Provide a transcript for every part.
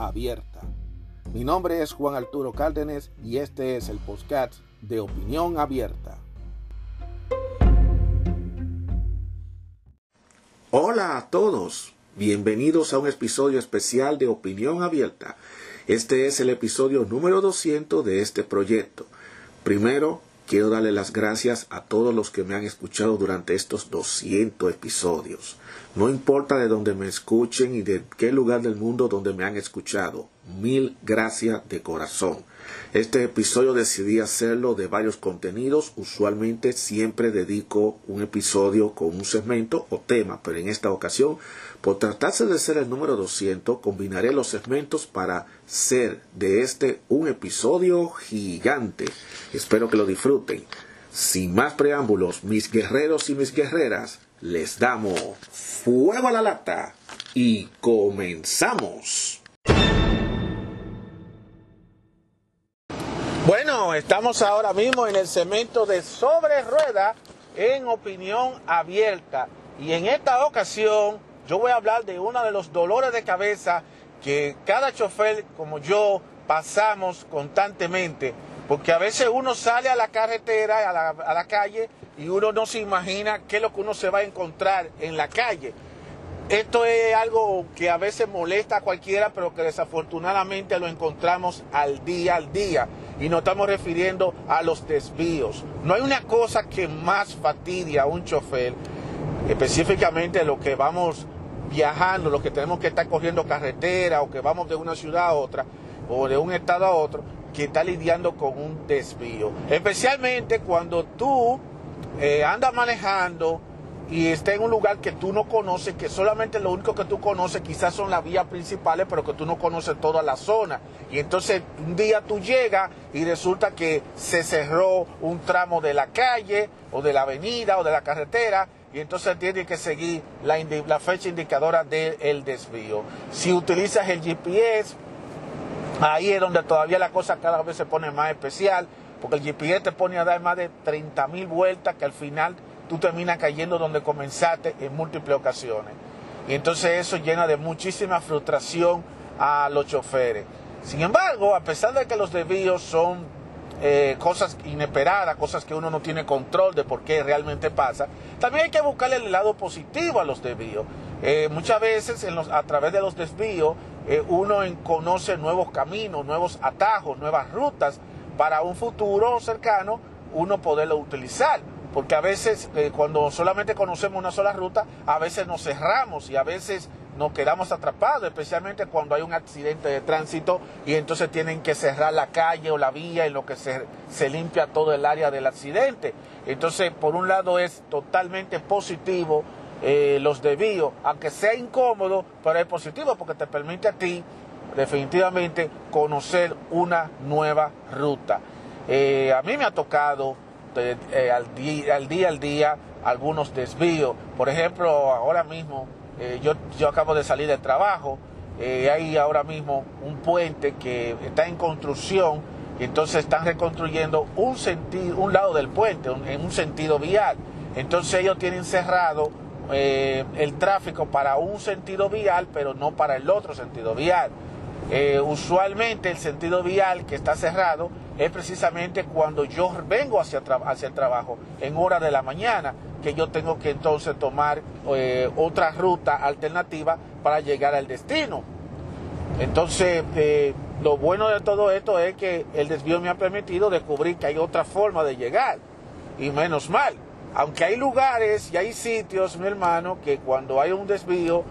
abierta. Mi nombre es Juan Arturo Cárdenas y este es el podcast de Opinión Abierta. Hola a todos, bienvenidos a un episodio especial de Opinión Abierta. Este es el episodio número 200 de este proyecto. Primero, Quiero darle las gracias a todos los que me han escuchado durante estos 200 episodios. No importa de dónde me escuchen y de qué lugar del mundo donde me han escuchado. Mil gracias de corazón. Este episodio decidí hacerlo de varios contenidos. Usualmente siempre dedico un episodio con un segmento o tema, pero en esta ocasión, por tratarse de ser el número 200, combinaré los segmentos para ser de este un episodio gigante. Espero que lo disfruten. Sin más preámbulos, mis guerreros y mis guerreras, les damos fuego a la lata y comenzamos. Estamos ahora mismo en el cemento de sobre rueda en opinión abierta. Y en esta ocasión yo voy a hablar de uno de los dolores de cabeza que cada chofer como yo pasamos constantemente. Porque a veces uno sale a la carretera, a la calle, y uno no se imagina qué es lo que uno se va a encontrar en la calle. Esto es algo que a veces molesta a cualquiera, pero que desafortunadamente lo encontramos al día al día. Y nos estamos refiriendo a los desvíos. No hay una cosa que más fatidia a un chofer, específicamente lo que vamos viajando, los que tenemos que estar corriendo carretera o que vamos de una ciudad a otra o de un estado a otro, que está lidiando con un desvío. Especialmente cuando tú eh, andas manejando y está en un lugar que tú no conoces, que solamente lo único que tú conoces quizás son las vías principales, pero que tú no conoces toda la zona. Y entonces un día tú llegas y resulta que se cerró un tramo de la calle o de la avenida o de la carretera y entonces tienes que seguir la, fecha indicadora del desvío. Si utilizas el GPS, ahí es donde todavía la cosa cada vez se pone más especial, porque el GPS te pone a dar más de 30 mil vueltas que al final tú terminas cayendo donde comenzaste en múltiples ocasiones. Y entonces eso llena de muchísima frustración a los choferes. Sin embargo, a pesar de que los desvíos son eh, cosas inesperadas, cosas que uno no tiene control de por qué realmente pasa, también hay que buscarle el lado positivo a los desvíos. Eh, muchas veces en los, a través de los desvíos eh, uno conoce nuevos caminos, nuevos atajos, nuevas rutas para un futuro cercano uno poderlo utilizar porque a veces eh, cuando solamente conocemos una sola ruta, a veces nos cerramos y a veces nos quedamos atrapados, especialmente cuando hay un accidente de tránsito y entonces tienen que cerrar la calle o la vía en lo que se, se limpia todo el área del accidente. Entonces, por un lado es totalmente positivo eh, los desvíos, aunque sea incómodo, pero es positivo porque te permite a ti definitivamente conocer una nueva ruta. Eh, a mí me ha tocado eh, al, día, al día al día algunos desvíos. Por ejemplo, ahora mismo eh, yo, yo acabo de salir del trabajo, eh, hay ahora mismo un puente que está en construcción entonces están reconstruyendo un, sentido, un lado del puente en un sentido vial. Entonces ellos tienen cerrado el tráfico para un sentido vial, pero no para el otro sentido vial. usualmente el sentido vial que está cerrado es precisamente cuando yo vengo hacia, el trabajo en hora de la mañana, que yo tengo que entonces tomar eh, otra ruta alternativa para llegar al destino. Entonces, eh, lo bueno de todo esto es que el desvío me ha permitido descubrir que hay otra forma de llegar. Y menos mal. Aunque hay lugares y hay sitios, mi hermano, que cuando hay un desvío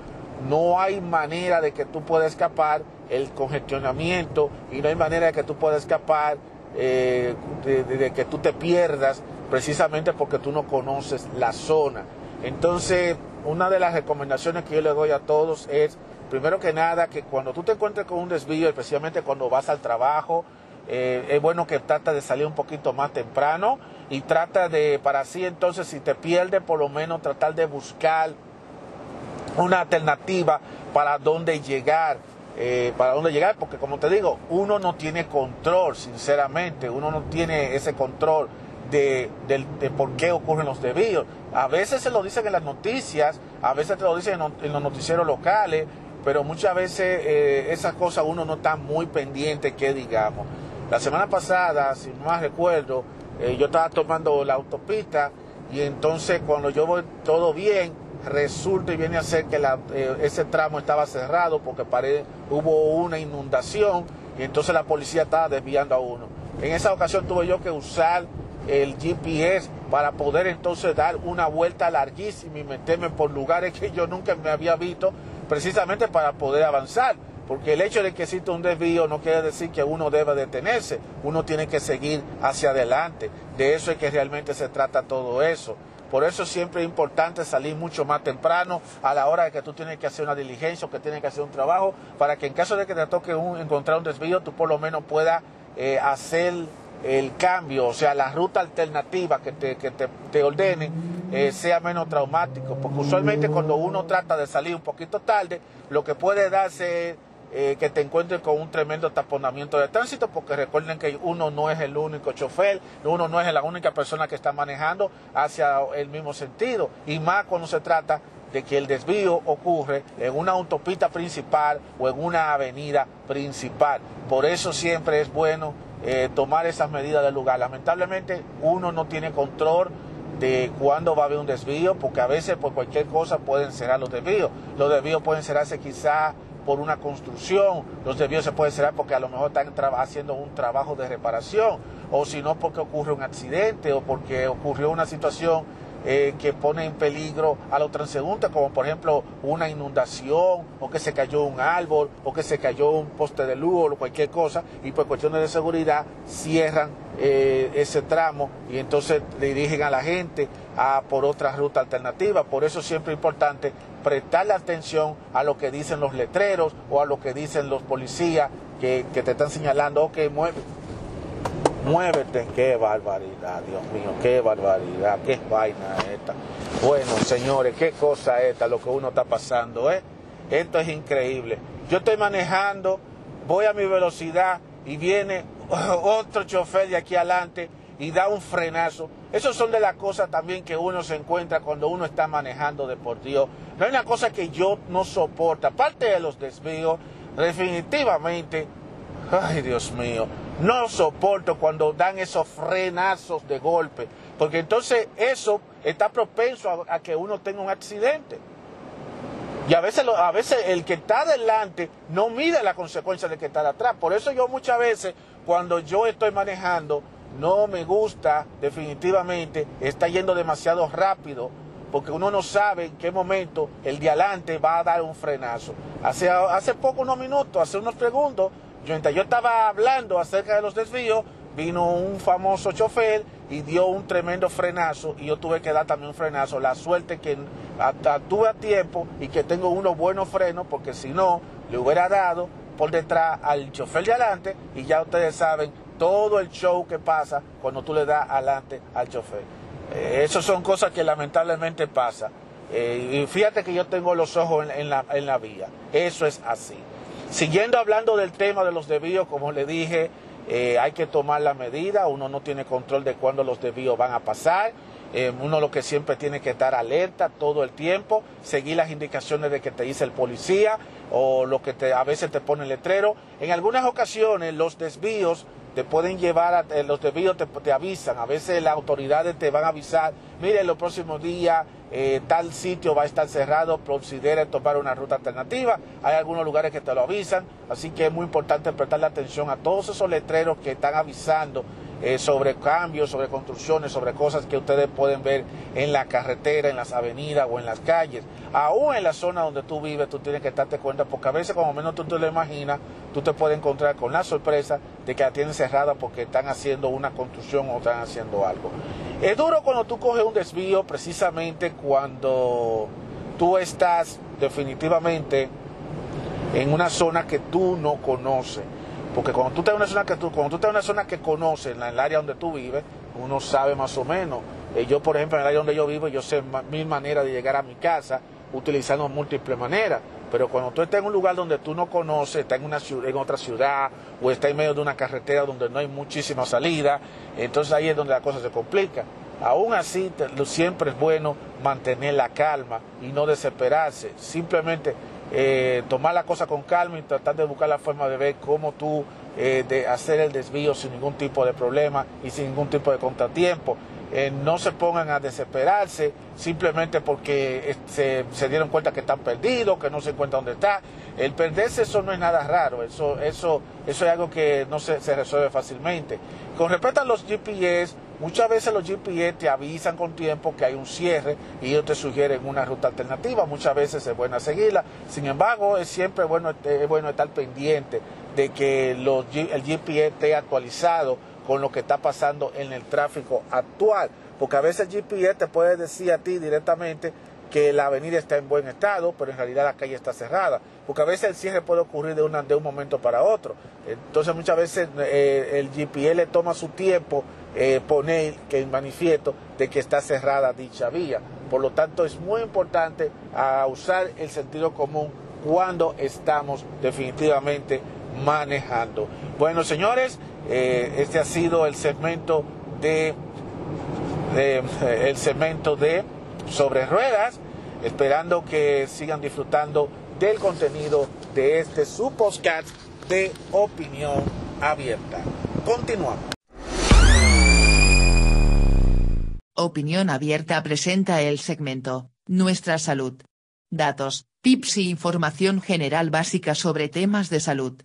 no hay manera de que tú puedas escapar el congestionamiento y no hay manera de que tú puedas escapar eh, de, que tú te pierdas precisamente porque tú no conoces la zona. Entonces, una de las recomendaciones que yo le doy a todos es, primero que nada, que cuando tú te encuentres con un desvío, especialmente cuando vas al trabajo, eh, es bueno que trata de salir un poquito más temprano y trata de, para así entonces, si te pierdes, por lo menos tratar de buscar una alternativa para dónde llegar. Eh, para dónde llegar, porque como te digo, uno no tiene control, sinceramente, uno no tiene ese control de, por qué ocurren los desvíos. A veces se lo dicen en las noticias, a veces te lo dicen en, los noticieros locales, pero muchas veces eh, esas cosas uno no está muy pendiente que digamos. La semana pasada, si no más recuerdo, eh, yo estaba tomando la autopista y entonces cuando yo voy todo bien, resulta y viene a ser que eh, ese tramo estaba cerrado porque hubo una inundación y entonces la policía estaba desviando a uno. En esa ocasión tuve yo que usar el GPS para poder entonces dar una vuelta larguísima y meterme por lugares que yo nunca me había visto, precisamente para poder avanzar. Porque el hecho de que exista un desvío no quiere decir que uno deba detenerse, uno tiene que seguir hacia adelante. De eso es que realmente se trata todo eso. Por eso siempre es importante salir mucho más temprano a la hora de que tú tienes que hacer una diligencia o que tienes que hacer un trabajo, para que en caso de que te toque encontrar un desvío, tú por lo menos puedas eh, hacer el cambio, o sea, la ruta alternativa que te, que te, ordene eh, sea menos traumático. Porque usualmente cuando uno trata de salir un poquito tarde, lo que puede darse eh, que te encuentres con un tremendo taponamiento de tránsito, porque recuerden que uno no es el único chofer, uno no es la única persona que está manejando hacia el mismo sentido, y más cuando se trata de que el desvío ocurre en una autopista principal o en una avenida principal. Por eso siempre es bueno eh, tomar esas medidas del lugar. Lamentablemente uno no tiene control de cuándo va a haber un desvío, porque a veces por cualquier cosa pueden cerrar los desvíos. Los desvíos pueden cerrarse quizá por una construcción, los desvíos se pueden cerrar porque a lo mejor están haciendo un trabajo de reparación, o si no porque ocurre un accidente o porque ocurrió una situación eh, que pone en peligro a los transeúntes, como por ejemplo una inundación, o que se cayó un árbol, o que se cayó un poste de luz, o cualquier cosa, y por cuestiones de seguridad cierran eh, ese tramo y entonces dirigen a la gente a por otra ruta alternativa. Por eso siempre es importante prestarle atención a lo que dicen los letreros o a lo que dicen los policías que, te están señalando, ok, mueve Muévete, qué barbaridad, Dios mío, qué barbaridad, qué vaina esta. Bueno, señores, qué cosa esta, lo que uno está pasando, ¿eh? Esto es increíble. Yo estoy manejando, voy a mi velocidad y viene otro chofer de aquí adelante y da un frenazo. Esas son de las cosas también que uno se encuentra cuando uno está manejando de por Dios. No hay una cosa que yo no soporto, aparte de los desvíos, definitivamente, ay Dios mío, no soporto cuando dan esos frenazos de golpe, porque entonces eso está propenso a, que uno tenga un accidente. Y a veces, a veces el que está adelante no mide la consecuencia de que está atrás. Por eso yo muchas veces, cuando yo estoy manejando, no me gusta definitivamente, está yendo demasiado rápido, porque uno no sabe en qué momento el de adelante va a dar un frenazo. Hace, hace poco, unos minutos, hace unos segundos, yo estaba hablando acerca de los desvíos, vino un famoso chofer y dio un tremendo frenazo y yo tuve que dar también un frenazo. La suerte que tuve a tiempo y que tengo unos buenos frenos porque si no, le hubiera dado por detrás al chofer de adelante y ya ustedes saben todo el show que pasa cuando tú le das adelante al chofer. Eh, Esas son cosas que lamentablemente pasan. Eh, y fíjate que yo tengo los ojos en, la, en la vía. Eso es así. Siguiendo hablando del tema de los desvíos, como le dije, eh, hay que tomar la medida, uno no tiene control de cuándo los desvíos van a pasar, eh, uno lo que siempre tiene que estar alerta todo el tiempo, seguir las indicaciones de que te dice el policía o lo que te, a veces te pone el letrero. En algunas ocasiones los desvíos te pueden llevar, a, eh, los desvíos te, te, avisan, a veces las autoridades te van a avisar, mire, los próximos días eh, tal sitio va a estar cerrado, considere tomar una ruta alternativa. Hay algunos lugares que te lo avisan, así que es muy importante prestarle atención a todos esos letreros que están avisando eh, sobre cambios, sobre construcciones, sobre cosas que ustedes pueden ver en la carretera, en las avenidas o en las calles. Aún en la zona donde tú vives, tú tienes que darte cuenta, porque a veces, como menos tú te lo imaginas, tú te puedes encontrar con la sorpresa de que la tienen cerrada porque están haciendo una construcción o están haciendo algo. Es duro cuando tú coges un desvío, precisamente cuando tú estás definitivamente en una zona que tú no conoces. Porque cuando tú estás en una zona que tú, cuando tú estás en una zona que conoces, en el área donde tú vives, uno sabe más o menos. Eh, yo, por ejemplo, en el área donde yo vivo, yo sé mil maneras de llegar a mi casa utilizando múltiples maneras. Pero cuando tú estás en un lugar donde tú no conoces, estás en, una ciudad, en otra ciudad o estás en medio de una carretera donde no hay muchísima salida, entonces ahí es donde la cosa se complica. Aún así, siempre es bueno mantener la calma y no desesperarse. Simplemente eh, tomar la cosa con calma y tratar de buscar la forma de ver cómo tú eh, de hacer el desvío sin ningún tipo de problema y sin ningún tipo de contratiempo. Eh, no se pongan a desesperarse simplemente porque se, se, dieron cuenta que están perdidos, que no se encuentran dónde está. El perderse eso no es nada raro, eso, eso, eso es algo que no se, se resuelve fácilmente. Con respecto a los GPS, muchas veces los GPS te avisan con tiempo que hay un cierre y ellos te sugieren una ruta alternativa, muchas veces es bueno seguirla, sin embargo es siempre bueno, es bueno estar pendiente de que el GPS esté actualizado con lo que está pasando en el tráfico actual. Porque a veces el GPS te puede decir a ti directamente que la avenida está en buen estado, pero en realidad la calle está cerrada. Porque a veces el cierre puede ocurrir de, de un momento para otro. Entonces muchas veces eh, el GPS le toma su tiempo eh, poner que en manifiesto de que está cerrada dicha vía. Por lo tanto es muy importante usar el sentido común cuando estamos definitivamente manejando. Bueno, señores, eh, este ha sido el segmento de, el segmento de sobre ruedas, esperando que sigan disfrutando del contenido de este su podcast de opinión abierta. Continuamos. Opinión abierta presenta el segmento Nuestra salud. Datos, tips y información general básica sobre temas de salud.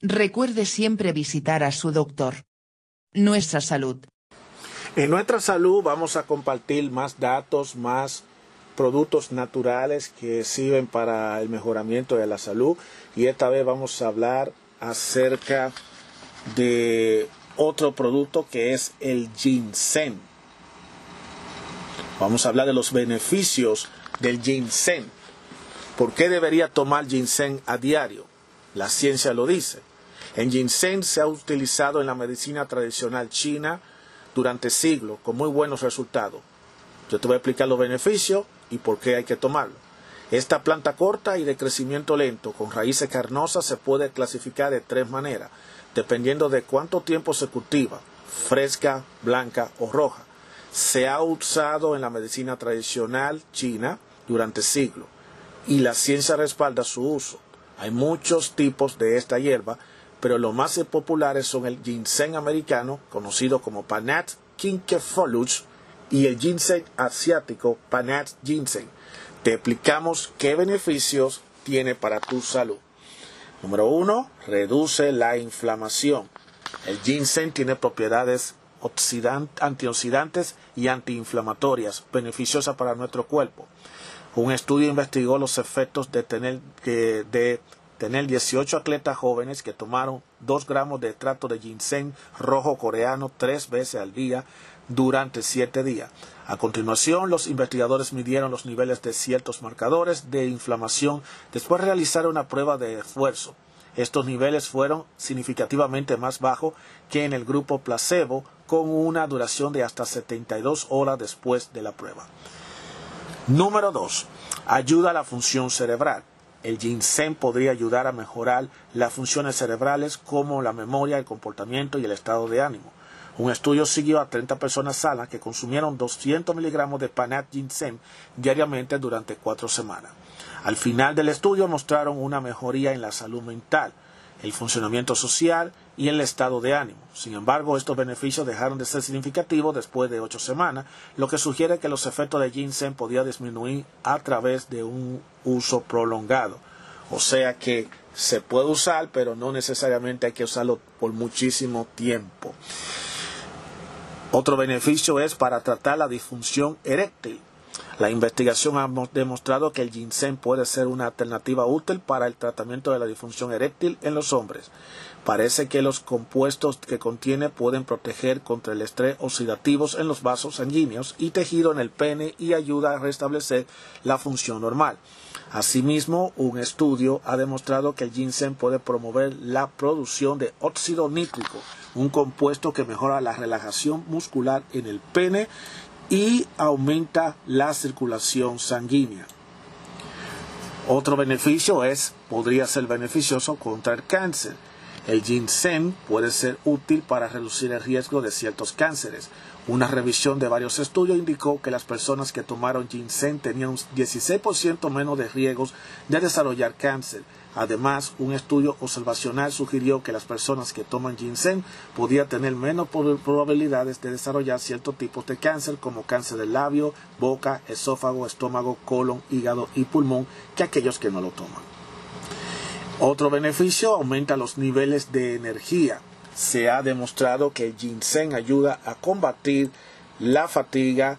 Recuerde siempre visitar a su doctor. Nuestra salud. En nuestra salud vamos a compartir más datos, más productos naturales que sirven para el mejoramiento de la salud y esta vez vamos a hablar acerca de otro producto que es el ginseng. Vamos a hablar de los beneficios del ginseng. ¿Por qué debería tomar ginseng a diario? La ciencia lo dice. El ginseng se ha utilizado en la medicina tradicional china durante siglos con muy buenos resultados. Yo te voy a explicar los beneficios y por qué hay que tomarlo. Esta planta corta y de crecimiento lento con raíces carnosas se puede clasificar de tres maneras, dependiendo de cuánto tiempo se cultiva, fresca, blanca o roja. Se ha usado en la medicina tradicional china durante siglos y la ciencia respalda su uso. Hay muchos tipos de esta hierba pero los más populares son el ginseng americano, conocido como Panat quinquefolus, y el ginseng asiático Panat ginseng. Te explicamos qué beneficios tiene para tu salud. Número uno, reduce la inflamación. El ginseng tiene propiedades antioxidantes y antiinflamatorias, beneficiosas para nuestro cuerpo. Un estudio investigó los efectos de tener que de tener 18 atletas jóvenes que tomaron 2 gramos de extracto de ginseng rojo coreano tres veces al día durante 7 días. A continuación, los investigadores midieron los niveles de ciertos marcadores de inflamación. Después realizaron una prueba de esfuerzo. Estos niveles fueron significativamente más bajos que en el grupo placebo, con una duración de hasta 72 horas después de la prueba. Número 2. Ayuda a la función cerebral. El ginseng podría ayudar a mejorar las funciones cerebrales como la memoria, el comportamiento y el estado de ánimo. Un estudio siguió a 30 personas sanas que consumieron 200 miligramos de panat ginseng diariamente durante cuatro semanas. Al final del estudio mostraron una mejoría en la salud mental, el funcionamiento social y el estado de ánimo. Sin embargo, estos beneficios dejaron de ser significativos después de ocho semanas, lo que sugiere que los efectos de ginseng podían disminuir a través de un uso prolongado. O sea que se puede usar, pero no necesariamente hay que usarlo por muchísimo tiempo. Otro beneficio es para tratar la disfunción eréctil. La investigación ha demostrado que el ginseng puede ser una alternativa útil para el tratamiento de la disfunción eréctil en los hombres. Parece que los compuestos que contiene pueden proteger contra el estrés oxidativo en los vasos sanguíneos y tejido en el pene y ayuda a restablecer la función normal. Asimismo, un estudio ha demostrado que el ginseng puede promover la producción de óxido nítrico, un compuesto que mejora la relajación muscular en el pene y aumenta la circulación sanguínea. Otro beneficio es, podría ser beneficioso contra el cáncer. El ginseng puede ser útil para reducir el riesgo de ciertos cánceres. Una revisión de varios estudios indicó que las personas que tomaron ginseng tenían un 16% menos de riesgos de desarrollar cáncer. Además, un estudio observacional sugirió que las personas que toman ginseng podían tener menos probabilidades de desarrollar ciertos tipos de cáncer como cáncer del labio, boca, esófago, estómago, colon, hígado y pulmón que aquellos que no lo toman. Otro beneficio aumenta los niveles de energía se ha demostrado que el ginseng ayuda a combatir la fatiga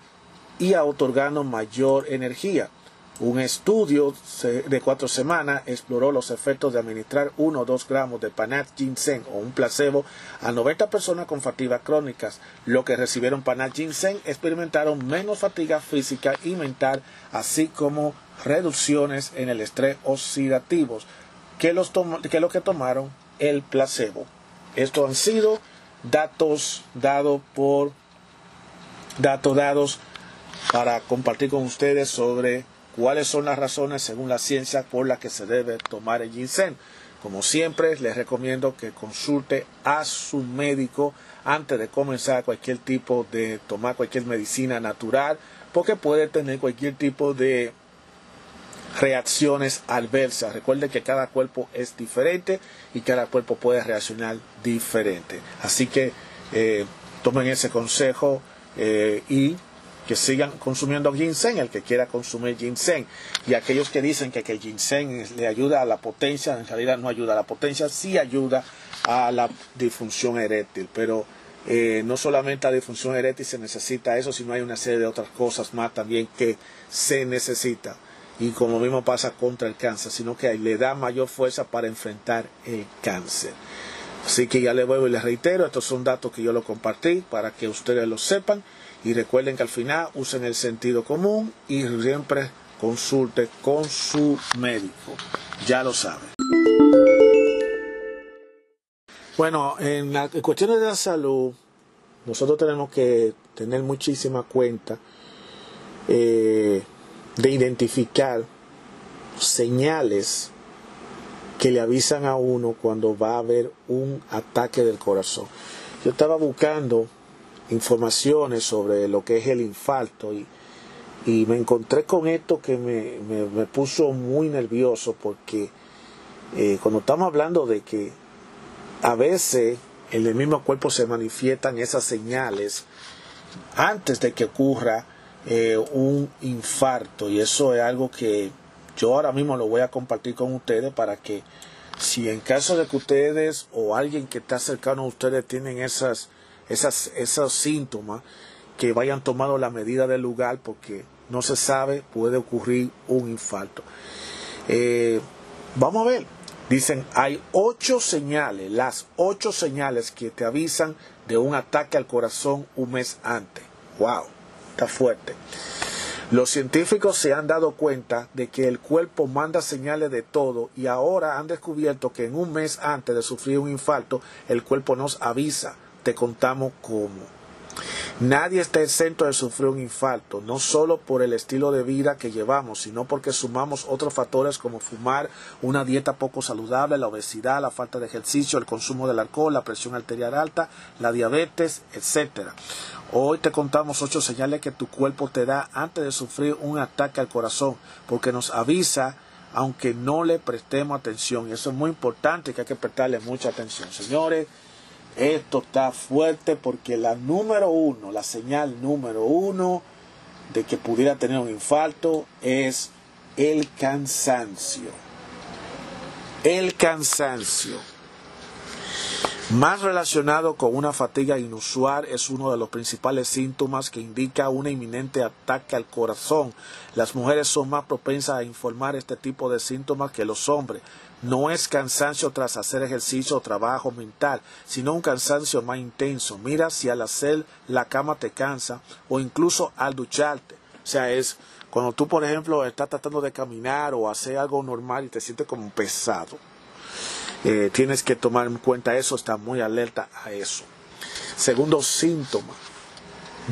y a otorgarnos mayor energía. Un estudio de cuatro semanas exploró los efectos de administrar uno o dos gramos de panat ginseng o un placebo a 90 personas con fatiga crónicas. Los que recibieron panat ginseng experimentaron menos fatiga física y mental, así como reducciones en el estrés oxidativo que los, que, los que tomaron el placebo. Estos han sido datos dados por datos dados para compartir con ustedes sobre cuáles son las razones según la ciencia por las que se debe tomar el ginseng. Como siempre, les recomiendo que consulte a su médico antes de comenzar cualquier tipo de tomar cualquier medicina natural, porque puede tener cualquier tipo de reacciones adversas. Recuerde que cada cuerpo es diferente y cada cuerpo puede reaccionar diferente. Así que eh, tomen ese consejo eh, y que sigan consumiendo ginseng, el que quiera consumir ginseng. Y aquellos que dicen que, que el ginseng le ayuda a la potencia, en realidad no ayuda a la potencia, sí ayuda a la disfunción eréctil. Pero eh, no solamente a la disfunción eréctil se necesita eso, sino hay una serie de otras cosas más también que se necesita y como mismo pasa contra el cáncer, sino que le da mayor fuerza para enfrentar el cáncer. Así que ya le vuelvo y les reitero, estos son datos que yo lo compartí para que ustedes lo sepan y recuerden que al final usen el sentido común y siempre consulte con su médico. Ya lo saben. Bueno, en, las cuestiones de la salud, nosotros tenemos que tener muchísima cuenta. Eh, de identificar señales que le avisan a uno cuando va a haber un ataque del corazón. Yo estaba buscando informaciones sobre lo que es el infarto y, me encontré con esto que me, me, puso muy nervioso porque eh, cuando estamos hablando de que a veces en el mismo cuerpo se manifiestan esas señales antes de que ocurra eh, un infarto y eso es algo que yo ahora mismo lo voy a compartir con ustedes para que si en caso de que ustedes o alguien que está cercano a ustedes tienen esas, esas, esos síntomas, que vayan tomando la medida del lugar porque no se sabe, puede ocurrir un infarto. Eh, vamos a ver, dicen, hay ocho señales, las ocho señales que te avisan de un ataque al corazón un mes antes. ¡Wow! fuerte. Los científicos se han dado cuenta de que el cuerpo manda señales de todo y ahora han descubierto que en un mes antes de sufrir un infarto el cuerpo nos avisa, te contamos cómo. Nadie está exento de sufrir un infarto, no solo por el estilo de vida que llevamos, sino porque sumamos otros factores como fumar, una dieta poco saludable, la obesidad, la falta de ejercicio, el consumo del alcohol, la presión arterial alta, la diabetes, etc. Hoy te contamos ocho señales que tu cuerpo te da antes de sufrir un ataque al corazón, porque nos avisa aunque no le prestemos atención. Y eso es muy importante que hay que prestarle mucha atención. Señores, esto está fuerte porque la número uno, la señal número uno de que pudiera tener un infarto es el cansancio. El cansancio. Más relacionado con una fatiga inusual es uno de los principales síntomas que indica un inminente ataque al corazón. Las mujeres son más propensas a informar este tipo de síntomas que los hombres. No es cansancio tras hacer ejercicio o trabajo mental, sino un cansancio más intenso. Mira si al hacer la cama te cansa o incluso al ducharte. O sea, es cuando tú, por ejemplo, estás tratando de caminar o hacer algo normal y te sientes como pesado eh, tienes que tomar en cuenta eso, estar muy alerta a eso. Segundo síntoma,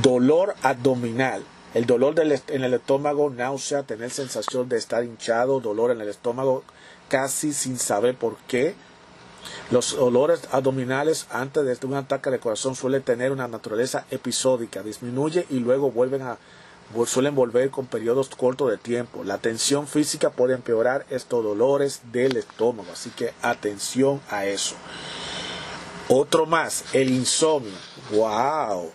dolor abdominal. El dolor en el estómago, náusea, tener sensación de estar hinchado, dolor en el estómago casi sin saber por qué. Los dolores abdominales antes de un ataque de corazón suelen tener una naturaleza episódica, disminuye y luego vuelven a suelen volver con periodos cortos de tiempo. La tensión física puede empeorar estos dolores del estómago, así que atención a eso. Otro más, el insomnio. ¡Wow!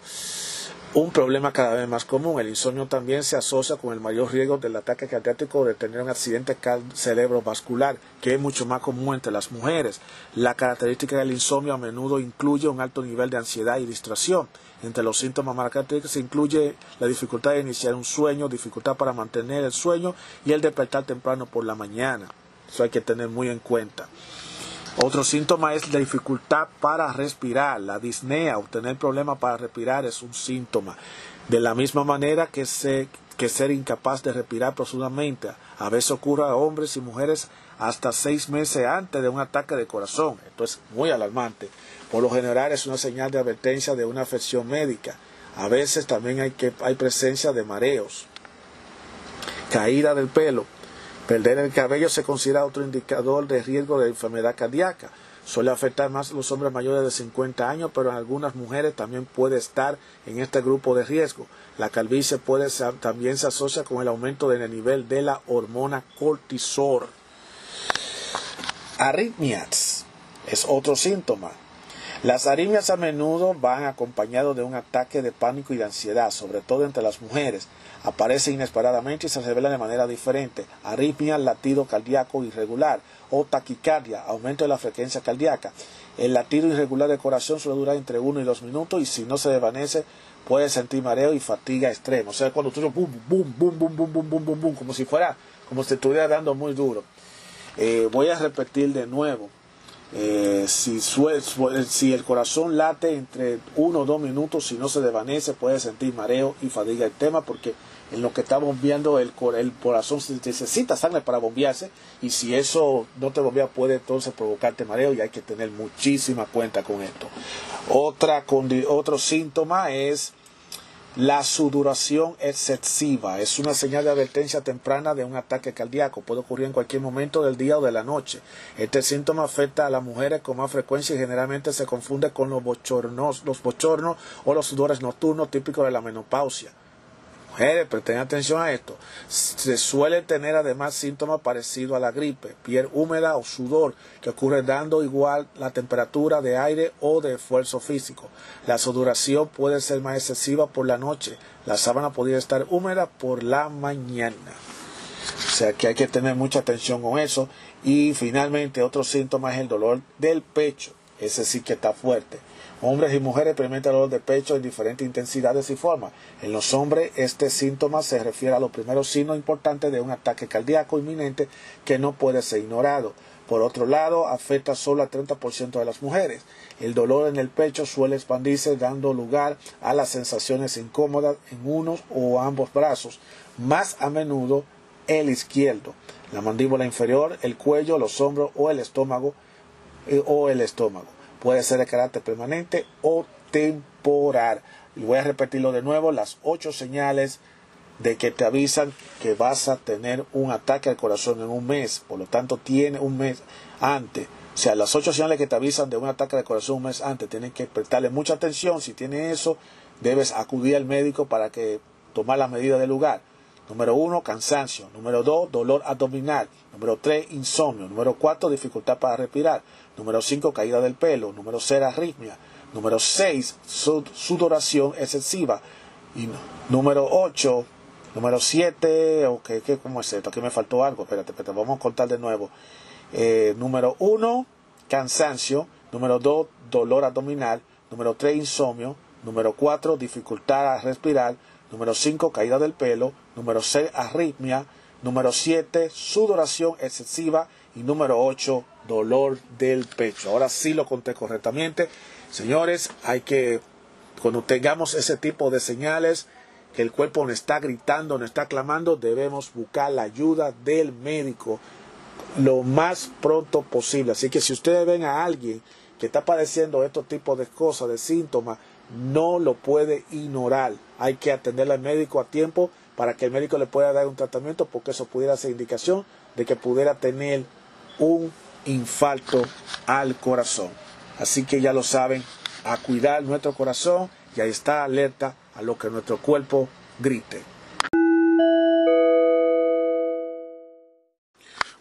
Un problema cada vez más común. El insomnio también se asocia con el mayor riesgo del ataque cardíaco de tener un accidente cerebrovascular, que es mucho más común entre las mujeres. La característica del insomnio a menudo incluye un alto nivel de ansiedad y distracción. Entre los síntomas característicos se incluye la dificultad de iniciar un sueño, dificultad para mantener el sueño y el despertar temprano por la mañana. Eso hay que tener muy en cuenta. Otro síntoma es la dificultad para respirar, la disnea, obtener problemas para respirar es un síntoma. De la misma manera que, que ser incapaz de respirar profundamente, a veces ocurre a hombres y mujeres hasta seis meses antes de un ataque de corazón. Esto es muy alarmante. Por lo general es una señal de advertencia de una afección médica. A veces también hay, que, hay presencia de mareos, caída del pelo, Perder el cabello se considera otro indicador de riesgo de enfermedad cardíaca. Suele afectar más a los hombres mayores de 50 años, pero en algunas mujeres también puede estar en este grupo de riesgo. La calvicie puede también se asocia con el aumento del nivel de la hormona cortisol. Arritmias es otro síntoma. Las arritmias a menudo van acompañados de un ataque de pánico y de ansiedad, sobre todo entre las mujeres. Aparece inesperadamente y se revela de manera diferente. Arritmia, latido cardíaco irregular o taquicardia, aumento de la frecuencia cardíaca. El latido irregular del corazón suele durar entre 1 y 2 minutos y si no se desvanece puede sentir mareo y fatiga extrema. O sea, cuando tú boom, boom, boom, boom, boom, boom, boom, boom, boom, como si fuera, como si estuviera dando muy duro. Eh, voy a repetir de nuevo. Eh, si, si, el corazón late entre uno o dos minutos, si no se desvanece, puede sentir mareo y fatiga el tema, porque en lo que está bombeando el, el corazón necesita sangre para bombearse, y si eso no te bombea, puede entonces provocarte mareo, y hay que tener muchísima cuenta con esto. Otra, otro síntoma es la sudoración excesiva es una señal de advertencia temprana de un ataque cardíaco. Puede ocurrir en cualquier momento del día o de la noche. Este síntoma afecta a las mujeres con más frecuencia y generalmente se confunde con los bochornos, los bochornos o los sudores nocturnos típicos de la menopausia. Mujeres, presten atención a esto. Se suele tener además síntomas parecidos a la gripe, piel húmeda o sudor, que ocurre dando igual la temperatura de aire o de esfuerzo físico. La sudoración puede ser más excesiva por la noche. La sábana podría estar húmeda por la mañana. O sea que hay que tener mucha atención con eso. Y finalmente otro síntoma es el dolor del pecho. Ese sí que está fuerte. Hombres y mujeres experimentan dolor de pecho en diferentes intensidades y formas. En los hombres, este síntoma se refiere a los primeros signos importantes de un ataque cardíaco inminente que no puede ser ignorado. Por otro lado, afecta solo al 30% de las mujeres. El dolor en el pecho suele expandirse dando lugar a las sensaciones incómodas en unos o ambos brazos, más a menudo el izquierdo, la mandíbula inferior, el cuello, los hombros o el estómago eh, o el estómago puede ser de carácter permanente o temporal. Y voy a repetirlo de nuevo, las ocho señales de que te avisan que vas a tener un ataque al corazón en un mes, por lo tanto tiene un mes antes. O sea, las ocho señales que te avisan de un ataque al corazón un mes antes, tienen que prestarle mucha atención. Si tiene eso, debes acudir al médico para que tomar las medidas del lugar. Número uno, cansancio. Número dos, dolor abdominal. Número tres, insomnio. Número cuatro, dificultad para respirar. Número cinco, caída del pelo. Número seis, arritmia. Número seis, sudoración excesiva. Y número ocho, número siete, okay, ¿qué, ¿cómo es esto? Aquí me faltó algo. Espérate, espérate, vamos a contar de nuevo. Eh, número uno, cansancio. Número 2, dolor abdominal. Número 3, insomnio. Número 4, dificultad a respirar. Número 5, caída del pelo. Número 6, arritmia. Número 7, sudoración excesiva. Y número 8, dolor del pecho. Ahora sí lo conté correctamente. Señores, hay que, cuando tengamos ese tipo de señales, que el cuerpo nos está gritando, nos está clamando, debemos buscar la ayuda del médico lo más pronto posible. Así que si ustedes ven a alguien que está padeciendo estos tipos de cosas, de síntomas, no lo puede ignorar. Hay que atender al médico a tiempo para que el médico le pueda dar un tratamiento porque eso pudiera ser indicación de que pudiera tener un infarto al corazón. Así que ya lo saben, a cuidar nuestro corazón y a estar alerta a lo que nuestro cuerpo grite.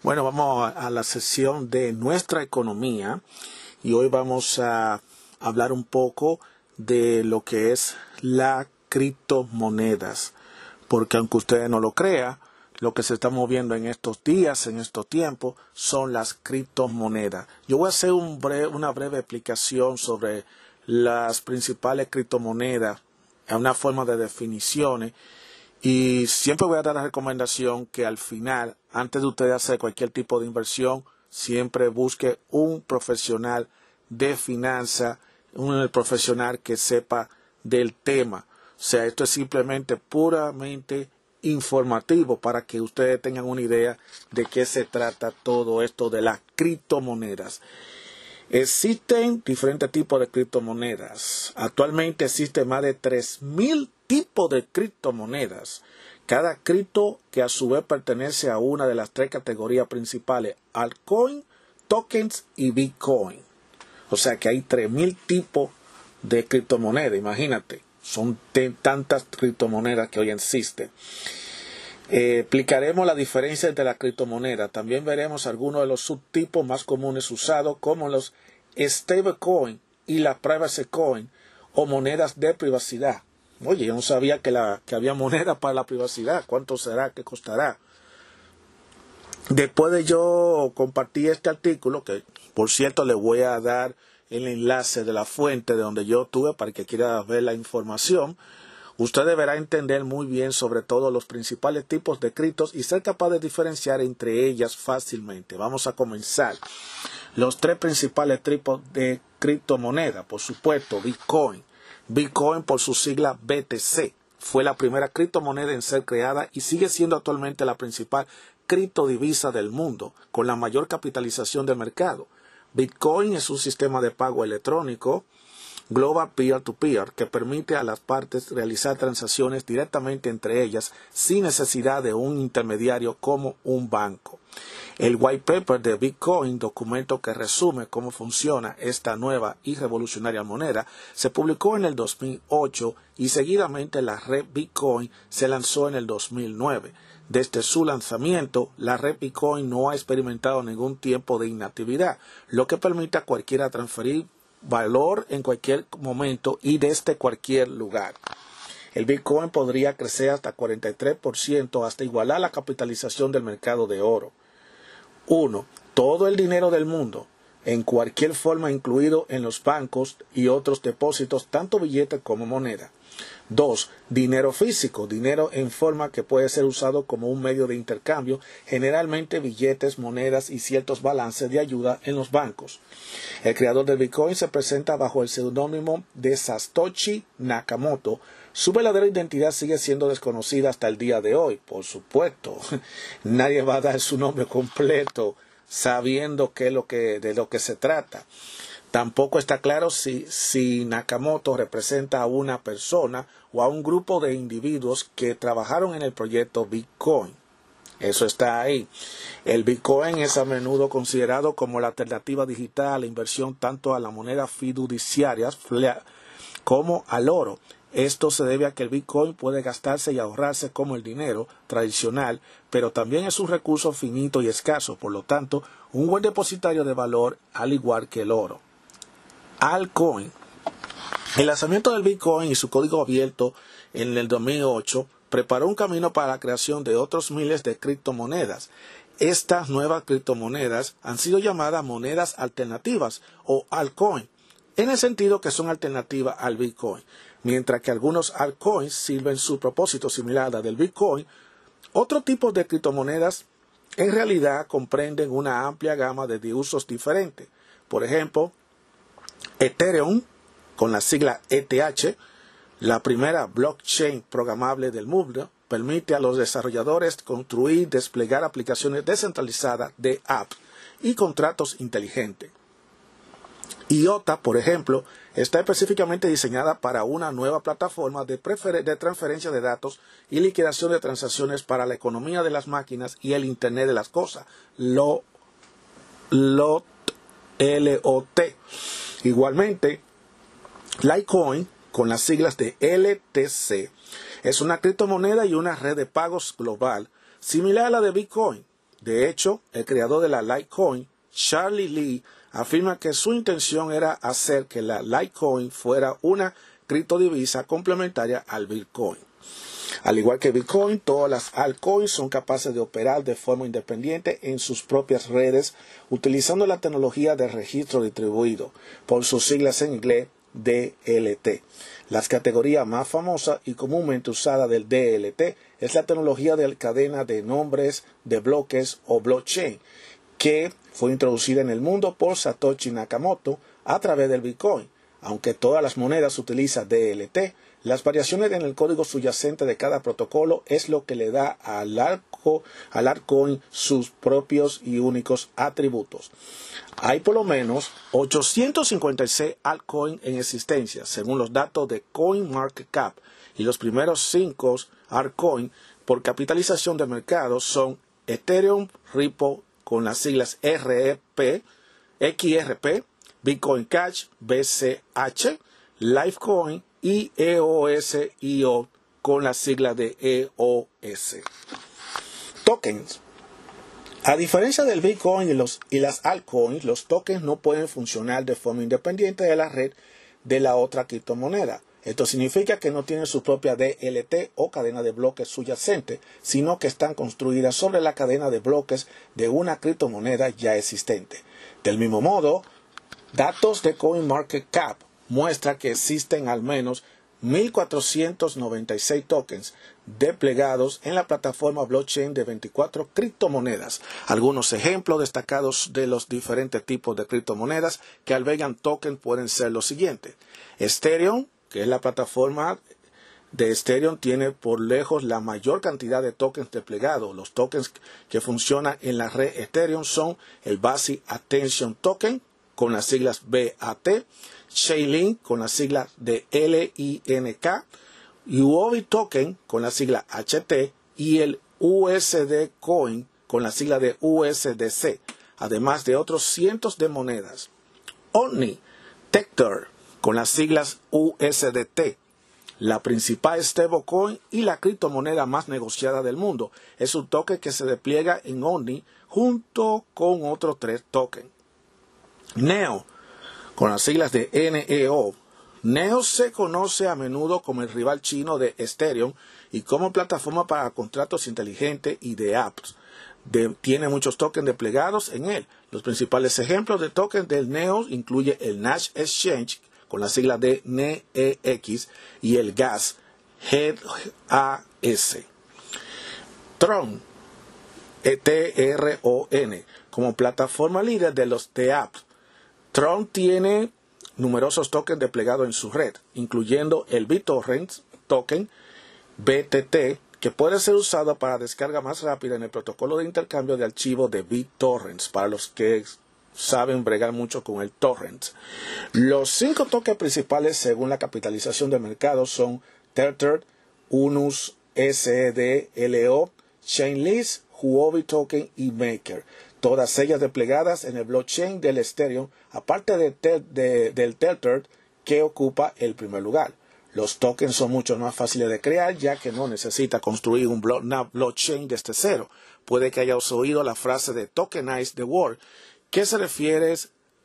Bueno, vamos a la sesión de nuestra economía y hoy vamos a hablar un poco de lo que es la criptomonedas, porque aunque ustedes no lo crean, lo que se está moviendo en estos días, en estos tiempos, son las criptomonedas. Yo voy a hacer una breve explicación sobre las principales criptomonedas, una forma de definiciones, y siempre voy a dar la recomendación que al final, antes de usted hacer cualquier tipo de inversión, siempre busque un profesional de finanzas, un profesional que sepa del tema. O sea, esto es simplemente puramente informativo para que ustedes tengan una idea de qué se trata todo esto de las criptomonedas. Existen diferentes tipos de criptomonedas. Actualmente existen más de 3.000 tipos de criptomonedas. Cada cripto que a su vez pertenece a una de las tres categorías principales, altcoin, tokens y bitcoin. O sea que hay 3.000 tipos de criptomonedas, imagínate. Son tantas criptomonedas que hoy existen. Eh, explicaremos la diferencia entre las criptomonedas. También veremos algunos de los subtipos más comunes usados, como los stablecoin y la privacy coin o monedas de privacidad. Oye, yo no sabía que, la, que había monedas para la privacidad. ¿Cuánto será? ¿Qué costará? Después de yo compartir este artículo, que por cierto le voy a dar el enlace de la fuente de donde yo tuve para que quiera ver la información. Usted deberá entender muy bien sobre todo los principales tipos de criptos y ser capaz de diferenciar entre ellas fácilmente. Vamos a comenzar. Los tres principales tipos de criptomonedas, por supuesto, Bitcoin. Bitcoin por su sigla BTC. Fue la primera criptomoneda en ser creada y sigue siendo actualmente la principal criptodivisa del mundo, con la mayor capitalización del mercado. Bitcoin es un sistema de pago electrónico global peer-to-peer que permite a las partes realizar transacciones directamente entre ellas sin necesidad de un intermediario como un banco. El white paper de Bitcoin, documento que resume cómo funciona esta nueva y revolucionaria moneda, se publicó en el 2008 y seguidamente la red Bitcoin se lanzó en el 2009. Desde su lanzamiento, la red Bitcoin no ha experimentado ningún tiempo de inactividad, lo que permite a cualquiera transferir valor en cualquier momento y desde cualquier lugar. El Bitcoin podría crecer hasta 43% hasta igualar la capitalización del mercado de oro. 1. Todo el dinero del mundo, en cualquier forma incluido en los bancos y otros depósitos, tanto billetes como moneda. 2. Dinero físico, dinero en forma que puede ser usado como un medio de intercambio, generalmente billetes, monedas y ciertos balances de ayuda en los bancos. El creador del Bitcoin se presenta bajo el seudónimo de Satoshi Nakamoto. Su verdadera identidad sigue siendo desconocida hasta el día de hoy, por supuesto. Nadie va a dar su nombre completo sabiendo qué es lo que, de lo que se trata. Tampoco está claro si, Nakamoto representa a una persona o a un grupo de individuos que trabajaron en el proyecto Bitcoin. Eso está ahí. El Bitcoin es a menudo considerado como la alternativa digital a la inversión tanto a la moneda fiduciaria como al oro. Esto se debe a que el Bitcoin puede gastarse y ahorrarse como el dinero tradicional, pero también es un recurso finito y escaso, por lo tanto, un buen depositario de valor al igual que el oro altcoin. El lanzamiento del Bitcoin y su código abierto en el 2008 preparó un camino para la creación de otros miles de criptomonedas. estas nuevas criptomonedas han sido llamadas monedas alternativas o altcoin, en el sentido que son alternativas al Bitcoin. Mientras que algunos altcoins sirven su propósito similar al del Bitcoin, otros tipos de criptomonedas en realidad comprenden una amplia gama de usos diferentes. Por ejemplo, Ethereum, con la sigla ETH, la primera blockchain programable del mundo, permite a los desarrolladores construir y desplegar aplicaciones descentralizadas de apps y contratos inteligentes. IOTA, por ejemplo, está específicamente diseñada para una nueva plataforma de, de, transferencia de datos y liquidación de transacciones para la economía de las máquinas y el Internet de las cosas, LOT. Igualmente, Litecoin, con las siglas de LTC, es una criptomoneda y una red de pagos global similar a la de Bitcoin. De hecho, el creador de la Litecoin, Charlie Lee, afirma que su intención era hacer que la Litecoin fuera una criptodivisa complementaria al Bitcoin. Al igual que Bitcoin, todas las altcoins son capaces de operar de forma independiente en sus propias redes utilizando la tecnología de registro distribuido, por sus siglas en inglés DLT. Las categorías más famosas y comúnmente usada del DLT es la tecnología de cadena de nombres de bloques o blockchain, que fue introducida en el mundo por Satoshi Nakamoto a través del Bitcoin. Aunque todas las monedas utilizan DLT, las variaciones en el código subyacente de cada protocolo es lo que le da al, arco, al altcoin sus propios y únicos atributos. Hay por lo menos 856 altcoins en existencia, según los datos de CoinMarketCap, y los primeros cinco altcoins por capitalización de mercado son Ethereum, Ripple, con las siglas REP, XRP, Bitcoin Cash, BCH, Lifecoin y EOSIO con la sigla de EOS. Tokens. A diferencia del Bitcoin y, los, y las altcoins, los tokens no pueden funcionar de forma independiente de la red de la otra criptomoneda. Esto significa que no tienen su propia DLT o cadena de bloques subyacente, sino que están construidas sobre la cadena de bloques de una criptomoneda ya existente. Del mismo modo, datos de CoinMarketCap muestran que existen al menos 1.496 tokens desplegados en la plataforma blockchain de 24 criptomonedas. Algunos ejemplos destacados de los diferentes tipos de criptomonedas que albergan tokens pueden ser los siguientes. Ethereum que es la plataforma de Ethereum, tiene por lejos la mayor cantidad de tokens desplegados. Los tokens que funcionan en la red Ethereum son el Basic Attention Token con las siglas BAT, Chainlink con las siglas de LINK, Huobi Token con la sigla HT y el USD Coin con la sigla de USDC, además de otros cientos de monedas. Omni, Tector, con las siglas USDT, la principal stablecoin y la criptomoneda más negociada del mundo. Es un token que se despliega en ONI junto con otros tres tokens. NEO, con las siglas de NEO. NEO se conoce a menudo como el rival chino de Ethereum y como plataforma para contratos inteligentes y de apps. tiene muchos tokens desplegados en él. Los principales ejemplos de tokens del NEO incluye el Nash Exchange, con la sigla de NEX y el gas GAS. Tron, E-T-R-O-N, como plataforma líder de los TAPs. Tron tiene numerosos tokens desplegados en su red, incluyendo el BitTorrent token BTT, que puede ser usado para descarga más rápida en el protocolo de intercambio de archivos de BitTorrents, para los que saben bregar mucho con el torrent. Los cinco toques principales según la capitalización de mercado son Tether, Unus, SED, LO, Chainlist, Huobi Token y Maker. Todas ellas desplegadas en el blockchain del Ethereum, aparte de, del Tether que ocupa el primer lugar. Los tokens son mucho más fáciles de crear ya que no necesita construir un una blockchain desde cero. Puede que hayas oído la frase de tokenize the world, que se refiere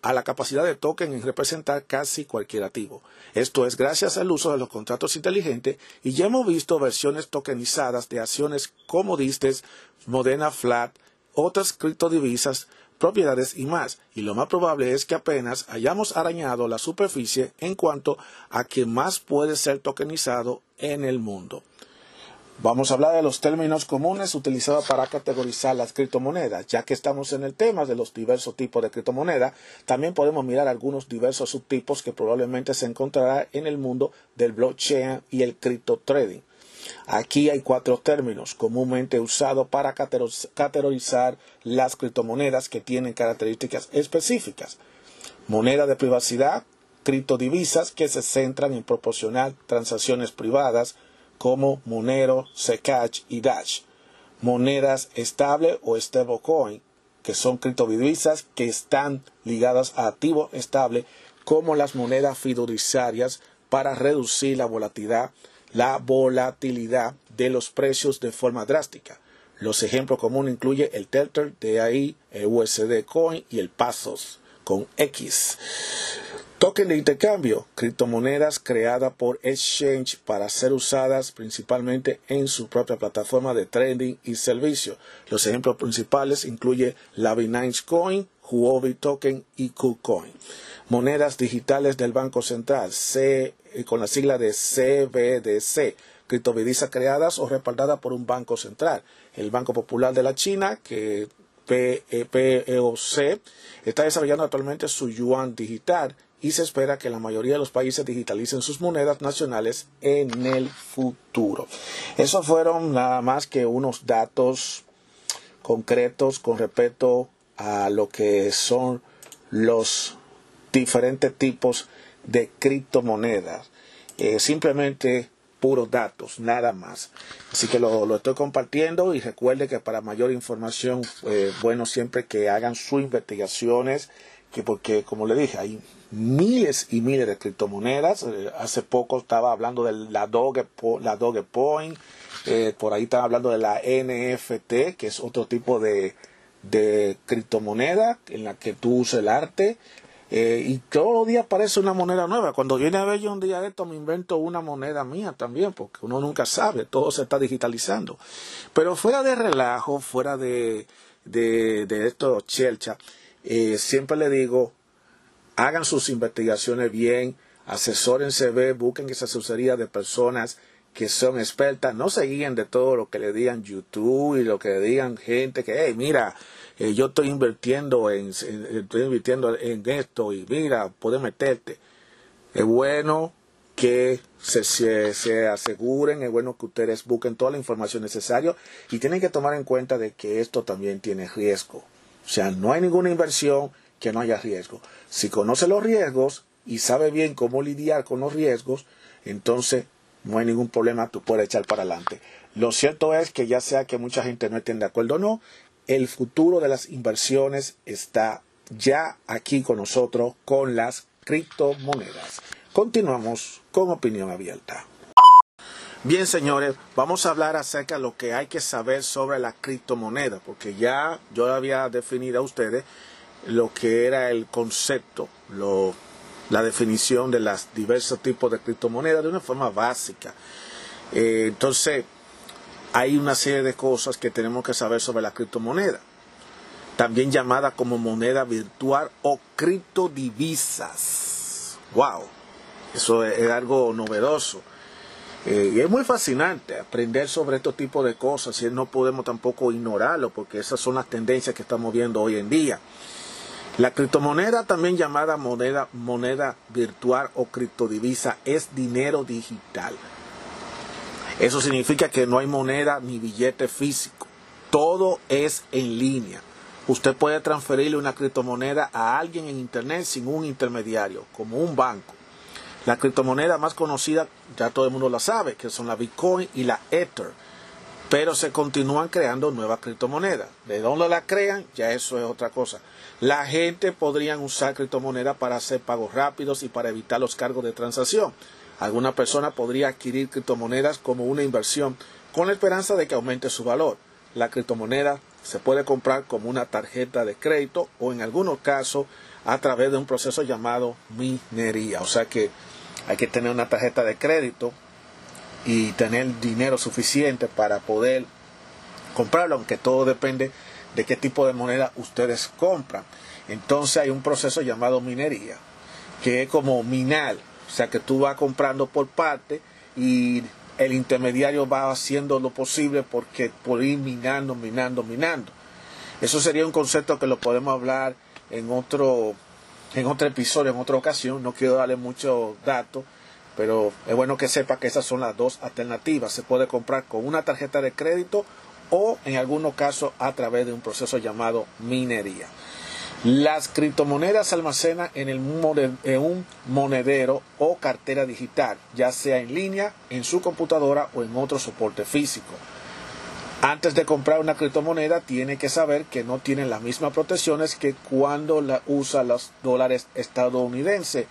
a la capacidad de token en representar casi cualquier activo. Esto es gracias al uso de los contratos inteligentes y ya hemos visto versiones tokenizadas de acciones como Distes, Modena Flat otras criptodivisas, propiedades y más. Y lo más probable es que apenas hayamos arañado la superficie en cuanto a que más puede ser tokenizado en el mundo. Vamos a hablar de los términos comunes utilizados para categorizar las criptomonedas. Ya que estamos en el tema de los diversos tipos de criptomonedas, también podemos mirar algunos diversos subtipos que probablemente se encontrará en el mundo del blockchain y el cripto trading. Aquí hay cuatro términos comúnmente usados para categorizar las criptomonedas que tienen características específicas. Moneda de privacidad, criptodivisas que se centran en proporcionar transacciones privadas, como Monero, Zcash y Dash. Monedas estable o stablecoin, que son criptodivisas que están ligadas a activo estable, como las monedas fiduciarias para reducir la volatilidad, la volatilidad de los precios de forma drástica. Los ejemplos comunes incluyen el Tether de USD Coin y el Pasos con X. Token de intercambio, criptomonedas creadas por Exchange para ser usadas principalmente en su propia plataforma de trading y servicio. Los ejemplos principales incluyen la Binance Coin, Huobi Token y KuCoin. Monedas digitales del Banco Central, C, eh, con la sigla de CBDC, criptodivisas creadas o respaldadas por un banco central. El Banco Popular de la China, que PEOC, está desarrollando actualmente su yuan digital y se espera que la mayoría de los países digitalicen sus monedas nacionales en el futuro. Esos fueron nada más que unos datos concretos con respecto a lo que son los diferentes tipos de criptomonedas. Eh, simplemente puros datos, nada más. Así que lo, estoy compartiendo y recuerde que para mayor información, eh, bueno siempre que hagan sus investigaciones, que porque como le dije, hay miles y miles de criptomonedas. Eh, hace poco estaba hablando de la Doge, la Dogecoin, eh, por ahí estaba hablando de la NFT, que es otro tipo de, de criptomoneda en la que tú usas el arte. Eh, y todos los días aparece una moneda nueva. Cuando viene a ver yo un día de esto, me invento una moneda mía también, porque uno nunca sabe, todo se está digitalizando. Pero fuera de relajo, fuera de, de, de esto, chelcha, eh, siempre le digo, hagan sus investigaciones bien, asesórense bien, busquen esa asesoría de personas que son expertas, no se guíen de todo lo que le digan YouTube y lo que le digan gente que, hey, mira, eh, yo estoy invirtiendo en, estoy invirtiendo en esto y mira, puedes meterte. Es bueno que se, se, se, aseguren, es bueno que ustedes busquen toda la información necesaria y tienen que tomar en cuenta de que esto también tiene riesgo. O sea, no hay ninguna inversión que no haya riesgo. Si conoce los riesgos y sabe bien cómo lidiar con los riesgos, entonces no hay ningún problema, tú puedes echar para adelante. Lo cierto es que ya sea que mucha gente no esté de acuerdo o no, el futuro de las inversiones está ya aquí con nosotros con las criptomonedas. Continuamos con opinión abierta. Bien, señores, vamos a hablar acerca de lo que hay que saber sobre la criptomoneda, porque ya yo había definido a ustedes lo que era el concepto, la definición de los diversos tipos de criptomonedas de una forma básica. Eh, entonces, hay una serie de cosas que tenemos que saber sobre la criptomoneda, también llamada como moneda virtual o criptodivisas. ¡Wow! Eso es, algo novedoso. Eh, y es muy fascinante aprender sobre estos tipos de cosas y no podemos tampoco ignorarlo porque esas son las tendencias que estamos viendo hoy en día. La criptomoneda, también llamada moneda, moneda virtual o criptodivisa, es dinero digital. Eso significa que no hay moneda ni billete físico. Todo es en línea. Usted puede transferirle una criptomoneda a alguien en Internet sin un intermediario, como un banco. La criptomoneda más conocida, ya todo el mundo la sabe, que son la Bitcoin y la Ether. Pero se continúan creando nuevas criptomonedas. De dónde la crean, ya eso es otra cosa. La gente podría usar criptomonedas para hacer pagos rápidos y para evitar los cargos de transacción. Alguna persona podría adquirir criptomonedas como una inversión con la esperanza de que aumente su valor. La criptomoneda se puede comprar como una tarjeta de crédito o en algunos casos a través de un proceso llamado minería. O sea que hay que tener una tarjeta de crédito y tener dinero suficiente para poder comprarlo, aunque todo depende de qué tipo de moneda ustedes compran. Entonces hay un proceso llamado minería, que es como minar, o sea que tú vas comprando por parte y el intermediario va haciendo lo posible porque por ir minando, minando, minando. Eso sería un concepto que lo podemos hablar en otro, en otro episodio, en otra ocasión. No quiero darle muchos datos, pero es bueno que sepa que esas son las dos alternativas. Se puede comprar con una tarjeta de crédito o en algunos casos a través de un proceso llamado minería. Las criptomonedas se almacenan en, en, un monedero o cartera digital, ya sea en línea, en su computadora o en otro soporte físico. Antes de comprar una criptomoneda tiene que saber que no tienen las mismas protecciones que cuando la usa los dólares estadounidenses.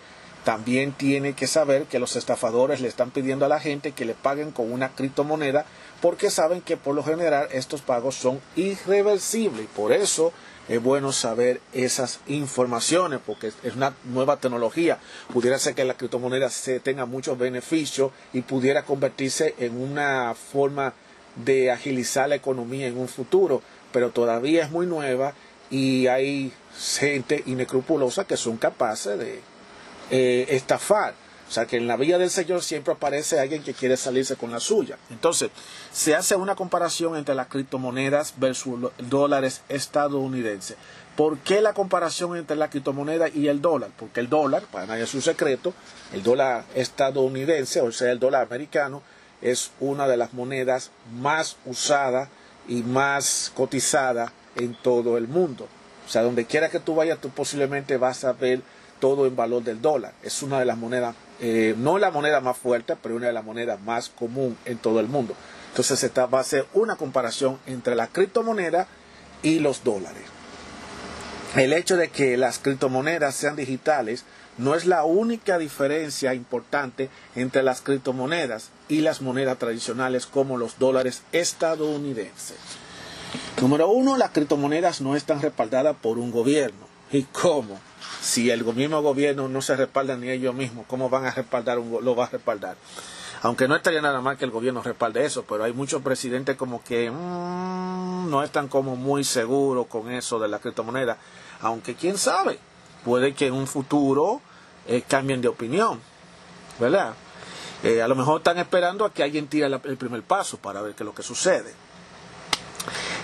También tiene que saber que los estafadores le están pidiendo a la gente que le paguen con una criptomoneda porque saben que por lo general estos pagos son irreversibles. Por eso es bueno saber esas informaciones porque es una nueva tecnología. Pudiera ser que la criptomoneda se tenga muchos beneficios y pudiera convertirse en una forma de agilizar la economía en un futuro, pero todavía es muy nueva y hay gente inescrupulosa que son capaces de eh, estafar. O sea que en la vía del Señor siempre aparece alguien que quiere salirse con la suya. Entonces, se hace una comparación entre las criptomonedas versus dólares estadounidenses. ¿Por qué la comparación entre la criptomoneda y el dólar? Porque el dólar, para nadie es un secreto, el dólar estadounidense, o sea, el dólar americano, es una de las monedas más usadas y más cotizadas en todo el mundo. O sea, donde quiera que tú vayas, tú posiblemente vas a ver todo en valor del dólar. Es una de las monedas, eh, no la moneda más fuerte, pero una de las monedas más común en todo el mundo. Entonces esta va a ser una comparación entre la criptomoneda y los dólares. El hecho de que las criptomonedas sean digitales no es la única diferencia importante entre las criptomonedas y las monedas tradicionales como los dólares estadounidenses. Número uno, las criptomonedas no están respaldadas por un gobierno. ¿Y cómo? Si el mismo gobierno no se respalda ni ellos mismos, ¿cómo van a respaldar un, lo va a respaldar? Aunque no estaría nada mal que el gobierno respalde eso, pero hay muchos presidentes como que mm, no están como muy seguros con eso de la criptomoneda. Aunque quién sabe, puede que en un futuro eh, cambien de opinión, ¿verdad? Eh, a lo mejor están esperando a que alguien tire el primer paso para ver qué es lo que sucede.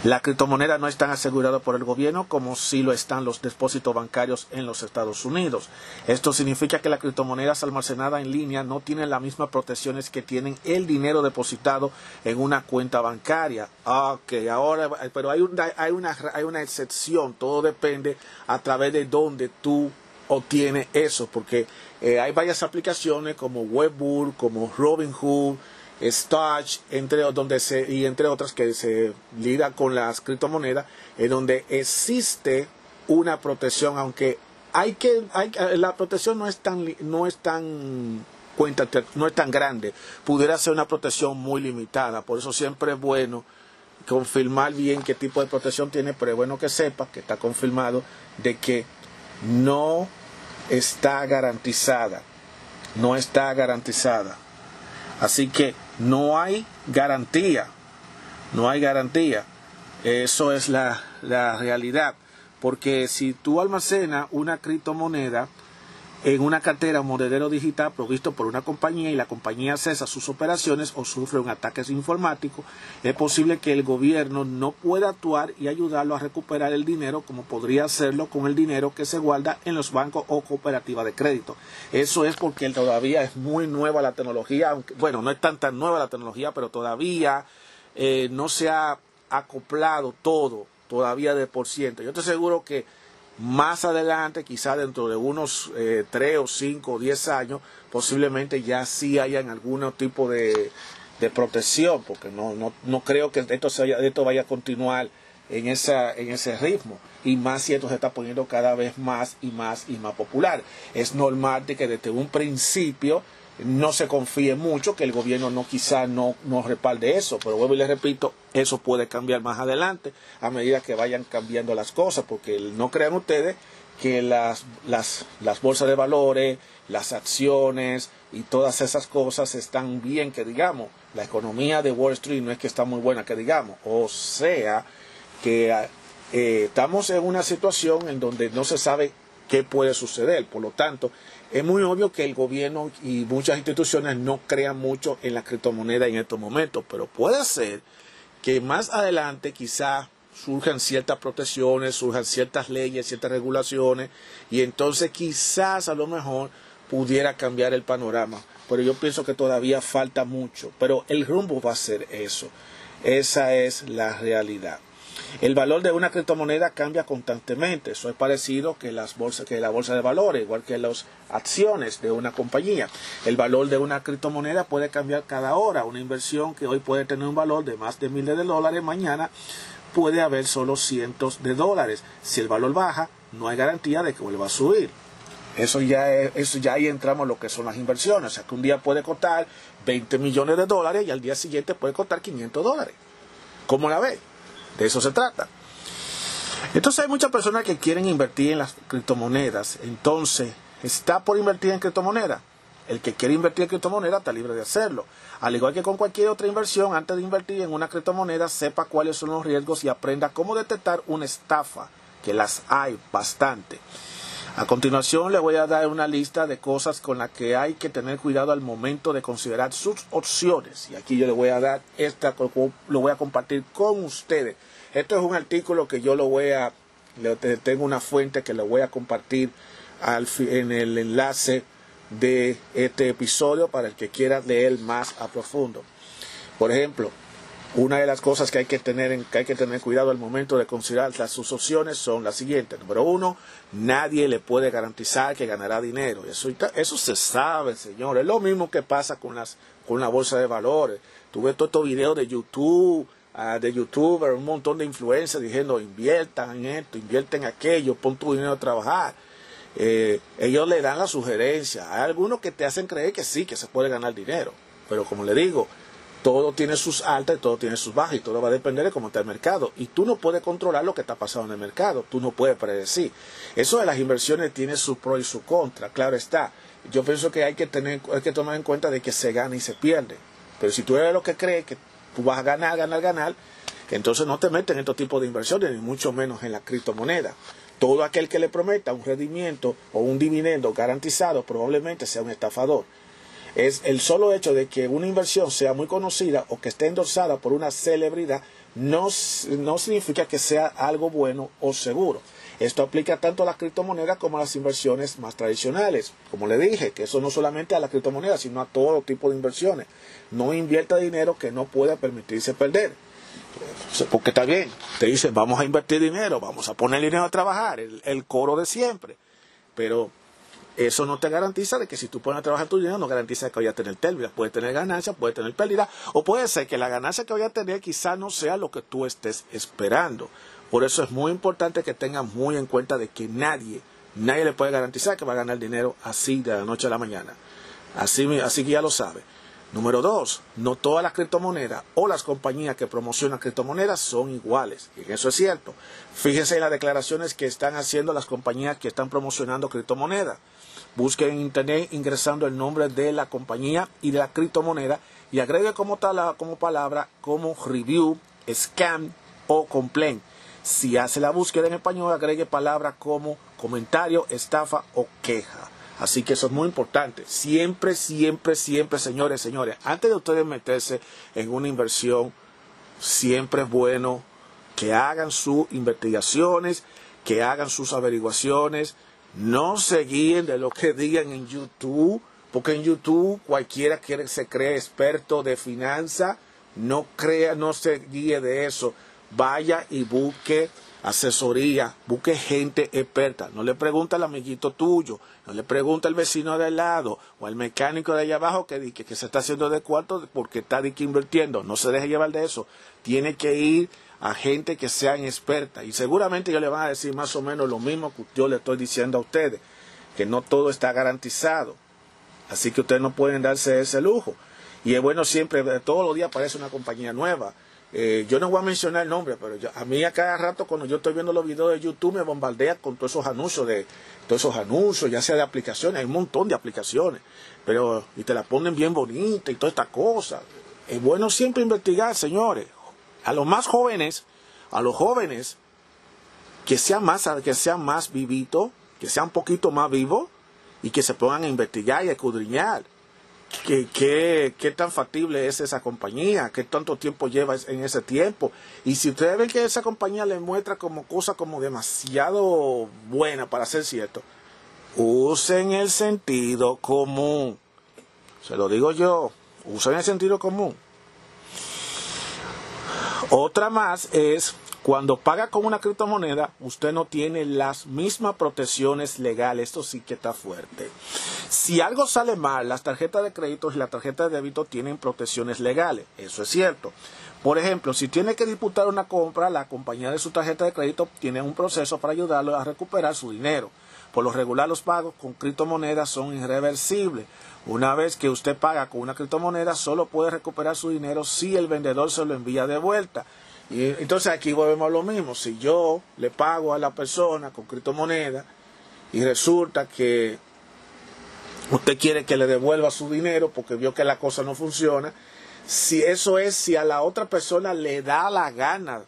Las criptomonedas no están aseguradas por el gobierno como si lo están los depósitos bancarios en los Estados Unidos. Esto significa que las criptomonedas almacenadas en línea no tienen las mismas protecciones que tienen el dinero depositado en una cuenta bancaria. Ok, ahora, pero hay una, hay una, hay una excepción. Todo depende a través de dónde tú obtienes eso, porque eh, hay varias aplicaciones como Webbook, como Robinhood, Starch, entre, donde se, y entre otras que se liga con las criptomonedas, en donde existe una protección, aunque hay que, la protección no es tan, no es tan cuenta, no es tan grande, pudiera ser una protección muy limitada, por eso siempre es bueno confirmar bien qué tipo de protección tiene, pero es bueno que sepa que está confirmado de que no está garantizada, no está garantizada. Así que no hay garantía, no hay garantía. Eso es la, la realidad. Porque si tú almacenas una criptomoneda, en una cartera o monedero digital provisto por una compañía y la compañía cesa sus operaciones o sufre un ataque informático, es posible que el gobierno no pueda actuar y ayudarlo a recuperar el dinero como podría hacerlo con el dinero que se guarda en los bancos o cooperativas de crédito. Eso es porque todavía es muy nueva la tecnología, aunque, bueno, no es tan tan nueva la tecnología, pero todavía eh, no se ha acoplado todo todavía de por ciento. Yo estoy seguro que más adelante, quizá dentro de unos eh, 3 o 5 o 10 años, posiblemente ya sí hayan algún tipo de, de protección, porque no, no, no creo que esto, esto vaya a continuar en, esa, en ese ritmo. Y más si esto se está poniendo cada vez más y más y más popular. Es normal de que desde un principio no se confíe mucho, que el gobierno no quizá no, no respalde eso, pero vuelvo y les repito, eso puede cambiar más adelante a medida que vayan cambiando las cosas, porque no crean ustedes que las, las, las bolsas de valores, las acciones y todas esas cosas están bien, que digamos, la economía de Wall Street no es que está muy buena, que digamos, o sea, que eh, estamos en una situación en donde no se sabe qué puede suceder. Por lo tanto, es muy obvio que el gobierno y muchas instituciones no crean mucho en la criptomoneda en estos momentos, pero puede ser que más adelante quizá surjan ciertas protecciones, surjan ciertas leyes, ciertas regulaciones, y entonces quizás a lo mejor pudiera cambiar el panorama. Pero yo pienso que todavía falta mucho, pero el rumbo va a ser eso. Esa es la realidad. El valor de una criptomoneda cambia constantemente. Eso es parecido que, las bolsas, que la bolsa de valores, igual que las acciones de una compañía. El valor de una criptomoneda puede cambiar cada hora. Una inversión que hoy puede tener un valor de más de miles de dólares, mañana puede haber solo cientos de dólares. Si el valor baja, no hay garantía de que vuelva a subir. Eso ya, eso ya ahí entramos en lo que son las inversiones. O sea, que un día puede costar 20 millones de dólares y al día siguiente puede costar 500 dólares. ¿Cómo la ve? De eso se trata. Entonces hay muchas personas que quieren invertir en las criptomonedas. Entonces, ¿está por invertir en criptomonedas? El que quiere invertir en criptomonedas está libre de hacerlo. Al igual que con cualquier otra inversión, antes de invertir en una criptomoneda, sepa cuáles son los riesgos y aprenda cómo detectar una estafa, que las hay bastante. A continuación le voy a dar una lista de cosas con las que hay que tener cuidado al momento de considerar sus opciones. Y aquí yo le voy a dar esta, lo voy a compartir con ustedes. Esto es un artículo que yo lo voy a, tengo una fuente que lo voy a compartir al, en el enlace de este episodio para el que quiera leer más a profundo. Por ejemplo, una de las cosas que hay que tener, que hay que tener cuidado al momento de considerar sus opciones son las siguientes. Número uno, nadie le puede garantizar que ganará dinero. Eso, eso se sabe, señor. Es lo mismo que pasa con, las, con la bolsa de valores. Tuve todos estos videos de YouTube, uh, de youtubers, un montón de influencers diciendo inviertan en esto, invierten en aquello, pon tu dinero a trabajar. Eh, ellos le dan la sugerencia. Hay algunos que te hacen creer que sí, que se puede ganar dinero. Pero como le digo, todo tiene sus altas y todo tiene sus bajas y todo va a depender de cómo está el mercado. Y tú no puedes controlar lo que está pasando en el mercado, tú no puedes predecir. Eso de las inversiones tiene su pro y su contra, claro está. Yo pienso que hay que, tener, hay que tomar en cuenta de que se gana y se pierde. Pero si tú eres lo que crees que tú vas a ganar, ganar, ganar, entonces no te metes en estos tipos de inversiones, ni mucho menos en la criptomoneda. Todo aquel que le prometa un rendimiento o un dividendo garantizado probablemente sea un estafador es el solo hecho de que una inversión sea muy conocida o que esté endorsada por una celebridad no, no significa que sea algo bueno o seguro. Esto aplica tanto a las criptomonedas como a las inversiones más tradicionales. Como le dije, que eso no solamente a las criptomonedas, sino a todo tipo de inversiones. No invierta dinero que no pueda permitirse perder. Porque está bien, te dicen, vamos a invertir dinero, vamos a poner dinero a trabajar, el, el coro de siempre. Pero eso no te garantiza de que si tú pones a trabajar tu dinero, no garantiza que vaya a tener pérdida. Puede tener ganancia, puede tener pérdida, o puede ser que la ganancia que vaya a tener quizá no sea lo que tú estés esperando. Por eso es muy importante que tengas muy en cuenta de que nadie, nadie le puede garantizar que va a ganar dinero así de la noche a la mañana. Así, así que ya lo sabe. Número dos, no todas las criptomonedas o las compañías que promocionan criptomonedas son iguales. Y eso es cierto. Fíjense en las declaraciones que están haciendo las compañías que están promocionando criptomonedas. Busque en internet ingresando el nombre de la compañía y de la criptomoneda y agregue como, tal, como palabra como review, scam o complaint. Si hace la búsqueda en español, agregue palabra como comentario, estafa o queja. Así que eso es muy importante. Siempre, siempre, siempre, señores, señores, antes de ustedes meterse en una inversión, siempre es bueno que hagan sus investigaciones, que hagan sus averiguaciones, no se guíen de lo que digan en YouTube, porque en YouTube cualquiera que se cree experto de finanzas, no crea, no se guíe de eso. Vaya y busque asesoría, busque gente experta. No le pregunte al amiguito tuyo, no le pregunte al vecino de al lado o al mecánico de allá abajo que, que, que se está haciendo de cuarto porque está invirtiendo. No se deje llevar de eso. Tiene que ir a gente que sean experta y seguramente yo le van a decir más o menos lo mismo que yo le estoy diciendo a ustedes, que no todo está garantizado. Así que ustedes no pueden darse ese lujo. Y es bueno siempre, todos los días aparece una compañía nueva. Eh, yo no voy a mencionar el nombre, pero a mí a cada rato cuando yo estoy viendo los videos de YouTube me bombardea con todos esos anuncios de todos esos anuncios, ya sea de aplicaciones, hay un montón de aplicaciones, pero y te la ponen bien bonita y toda esta cosa. Es bueno siempre investigar, señores a los más jóvenes, a los jóvenes, que sea más, que sea más vivito, que sea un poquito más vivo y que se pongan a investigar y a escudriñar. ¿Qué, tan factible es esa compañía? ¿Qué tanto tiempo lleva en ese tiempo? Y si ustedes ven que esa compañía le muestra como cosa como demasiado buena para ser cierto, usen el sentido común. Se lo digo yo, usen el sentido común. Otra más es cuando paga con una criptomoneda, usted no tiene las mismas protecciones legales. Esto sí que está fuerte. Si algo sale mal, las tarjetas de crédito y la tarjeta de débito tienen protecciones legales. Eso es cierto. Por ejemplo, si tiene que disputar una compra, la compañía de su tarjeta de crédito tiene un proceso para ayudarlo a recuperar su dinero. Por lo regular, los pagos con criptomonedas son irreversibles. Una vez que usted paga con una criptomoneda, solo puede recuperar su dinero si el vendedor se lo envía de vuelta. Y entonces aquí volvemos a lo mismo. Si yo le pago a la persona con criptomoneda y resulta que usted quiere que le devuelva su dinero porque vio que la cosa no funciona, si eso es si a la otra persona le da la gana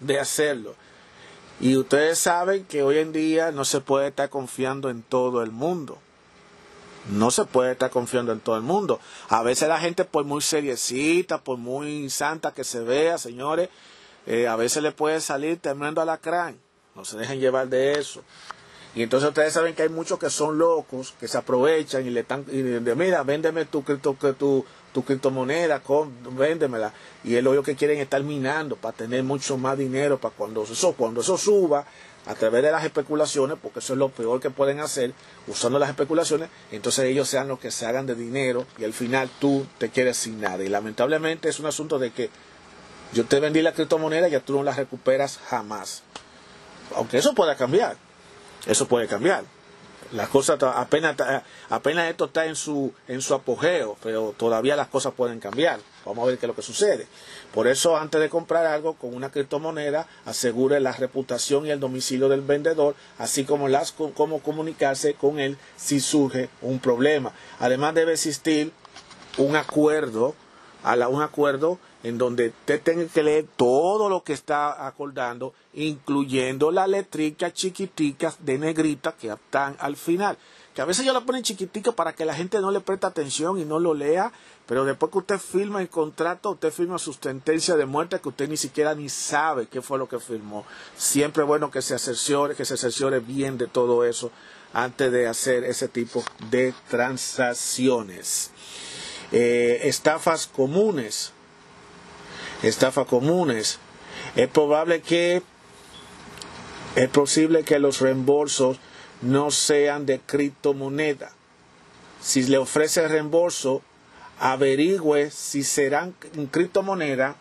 de hacerlo. Y ustedes saben que hoy en día no se puede estar confiando en todo el mundo. No se puede estar confiando en todo el mundo. A veces la gente, por muy seriecita, por muy santa que se vea, señores, eh, a veces le puede salir tremendo alacrán. No se dejen llevar de eso. Y entonces ustedes saben que hay muchos que son locos, que se aprovechan y le están, y de, mira, véndeme tu, tu, tu, tu criptomoneda, con, véndemela. Y es lo que quieren estar minando para tener mucho más dinero, para cuando eso, cuando eso suba, a través de las especulaciones, porque eso es lo peor que pueden hacer, usando las especulaciones, entonces ellos sean los que se hagan de dinero y al final tú te quedes sin nada. Y lamentablemente es un asunto de que yo te vendí la criptomoneda y ya tú no la recuperas jamás. Aunque eso pueda cambiar, eso puede cambiar. Las cosas apenas, apenas esto está en su, en su apogeo, pero todavía las cosas pueden cambiar. Vamos a ver qué es lo que sucede. Por eso, antes de comprar algo con una criptomoneda, asegure la reputación y el domicilio del vendedor, así como las cómo comunicarse con él si surge un problema. Además, debe existir un acuerdo, a la, un acuerdo en donde usted tenga que leer todo lo que está acordando, incluyendo las letricas chiquiticas de negrita que están al final. Que a veces yo la ponen chiquitica para que la gente no le preste atención y no lo lea, pero después que usted firma el contrato, usted firma su sentencia de muerte que usted ni siquiera ni sabe qué fue lo que firmó. Siempre bueno que se asesore, que se asesore bien de todo eso antes de hacer ese tipo de transacciones. Eh, estafas comunes estafas comunes. Es probable que es posible que los reembolsos no sean de criptomoneda. Si le ofrece reembolso, averigüe si serán en criptomoneda,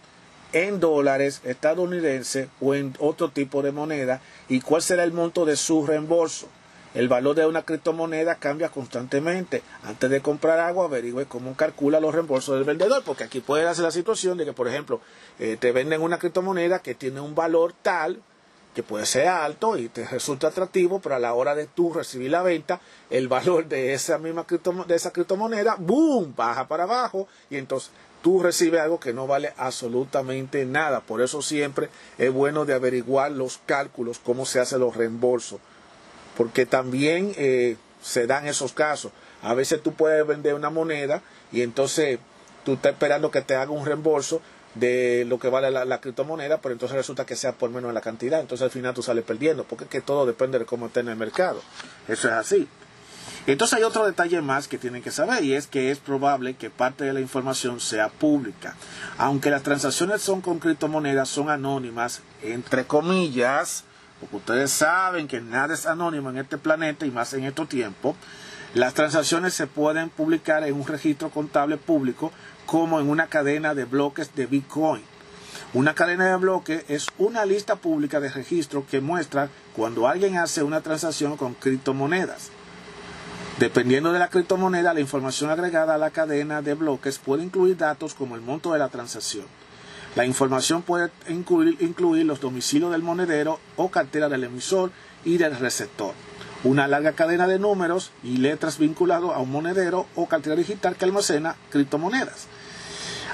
en dólares estadounidenses o en otro tipo de moneda y cuál será el monto de su reembolso. El valor de una criptomoneda cambia constantemente. Antes de comprar algo, averigüe cómo calcula los reembolsos del vendedor, porque aquí puede darse la situación de que, por ejemplo, eh, te venden una criptomoneda que tiene un valor tal que puede ser alto y te resulta atractivo, pero a la hora de tú recibir la venta, el valor de esa misma de esa criptomoneda, ¡boom!, baja para abajo y entonces tú recibes algo que no vale absolutamente nada. Por eso siempre es bueno de averiguar los cálculos, cómo se hacen los reembolsos porque también eh, se dan esos casos. A veces tú puedes vender una moneda y entonces tú estás esperando que te haga un reembolso de lo que vale la, criptomoneda, pero entonces resulta que sea por menos la cantidad, entonces al final tú sales perdiendo, porque es que todo depende de cómo esté en el mercado. Eso es así. Entonces hay otro detalle más que tienen que saber y es que es probable que parte de la información sea pública. Aunque las transacciones son con criptomonedas, son anónimas, entre comillas, porque ustedes saben que nada es anónimo en este planeta y más en estos tiempos, las transacciones se pueden publicar en un registro contable público como en una cadena de bloques de Bitcoin. Una cadena de bloques es una lista pública de registro que muestra cuando alguien hace una transacción con criptomonedas. Dependiendo de la criptomoneda, la información agregada a la cadena de bloques puede incluir datos como el monto de la transacción. La información puede incluir, los domicilios del monedero o cartera del emisor y del receptor. Una larga cadena de números y letras vinculados a un monedero o cartera digital que almacena criptomonedas.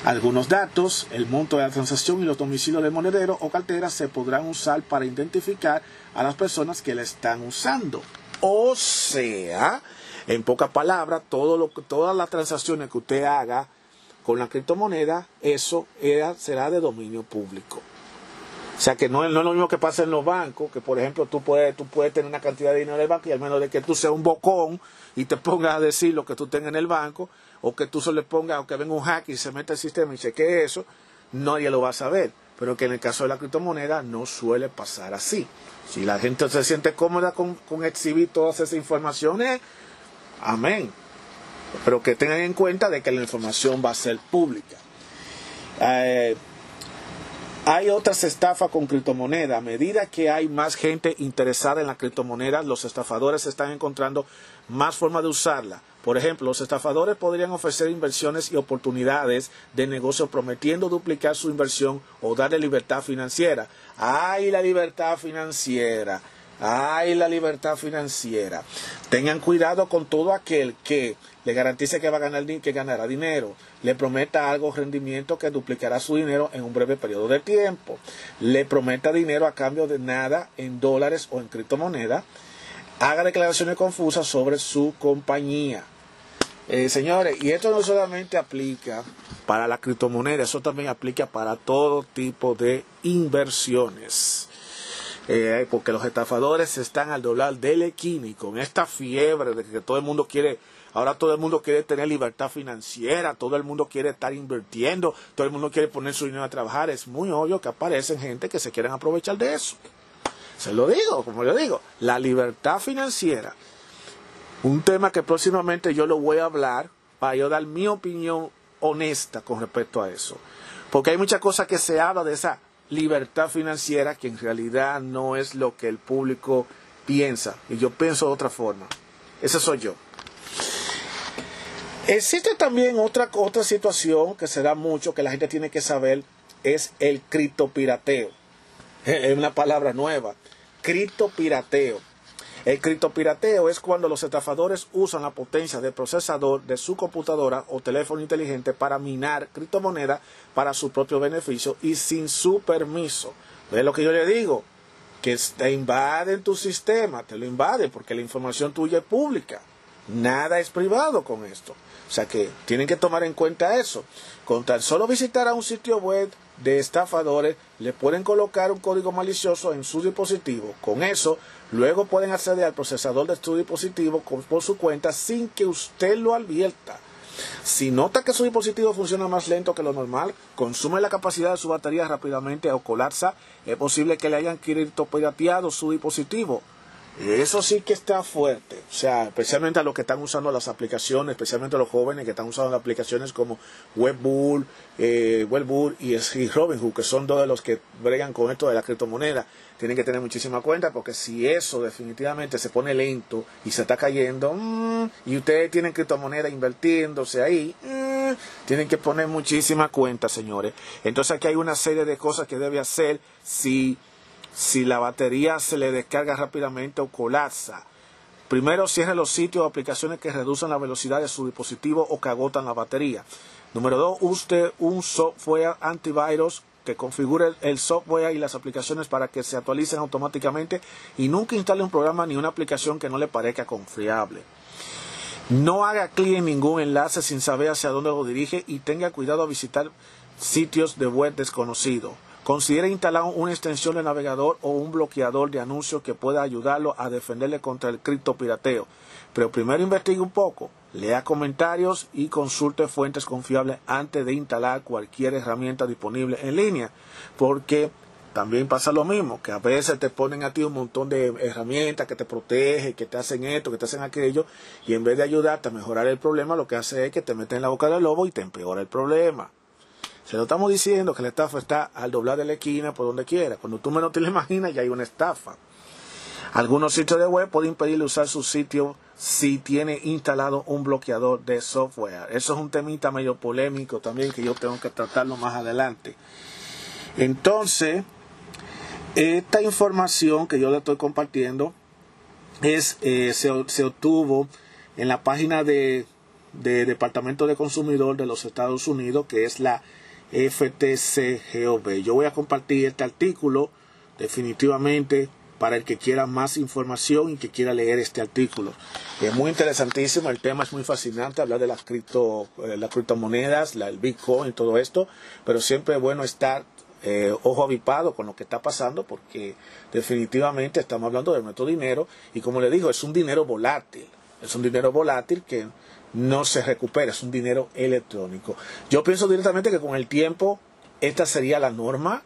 Algunos datos, el monto de la transacción y los domicilios del monedero o cartera se podrán usar para identificar a las personas que la están usando. O sea, en pocas palabras, todas las transacciones que usted haga con la criptomoneda, eso será de dominio público. O sea que no es, lo mismo que pasa en los bancos, que por ejemplo tú puedes, tú puedes tener una cantidad de dinero en el banco y al menos de que tú seas un bocón y te pongas a decir lo que tú tengas en el banco, o que tú solo le pongas, o que venga un hack y se meta el sistema y chequee eso, nadie lo va a saber. Pero que en el caso de la criptomoneda no suele pasar así. Si la gente se siente cómoda con exhibir todas esas informaciones, amén. Pero que tengan en cuenta de que la información va a ser pública. Eh, hay otras estafas con criptomonedas. A medida que hay más gente interesada en la criptomoneda, los estafadores están encontrando más formas de usarla. Por ejemplo, los estafadores podrían ofrecer inversiones y oportunidades de negocio prometiendo duplicar su inversión o darle libertad financiera. ¡Ay, la libertad financiera! ¡Ay, la libertad financiera! Tengan cuidado con todo aquel que le garantice que va a ganar que ganará dinero, le prometa algo rendimiento que duplicará su dinero en un breve periodo de tiempo, le prometa dinero a cambio de nada en dólares o en criptomoneda, haga declaraciones confusas sobre su compañía. Eh, señores, y esto no solamente aplica para la criptomoneda, eso también aplica para todo tipo de inversiones. Eh, porque los estafadores están al doblar del equini con esta fiebre de que todo el mundo quiere Ahora todo el mundo quiere tener libertad financiera, todo el mundo quiere estar invirtiendo, todo el mundo quiere poner su dinero a trabajar. Es muy obvio que aparecen gente que se quieren aprovechar de eso. Se lo digo, como yo digo, la libertad financiera. Un tema que próximamente yo lo voy a hablar para yo dar mi opinión honesta con respecto a eso. Porque hay muchas cosas que se habla de esa libertad financiera que en realidad no es lo que el público piensa. Y yo pienso de otra forma. Ese soy yo. Existe también otra, otra situación que se da mucho, que la gente tiene que saber, es el criptopirateo. Es una palabra nueva. Criptopirateo. El criptopirateo es cuando los estafadores usan la potencia del procesador de su computadora o teléfono inteligente para minar criptomonedas para su propio beneficio y sin su permiso. ¿Ves lo que yo le digo? Que te invaden tu sistema, te lo invaden porque la información tuya es pública. Nada es privado con esto. O sea que tienen que tomar en cuenta eso. Con tan solo visitar a un sitio web de estafadores, le pueden colocar un código malicioso en su dispositivo. Con eso, luego pueden acceder al procesador de su dispositivo por su cuenta sin que usted lo advierta. Si nota que su dispositivo funciona más lento que lo normal, consume la capacidad de su batería rápidamente o colapsa, es posible que le hayan pirateado su dispositivo. Eso sí que está fuerte. O sea, especialmente a los que están usando las aplicaciones, especialmente a los jóvenes que están usando las aplicaciones como Webbull, eh, y, y Robinhood, que son dos de los que bregan con esto de la criptomoneda. Tienen que tener muchísima cuenta porque si eso definitivamente se pone lento y se está cayendo, mm, y ustedes tienen criptomoneda invirtiéndose ahí, mm, tienen que poner muchísima cuenta, señores. Entonces aquí hay una serie de cosas que debe hacer si si la batería se le descarga rápidamente o colapsa. Primero, cierre los sitios o aplicaciones que reducen la velocidad de su dispositivo o que agotan la batería. Número dos, use un software antivirus que configure el software y las aplicaciones para que se actualicen automáticamente y nunca instale un programa ni una aplicación que no le parezca confiable. No haga clic en ningún enlace sin saber hacia dónde lo dirige y tenga cuidado a visitar sitios de web desconocidos. Considere instalar una extensión de navegador o un bloqueador de anuncios que pueda ayudarlo a defenderle contra el criptopirateo. Pero primero investigue un poco, lea comentarios y consulte fuentes confiables antes de instalar cualquier herramienta disponible en línea, porque también pasa lo mismo, que a veces te ponen a ti un montón de herramientas que te protegen, que te hacen esto, que te hacen aquello, y en vez de ayudarte a mejorar el problema, lo que hace es que te meten en la boca del lobo y te empeora el problema. Se lo estamos diciendo que la estafa está al doblar de la esquina por donde quiera. Cuando tú menos te lo imaginas, ya hay una estafa. Algunos sitios de web pueden impedirle usar su sitio si tiene instalado un bloqueador de software. Eso es un temita medio polémico también que yo tengo que tratarlo más adelante. Entonces, esta información que yo le estoy compartiendo es, eh, se, se obtuvo en la página de del Departamento de Consumidor de los Estados Unidos, que es la FTCGOB. Yo voy a compartir este artículo definitivamente para el que quiera más información y que quiera leer este artículo. Es muy interesantísimo, el tema es muy fascinante, hablar de las, cripto, eh, las criptomonedas, la, el Bitcoin y todo esto, pero siempre es bueno estar eh, ojo avipado con lo que está pasando porque definitivamente estamos hablando de nuestro dinero y como le digo, es un dinero volátil, es un dinero volátil que no se recupera, es un dinero electrónico. Yo pienso directamente que con el tiempo esta sería la norma,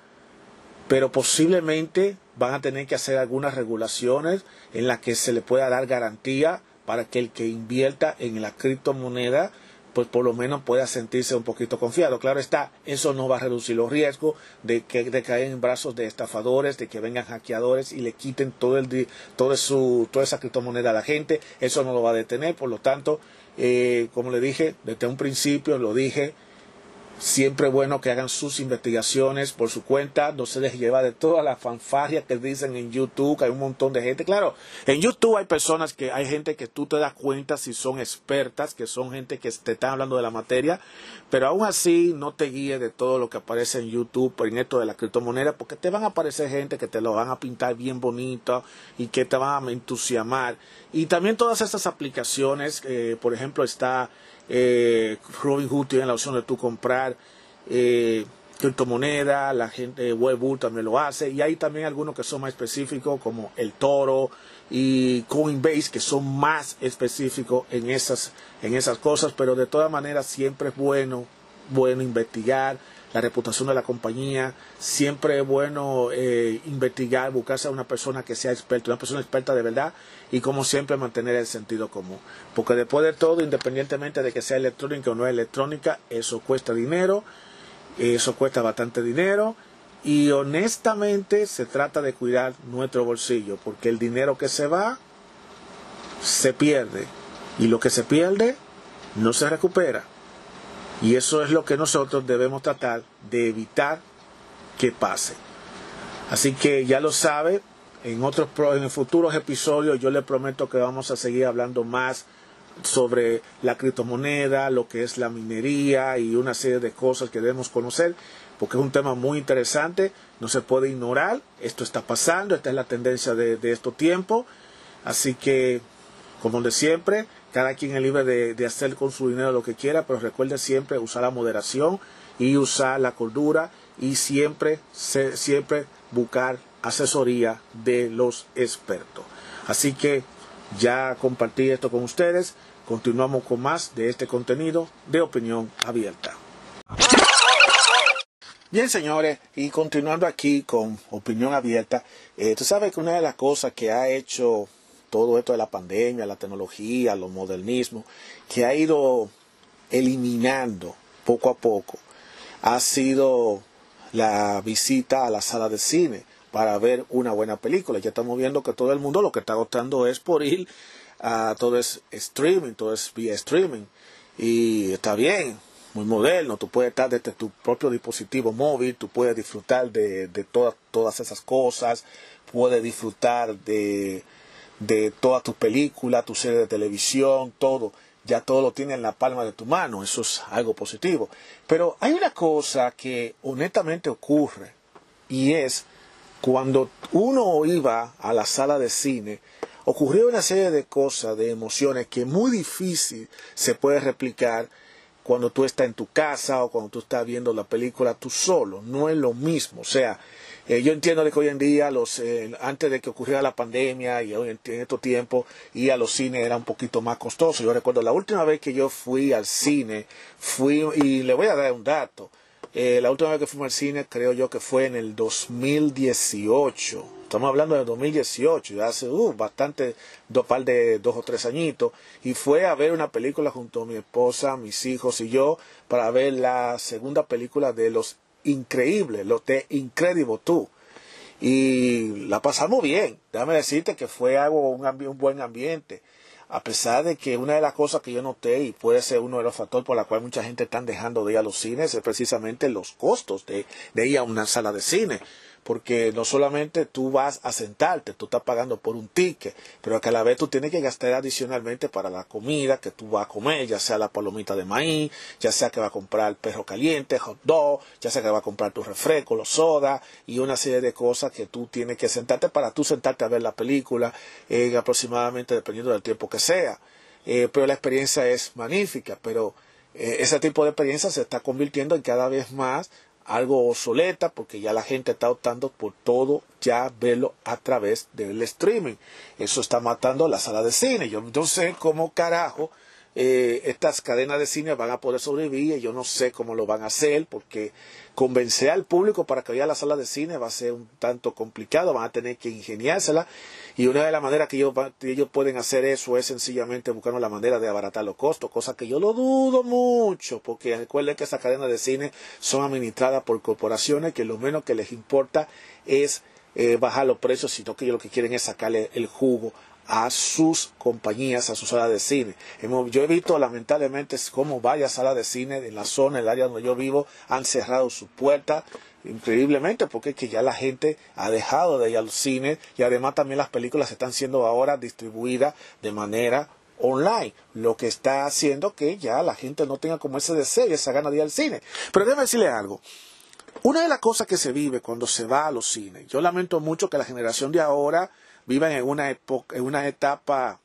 pero posiblemente van a tener que hacer algunas regulaciones en las que se le pueda dar garantía para que el que invierta en la criptomoneda pues por lo menos pueda sentirse un poquito confiado. Claro está, eso no va a reducir los riesgos de que de caer en brazos de estafadores, de que vengan hackeadores y le quiten todo el todo su toda esa criptomoneda a la gente. Eso no lo va a detener, por lo tanto, eh, como le dije desde un principio, lo dije, Siempre bueno que hagan sus investigaciones por su cuenta, no se les lleva de toda la fanfarria que dicen en YouTube, que hay un montón de gente. Claro, en YouTube hay personas que, hay gente que tú te das cuenta si son expertas, que son gente que te están hablando de la materia, pero aún así no te guíes de todo lo que aparece en YouTube en esto de la criptomoneda, porque te van a aparecer gente que te lo van a pintar bien bonito y que te van a entusiasmar. Y también todas estas aplicaciones, eh, por ejemplo, está eh, Robinhood tiene la opción de tú comprar eh, criptomonedas, la gente Webbull también lo hace y hay también algunos que son más específicos como el Toro y Coinbase que son más específicos en esas en esas cosas, pero de todas maneras siempre es bueno bueno investigar la reputación de la compañía. Siempre es bueno eh, investigar, buscarse a una persona que sea experta, una persona experta de verdad y como siempre mantener el sentido común. Porque después de todo, independientemente de que sea electrónica o no electrónica, eso cuesta dinero, eso cuesta bastante dinero y honestamente se trata de cuidar nuestro bolsillo porque el dinero que se va se pierde y lo que se pierde no se recupera. Y eso es lo que nosotros debemos tratar de evitar que pase. Así que ya lo sabe, en otros en futuros episodios yo le prometo que vamos a seguir hablando más sobre la criptomoneda, lo que es la minería y una serie de cosas que debemos conocer, porque es un tema muy interesante, no se puede ignorar, esto está pasando, esta es la tendencia de, de estos tiempos, así que, como de siempre, cada quien es libre de, hacer con su dinero lo que quiera, pero recuerde siempre usar la moderación y usar la cordura y siempre, siempre buscar asesoría de los expertos. Así que ya compartí esto con ustedes. Continuamos con más de este contenido de opinión abierta. Bien, señores, y continuando aquí con opinión abierta, eh, tú sabes que una de las cosas que ha hecho todo esto de la pandemia, la tecnología, los modernismos, que ha ido eliminando poco a poco, ha sido la visita a la sala de cine para ver una buena película. Ya estamos viendo que todo el mundo lo que está optando es por ir a todo es streaming, todo es vía streaming. Y está bien, muy moderno, tú puedes estar desde tu propio dispositivo móvil, tú puedes disfrutar de, todas esas cosas, puedes disfrutar de de todas tus películas, tu serie de televisión, todo. Ya todo lo tiene en la palma de tu mano. Eso es algo positivo. Pero hay una cosa que honestamente ocurre y es cuando uno iba a la sala de cine, ocurrió una serie de cosas, de emociones que muy difícil se puede replicar cuando tú estás en tu casa o cuando tú estás viendo la película tú solo. No es lo mismo. O sea, eh, yo entiendo que hoy en día, los, eh, antes de que ocurriera la pandemia y hoy en, estos tiempos, ir a los cines era un poquito más costoso. Yo recuerdo la última vez que yo fui al cine, fui, y le voy a dar un dato, eh, la última vez que fuimos al cine creo yo que fue en el 2018. Estamos hablando de 2018, ya hace uh, bastante, dos par de dos o tres añitos. Y fue a ver una película junto a mi esposa, mis hijos y yo para ver la segunda película de los increíble, lo de Incredible tú Y la pasamos bien. Déjame decirte que fue algo, un, buen ambiente. A pesar de que una de las cosas que yo noté, y puede ser uno de los factores por la cual mucha gente está dejando de ir a los cines, es precisamente los costos de ir a una sala de cine. Porque no solamente tú vas a sentarte, tú estás pagando por un ticket, pero a la vez tú tienes que gastar adicionalmente para la comida que tú vas a comer, ya sea la palomita de maíz, ya sea que va a comprar perro caliente, hot dog, ya sea que va a comprar tu refresco, los soda y una serie de cosas que tú tienes que sentarte para tú sentarte a ver la película en aproximadamente dependiendo del tiempo que sea. Eh, pero la experiencia es magnífica, pero eh, ese tipo de experiencia se está convirtiendo en cada vez más algo obsoleta porque ya la gente está optando por todo ya verlo a través del streaming. Eso está matando la sala de cine. Yo no sé cómo carajo eh, estas cadenas de cine van a poder sobrevivir. Yo no sé cómo lo van a hacer porque convencer al público para que vaya a la sala de cine va a ser un tanto complicado. Van a tener que ingeniársela. Y una de las maneras que ellos, ellos pueden hacer eso es sencillamente buscando la manera de abaratar los costos, cosa que yo lo dudo mucho, porque recuerden que esas cadenas de cine son administradas por corporaciones que lo menos que les importa es eh, bajar los precios, sino que ellos lo que quieren es sacarle el jugo a sus compañías, a sus salas de cine. Yo he visto lamentablemente cómo varias salas de cine en la zona, en el área donde yo vivo, han cerrado sus puertas increíblemente porque es que ya la gente ha dejado de ir al cine y además también las películas están siendo ahora distribuidas de manera online, lo que está haciendo que ya la gente no tenga como ese deseo y esa gana de ir al cine. Pero déjeme decirle algo. Una de las cosas que se vive cuando se va a los cines, yo lamento mucho que la generación de ahora viven en una, época, en una etapa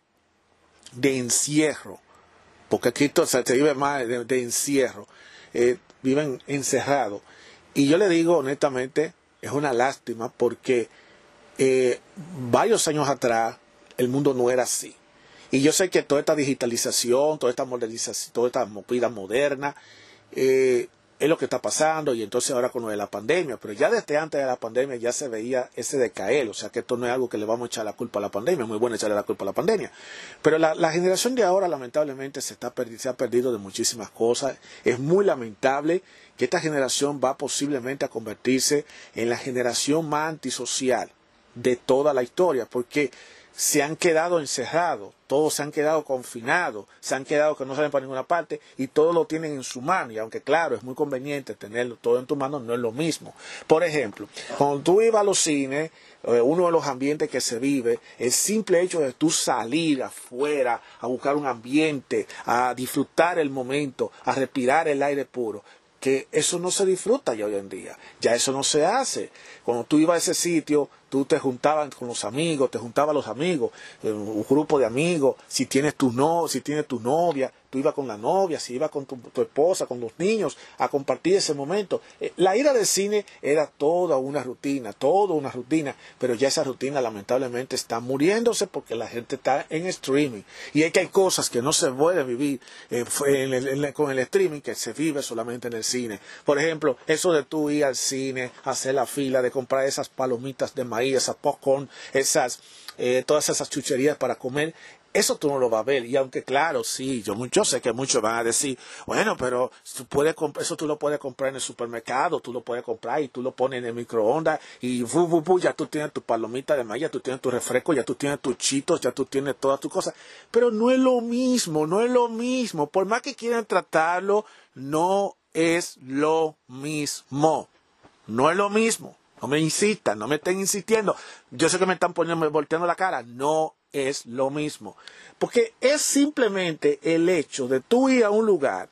de encierro, porque aquí se vive más de, encierro, eh, viven encerrados. Y yo le digo honestamente, es una lástima porque eh, varios años atrás el mundo no era así. Y yo sé que toda esta digitalización, toda esta modernización, toda esta movida moderna, eh, es lo que está pasando y entonces ahora con lo de la pandemia, pero ya desde antes de la pandemia ya se veía ese decaer, o sea que esto no es algo que le vamos a echar la culpa a la pandemia, es muy bueno echarle la culpa a la pandemia, pero la, generación de ahora lamentablemente se, está se ha perdido de muchísimas cosas, es muy lamentable que esta generación va posiblemente a convertirse en la generación más antisocial de toda la historia, porque se han quedado encerrados, todos se han quedado confinados, se han quedado que no salen para ninguna parte y todo lo tienen en su mano. Y aunque claro, es muy conveniente tenerlo todo en tu mano, no es lo mismo. Por ejemplo, cuando tú ibas a los cines, eh, uno de los ambientes que se vive, el simple hecho de tú salir afuera a buscar un ambiente, a disfrutar el momento, a respirar el aire puro, que eso no se disfruta ya hoy en día, ya eso no se hace. Cuando tú ibas a ese sitio, tú te juntabas con los amigos, te juntabas los amigos, eh, un grupo de amigos, si tienes tu no, si tienes tu novia, tú ibas con la novia, si ibas con tu, esposa, con los niños, a compartir ese momento. Eh, la ida del cine era toda una rutina, toda una rutina, pero ya esa rutina lamentablemente está muriéndose porque la gente está en streaming. Y es que hay cosas que no se pueden vivir eh, con el streaming que se vive solamente en el cine. Por ejemplo, eso de tú ir al cine, hacer la fila, de comprar esas palomitas de maíz, esas popcorn, esas, eh, todas esas chucherías para comer, eso tú no lo vas a ver. Y aunque claro, sí, yo, yo sé que muchos van a decir, bueno, pero tú puedes eso tú lo puedes comprar en el supermercado, tú lo puedes comprar y tú lo pones en el microondas y ya tú tienes tu palomita de maíz, ya tú tienes tu refresco, ya tú tienes tus chitos, ya tú tienes todas tus cosas. Pero no es lo mismo, no es lo mismo. Por más que quieran tratarlo, no es lo mismo. No es lo mismo. No me insistan, no me estén insistiendo. Yo sé que me están poniendo, volteando la cara. No es lo mismo. Porque es simplemente el hecho de tú ir a un lugar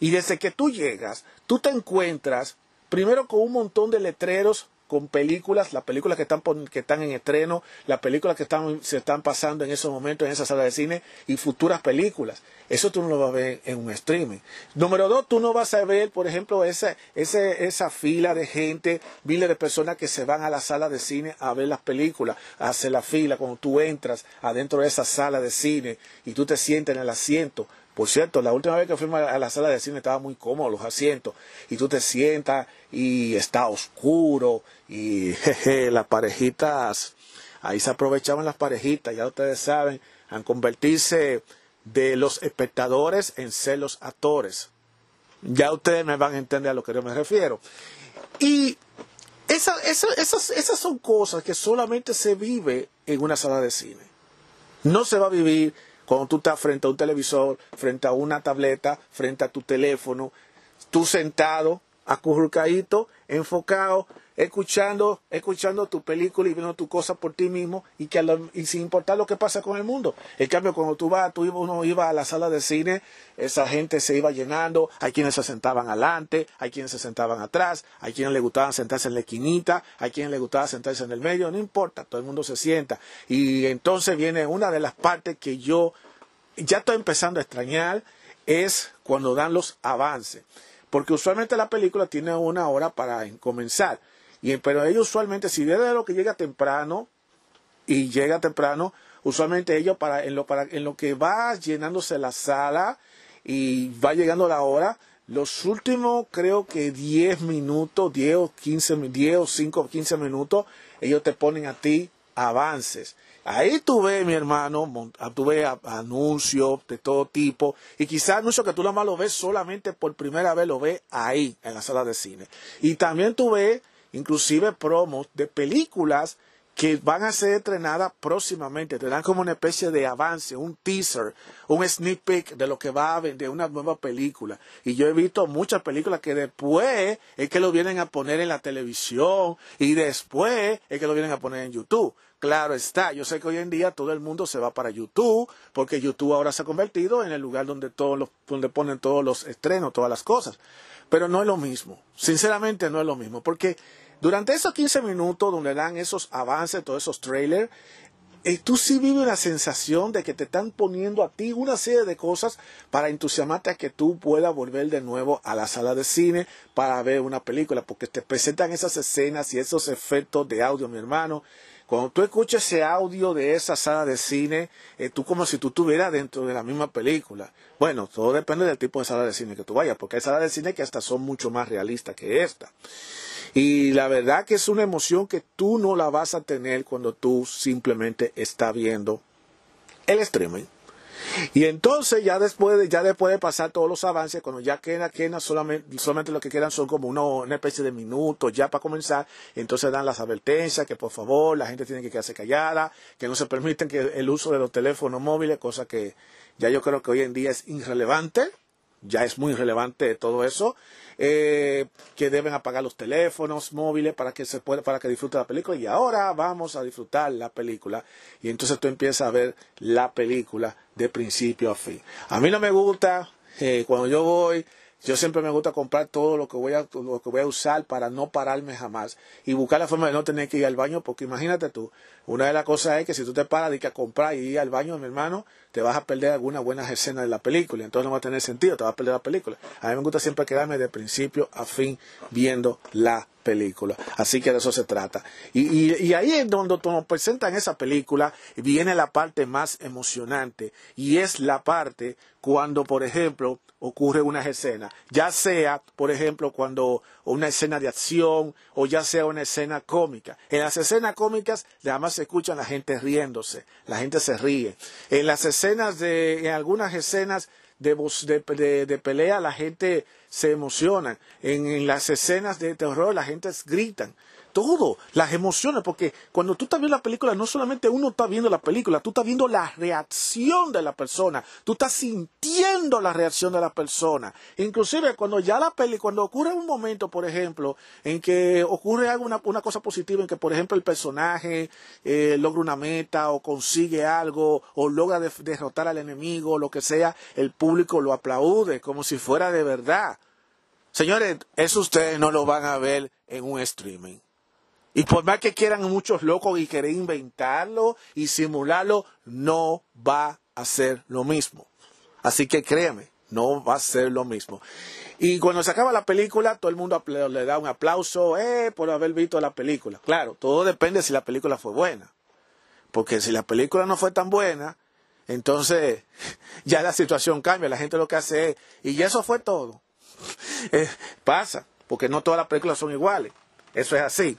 y desde que tú llegas, tú te encuentras primero con un montón de letreros con películas, las películas que están, que están en estreno, las películas que están, se están pasando en esos momentos en esa sala de cine y futuras películas. Eso tú no lo vas a ver en un streaming. Número dos, tú no vas a ver, por ejemplo, esa, esa fila de gente, miles de personas que se van a la sala de cine a ver las películas, a hacer la fila cuando tú entras adentro de esa sala de cine y tú te sientes en el asiento por cierto, la última vez que fuimos a la sala de cine estaba muy cómodo los asientos y tú te sientas y está oscuro y jeje, las parejitas, ahí se aprovechaban las parejitas, ya ustedes saben, a convertirse de los espectadores en ser los actores. Ya ustedes me van a entender a lo que yo me refiero. Y esas, esas, esas son cosas que solamente se vive en una sala de cine. No se va a vivir cuando tú estás frente a un televisor, frente a una tableta, frente a tu teléfono, tú sentado, acurrucadito, enfocado, escuchando, escuchando tu película y viendo tu cosa por ti mismo y, que y sin importar lo que pasa con el mundo. En cambio, cuando tú vas, tú, uno iba a la sala de cine, esa gente se iba llenando, hay quienes se sentaban adelante, hay quienes se sentaban atrás, hay quienes le gustaba sentarse en la esquinita, hay quienes le gustaba sentarse en el medio, no importa, todo el mundo se sienta. Y entonces viene una de las partes que yo ya estoy empezando a extrañar, es cuando dan los avances. Porque usualmente la película tiene una hora para comenzar. Y, pero ellos usualmente, si de lo que llega temprano y llega temprano, usualmente ellos para en lo, para, en lo que va llenándose la sala y va llegando la hora, los últimos creo que 10 minutos, 10 o 15, 10 o 5 o 15 minutos, ellos te ponen a ti avances. Ahí tú ves, mi hermano, ah, tú ves anuncios de todo tipo, y quizás anuncios que tú nada más lo ves solamente por primera vez, lo ves ahí, en la sala de cine. Y también tú ves, inclusive, promos de películas que van a ser estrenadas próximamente. Te dan como una especie de avance, un teaser, un sneak peek de lo que va a vender una nueva película. Y yo he visto muchas películas que después es que lo vienen a poner en la televisión y después es que lo vienen a poner en YouTube. Claro está, yo sé que hoy en día todo el mundo se va para YouTube, porque YouTube ahora se ha convertido en el lugar donde todos los, donde ponen todos los estrenos, todas las cosas. Pero no es lo mismo. Sinceramente no es lo mismo, porque durante esos 15 minutos donde dan esos avances, todos esos trailers, eh, tú sí vives la sensación de que te están poniendo a ti una serie de cosas para entusiasmarte a que tú puedas volver de nuevo a la sala de cine para ver una película, porque te presentan esas escenas y esos efectos de audio, mi hermano, cuando tú escuchas ese audio de esa sala de cine, eh, tú como si tú estuvieras dentro de la misma película. Bueno, todo depende del tipo de sala de cine que tú vayas, porque hay salas de cine que hasta son mucho más realistas que esta. Y la verdad que es una emoción que tú no la vas a tener cuando tú simplemente estás viendo el streaming. Y entonces ya después de, ya después de pasar todos los avances, cuando ya queda, queda solamente, solamente lo que quedan son como una, especie de minutos ya para comenzar, entonces dan las advertencias que por favor la gente tiene que quedarse callada, que no se permiten que el uso de los teléfonos móviles, cosa que ya yo creo que hoy en día es irrelevante, ya es muy relevante todo eso, eh, que deben apagar los teléfonos móviles para que se pueda, para que disfrute la película y ahora vamos a disfrutar la película y entonces tú empiezas a ver la película de principio a fin. A mí no me gusta eh, cuando yo voy yo siempre me gusta comprar todo lo que voy a lo que voy a usar para no pararme jamás y buscar la forma de no tener que ir al baño porque imagínate tú, una de las cosas es que si tú te paras de que a comprar y ir al baño, mi hermano, te vas a perder algunas buenas escenas de la película, entonces no va a tener sentido, te vas a perder la película. A mí me gusta siempre quedarme de principio a fin viendo la película. Así que de eso se trata. Y, ahí es donde nos presentan esa película, viene la parte más emocionante. Y es la parte cuando, por ejemplo, ocurre una escena. Ya sea, por ejemplo, cuando una escena de acción o ya sea una escena cómica. En las escenas cómicas, además se escuchan la gente riéndose. La gente se ríe. En las escenas de, en algunas escenas de, de, pelea la gente se emociona. En, las escenas de terror la gente gritan. Todo, las emociones, porque cuando tú estás viendo la película, no solamente uno está viendo la película, tú estás viendo la reacción de la persona, tú estás sintiendo la reacción de la persona. Inclusive cuando ya la peli, cuando ocurre un momento, por ejemplo, en que ocurre alguna una cosa positiva, en que por ejemplo el personaje eh, logra una meta o consigue algo o logra derrotar al enemigo, lo que sea, el público lo aplaude como si fuera de verdad. Señores, eso ustedes no lo van a ver en un streaming. Y por más que quieran muchos locos y querer inventarlo y simularlo, no va a ser lo mismo. Así que créeme, no va a ser lo mismo. Y cuando se acaba la película, todo el mundo le da un aplauso eh, por haber visto la película. Claro, todo depende si la película fue buena. Porque si la película no fue tan buena, entonces ya la situación cambia. La gente lo que hace es, y eso fue todo. Eh, pasa, porque no todas las películas son iguales. Eso es así.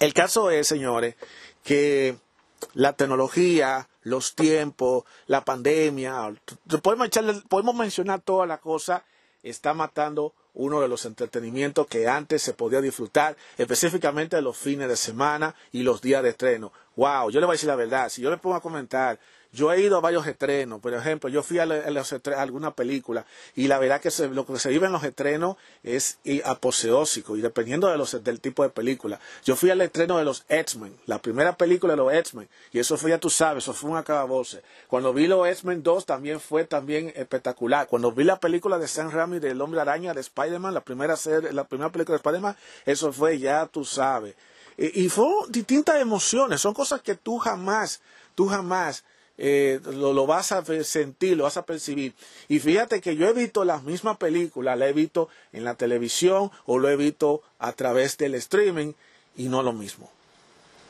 El caso es, señores, que la tecnología, los tiempos, la pandemia, podemos, podemos mencionar toda la cosa, está matando uno de los entretenimientos que antes se podía disfrutar, específicamente los fines de semana y los días de estreno. wow, yo le voy a decir la verdad, si yo le pongo a comentar yo he ido a varios estrenos, por ejemplo, yo fui a, alguna película y la verdad que lo que se vive en los estrenos es aposeósico y dependiendo de los, del tipo de película. Yo fui al estreno de los X-Men, la primera película de los X-Men, y eso fue, ya tú sabes, eso fue un acabavoce. Cuando vi los X-Men 2 también fue también espectacular. Cuando vi la película de Sam Raimi del Hombre Araña de Spider-Man, la primera, la primera película de Spider-Man, eso fue, ya tú sabes. Y, y fue distintas emociones, son cosas que tú jamás, tú jamás eh, lo, vas a sentir, lo vas a percibir. Y fíjate que yo he visto las mismas películas, la he visto en la televisión o lo he visto a través del streaming y no es lo mismo.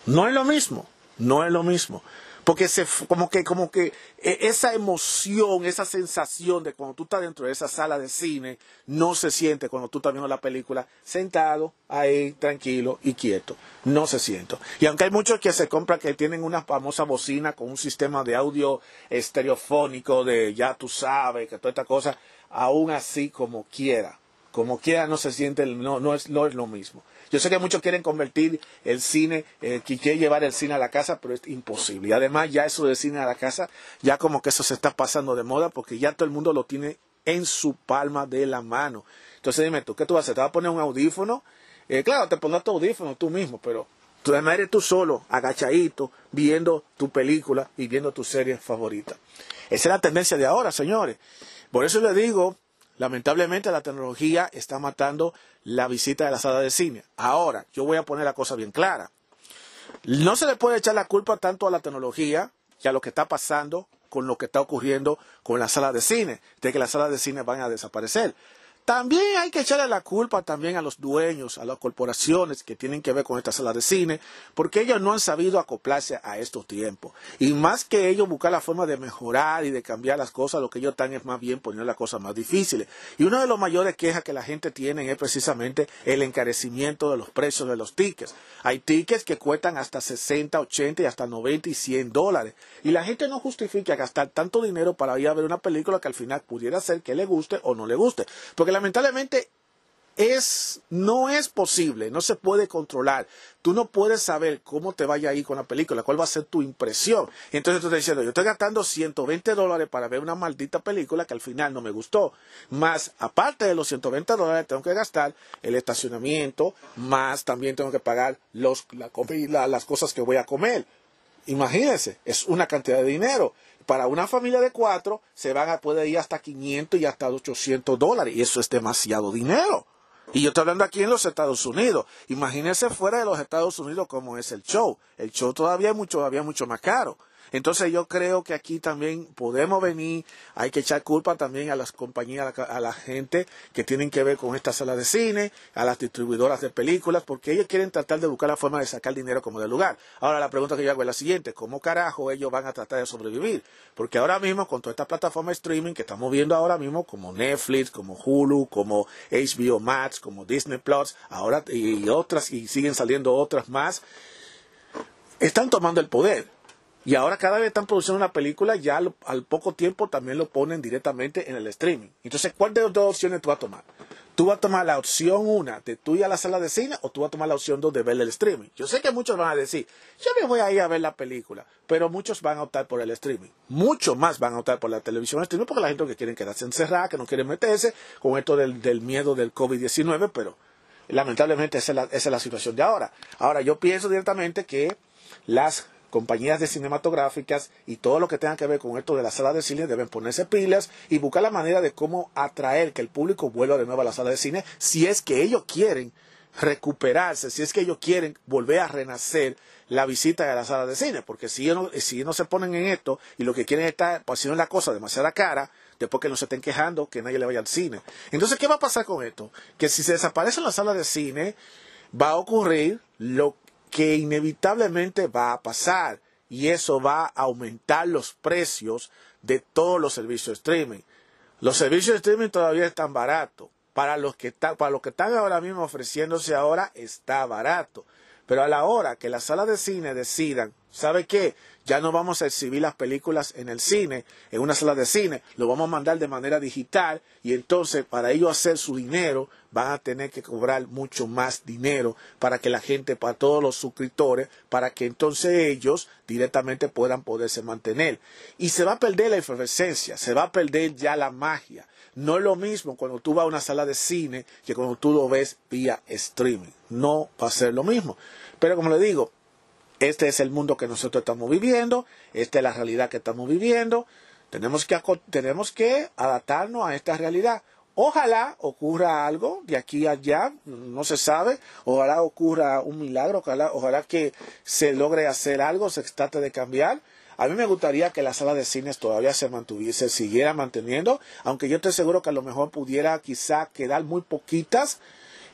No es lo mismo, no es lo mismo. Porque se, como que, como que e, esa emoción, esa sensación de cuando tú estás dentro de esa sala de cine, no se siente cuando tú estás viendo la película sentado ahí, tranquilo y quieto. No se siente. Y aunque hay muchos que se compran que tienen una famosa bocina con un sistema de audio estereofónico de ya tú sabes, que toda esta cosa, aún así como quiera, como quiera no se siente, no, no, es, no es lo mismo. Yo sé que muchos quieren convertir el cine, eh, que quieren llevar el cine a la casa, pero es imposible. Y además ya eso de cine a la casa, ya como que eso se está pasando de moda porque ya todo el mundo lo tiene en su palma de la mano. Entonces dime tú, ¿qué tú vas a hacer? ¿Te vas a poner un audífono? Eh, claro, te pones tu audífono tú mismo, pero tú además eres tú solo, agachadito, viendo tu película y viendo tu serie favorita. Esa es la tendencia de ahora, señores. Por eso le digo, lamentablemente la tecnología está matando la visita de la sala de cine. Ahora, yo voy a poner la cosa bien clara. No se le puede echar la culpa tanto a la tecnología que a lo que está pasando con lo que está ocurriendo con la sala de cine, de que las salas de cine van a desaparecer. También hay que echarle la culpa también a los dueños, a las corporaciones que tienen que ver con esta sala de cine, porque ellos no han sabido acoplarse a estos tiempos. Y más que ellos buscar la forma de mejorar y de cambiar las cosas, lo que ellos están es más bien poner las cosas más difíciles. Y una de las mayores quejas que la gente tiene es precisamente el encarecimiento de los precios de los tickets. Hay tickets que cuestan hasta 60, 80 y hasta 90 y 100 dólares. Y la gente no justifica gastar tanto dinero para ir a ver una película que al final pudiera ser que le guste o no le guste. Porque lamentablemente es, no es posible, no se puede controlar. Tú no puedes saber cómo te vaya a ir con la película, cuál va a ser tu impresión. Entonces tú estás diciendo, yo estoy gastando 120 dólares para ver una maldita película que al final no me gustó. Más, aparte de los 120 dólares, tengo que gastar el estacionamiento, más también tengo que pagar los, la, las cosas que voy a comer. Imagínense, es una cantidad de dinero para una familia de cuatro se van a poder ir hasta 500 y hasta 800 dólares. Y eso es demasiado dinero. Y yo estoy hablando aquí en los Estados Unidos. Imagínense fuera de los Estados Unidos cómo es el show. El show todavía es mucho, todavía mucho más caro. Entonces yo creo que aquí también podemos venir, hay que echar culpa también a las compañías, a la, gente que tienen que ver con esta sala de cine, a las distribuidoras de películas, porque ellos quieren tratar de buscar la forma de sacar dinero como del lugar. Ahora la pregunta que yo hago es la siguiente, ¿cómo carajo ellos van a tratar de sobrevivir? Porque ahora mismo con toda esta plataforma de streaming que estamos viendo ahora mismo, como Netflix, como Hulu, como HBO Max, como Disney Plus, ahora y otras, y siguen saliendo otras más, están tomando el poder. Y ahora cada vez están produciendo una película, ya al, poco tiempo también lo ponen directamente en el streaming. Entonces, ¿cuál de las dos opciones tú vas a tomar? ¿Tú vas a tomar la opción una de tú ir a la sala de cine o tú vas a tomar la opción dos de ver el streaming? Yo sé que muchos van a decir, yo me voy a ir a ver la película, pero muchos van a optar por el streaming. Muchos más van a optar por la televisión streaming porque la gente que quieren quedarse encerrada, que no quieren meterse con esto del, del miedo del COVID-19, pero lamentablemente esa es, la, esa es la situación de ahora. Ahora, yo pienso directamente que las compañías de cinematográficas y todo lo que tenga que ver con esto de la sala de cine deben ponerse pilas y buscar la manera de cómo atraer que el público vuelva de nuevo a la sala de cine si es que ellos quieren recuperarse, si es que ellos quieren volver a renacer la visita a la sala de cine, porque si ellos no, si no se ponen en esto y lo que quieren es estar haciendo la cosa demasiada cara, después que no se estén quejando, que nadie le vaya al cine. Entonces, ¿qué va a pasar con esto? Que si se desaparece la sala de cine, va a ocurrir lo que inevitablemente va a pasar y eso va a aumentar los precios de todos los servicios de streaming. Los servicios de streaming todavía están baratos. Para los que están, para los que están ahora mismo ofreciéndose ahora está barato. Pero a la hora que las salas de cine decidan ¿sabe qué? Ya no vamos a exhibir las películas en el cine, en una sala de cine, lo vamos a mandar de manera digital y entonces para ellos hacer su dinero van a tener que cobrar mucho más dinero para que la gente, para todos los suscriptores, para que entonces ellos directamente puedan poderse mantener. Y se va a perder la efervescencia, se va a perder ya la magia. No es lo mismo cuando tú vas a una sala de cine que cuando tú lo ves vía streaming. No va a ser lo mismo. Pero como le digo, este es el mundo que nosotros estamos viviendo, esta es la realidad que estamos viviendo. Tenemos que, tenemos que adaptarnos a esta realidad. Ojalá ocurra algo de aquí a allá, no se sabe. Ojalá ocurra un milagro, ojalá, ojalá que se logre hacer algo, se trate de cambiar. A mí me gustaría que la sala de cines todavía se mantuviese, siguiera manteniendo, aunque yo estoy seguro que a lo mejor pudiera quizá quedar muy poquitas,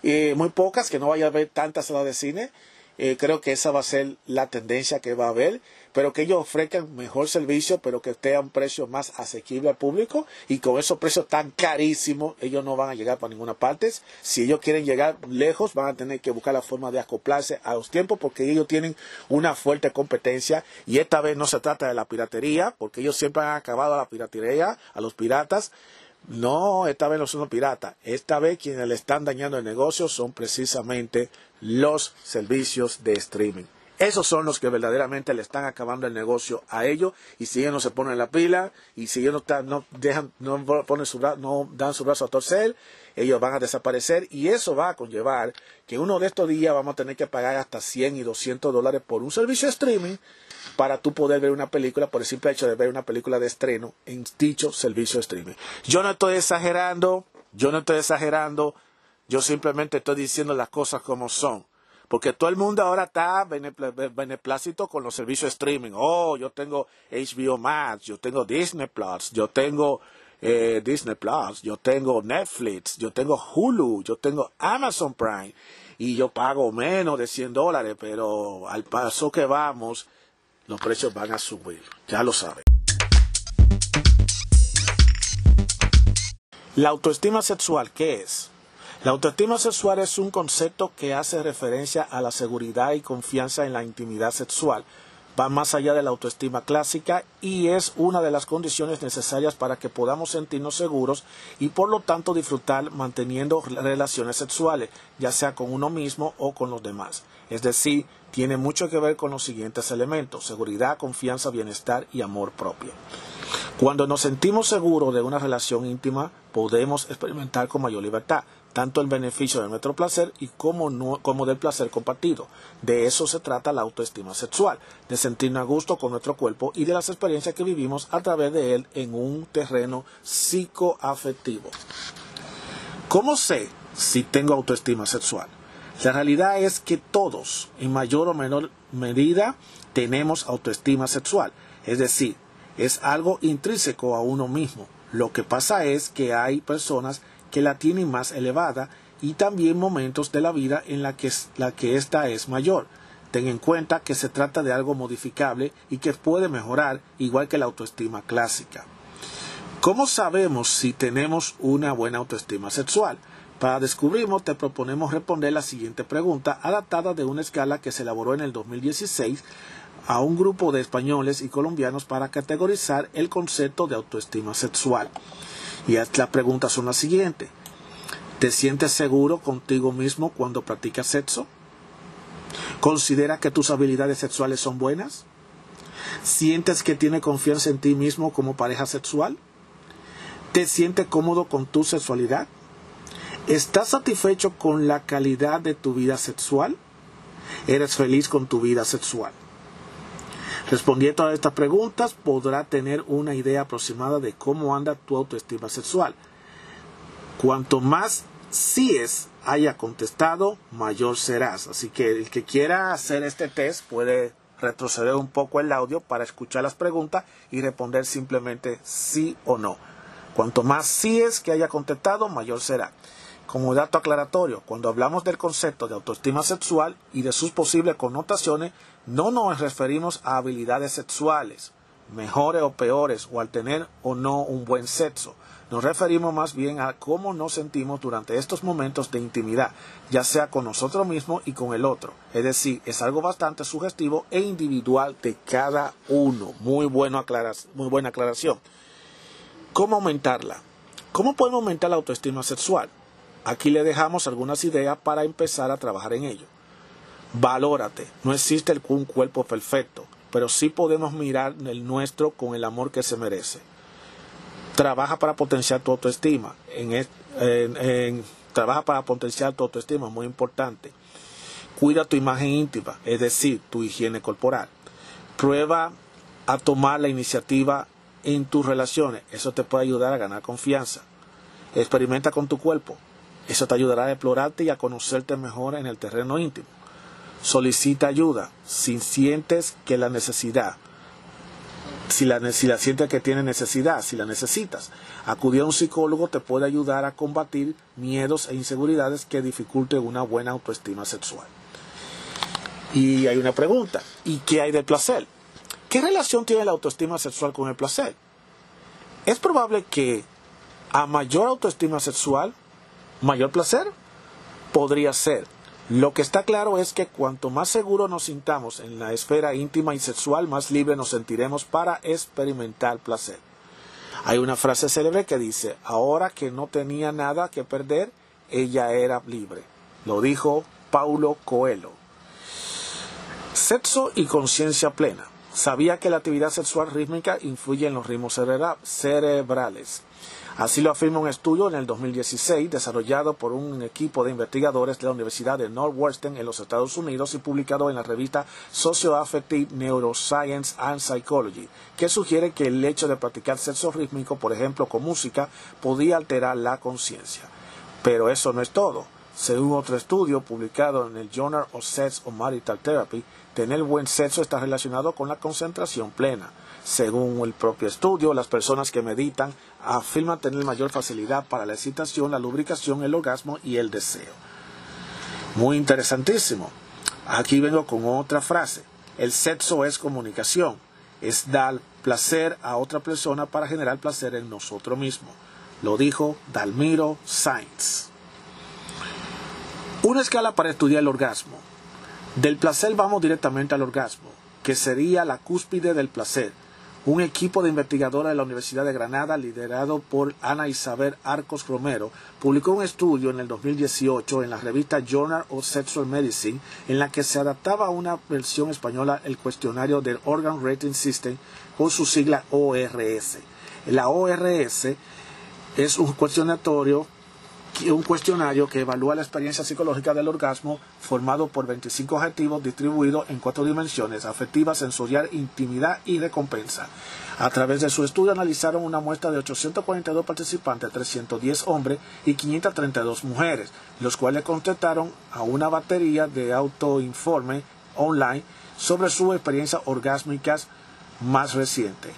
eh, muy pocas, que no vaya a haber tantas salas de cine eh, creo que esa va a ser la tendencia que va a haber, pero que ellos ofrezcan mejor servicio, pero que esté a un precio más asequible al público y con esos precios tan carísimos ellos no van a llegar para ninguna parte. Si ellos quieren llegar lejos, van a tener que buscar la forma de acoplarse a los tiempos porque ellos tienen una fuerte competencia y esta vez no se trata de la piratería, porque ellos siempre han acabado a la piratería, a los piratas, no, esta vez no son piratas. Esta vez quienes le están dañando el negocio son precisamente los servicios de streaming. Esos son los que verdaderamente le están acabando el negocio a ellos y si ellos no se ponen la pila y si ellos no, dejan, no, ponen su, no dan su brazo a torcer, ellos van a desaparecer y eso va a conllevar que uno de estos días vamos a tener que pagar hasta 100 y 200 dólares por un servicio de streaming para tú poder ver una película por el simple hecho de ver una película de estreno en dicho servicio de streaming. Yo no estoy exagerando, yo no estoy exagerando, yo simplemente estoy diciendo las cosas como son. Porque todo el mundo ahora está beneplácito con los servicios streaming. Oh, yo tengo HBO Max, yo tengo Disney Plus, yo tengo eh, Disney Plus, yo tengo Netflix, yo tengo Hulu, yo tengo Amazon Prime y yo pago menos de 100 dólares, pero al paso que vamos, los precios van a subir, ya lo saben. La autoestima sexual, ¿qué es? La autoestima sexual es un concepto que hace referencia a la seguridad y confianza en la intimidad sexual. Va más allá de la autoestima clásica y es una de las condiciones necesarias para que podamos sentirnos seguros y por lo tanto disfrutar manteniendo relaciones sexuales, ya sea con uno mismo o con los demás. Es decir, tiene mucho que ver con los siguientes elementos, seguridad, confianza, bienestar y amor propio. Cuando nos sentimos seguros de una relación íntima, podemos experimentar con mayor libertad, tanto el beneficio de nuestro placer y como, como del placer compartido. De eso se trata la autoestima sexual, de sentirnos a gusto con nuestro cuerpo y de las experiencias que vivimos a través de él en un terreno psicoafectivo. ¿Cómo sé si tengo autoestima sexual? La realidad es que todos, en mayor o menor medida, tenemos autoestima sexual. Es decir, es algo intrínseco a uno mismo. Lo que pasa es que hay personas que la tienen más elevada y también momentos de la vida en la que, la que ésta es mayor. Ten en cuenta que se trata de algo modificable y que puede mejorar igual que la autoestima clásica. ¿Cómo sabemos si tenemos una buena autoestima sexual? Para descubrirlo, te proponemos responder la siguiente pregunta, adaptada de una escala que se elaboró en el 2016 a un grupo de españoles y colombianos para categorizar el concepto de autoestima sexual. Y las preguntas son las siguientes. ¿Te sientes seguro contigo mismo cuando practicas sexo? ¿Considera que tus habilidades sexuales son buenas? ¿Sientes que tienes confianza en ti mismo como pareja sexual? ¿Te sientes cómodo con tu sexualidad? ¿Estás satisfecho con la calidad de tu vida sexual? ¿Eres feliz con tu vida sexual? Respondiendo a estas preguntas podrá tener una idea aproximada de cómo anda tu autoestima sexual. Cuanto más síes haya contestado, mayor serás. Así que el que quiera hacer este test puede retroceder un poco el audio para escuchar las preguntas y responder simplemente sí o no. Cuanto más síes que haya contestado, mayor será. Como dato aclaratorio, cuando hablamos del concepto de autoestima sexual y de sus posibles connotaciones, no nos referimos a habilidades sexuales, mejores o peores, o al tener o no un buen sexo. Nos referimos más bien a cómo nos sentimos durante estos momentos de intimidad, ya sea con nosotros mismos y con el otro. Es decir, es algo bastante sugestivo e individual de cada uno. Muy, bueno muy buena aclaración. ¿Cómo aumentarla? ¿Cómo podemos aumentar la autoestima sexual? Aquí le dejamos algunas ideas para empezar a trabajar en ello. Valórate. No existe un cuerpo perfecto, pero sí podemos mirar el nuestro con el amor que se merece. Trabaja para potenciar tu autoestima. trabaja para potenciar tu autoestima, muy importante. Cuida tu imagen íntima, es decir, tu higiene corporal. Prueba a tomar la iniciativa en tus relaciones. Eso te puede ayudar a ganar confianza. Experimenta con tu cuerpo. Eso te ayudará a explorarte y a conocerte mejor en el terreno íntimo. Solicita ayuda si sientes que la necesidad, si la, si la sientes que tiene necesidad, si la necesitas. Acudir a un psicólogo te puede ayudar a combatir miedos e inseguridades que dificulten una buena autoestima sexual. Y hay una pregunta, ¿y qué hay del placer? ¿Qué relación tiene la autoestima sexual con el placer? Es probable que a mayor autoestima sexual, mayor placer podría ser. Lo que está claro es que cuanto más seguro nos sintamos en la esfera íntima y sexual, más libre nos sentiremos para experimentar placer. Hay una frase célebre que dice, ahora que no tenía nada que perder, ella era libre. Lo dijo Paulo Coelho. Sexo y conciencia plena. Sabía que la actividad sexual rítmica influye en los ritmos cerebrales. Así lo afirma un estudio en el 2016 desarrollado por un equipo de investigadores de la Universidad de Northwestern en los Estados Unidos y publicado en la revista Socioaffective Neuroscience and Psychology, que sugiere que el hecho de practicar sexo rítmico, por ejemplo con música, podía alterar la conciencia. Pero eso no es todo. Según otro estudio publicado en el Journal of Sex or Marital Therapy, tener buen sexo está relacionado con la concentración plena. Según el propio estudio, las personas que meditan afirman tener mayor facilidad para la excitación, la lubricación, el orgasmo y el deseo. Muy interesantísimo. Aquí vengo con otra frase. El sexo es comunicación, es dar placer a otra persona para generar placer en nosotros mismos. Lo dijo Dalmiro Sainz. Una escala para estudiar el orgasmo. Del placer vamos directamente al orgasmo, que sería la cúspide del placer. Un equipo de investigadores de la Universidad de Granada, liderado por Ana Isabel Arcos Romero, publicó un estudio en el 2018 en la revista Journal of Sexual Medicine, en la que se adaptaba a una versión española el cuestionario del Organ Rating System con su sigla ORS. La ORS es un cuestionatorio un cuestionario que evalúa la experiencia psicológica del orgasmo formado por 25 objetivos distribuidos en cuatro dimensiones, afectiva, sensorial, intimidad y recompensa. A través de su estudio analizaron una muestra de 842 participantes, 310 hombres y 532 mujeres, los cuales contestaron a una batería de autoinforme online sobre sus experiencias orgásmicas más recientes.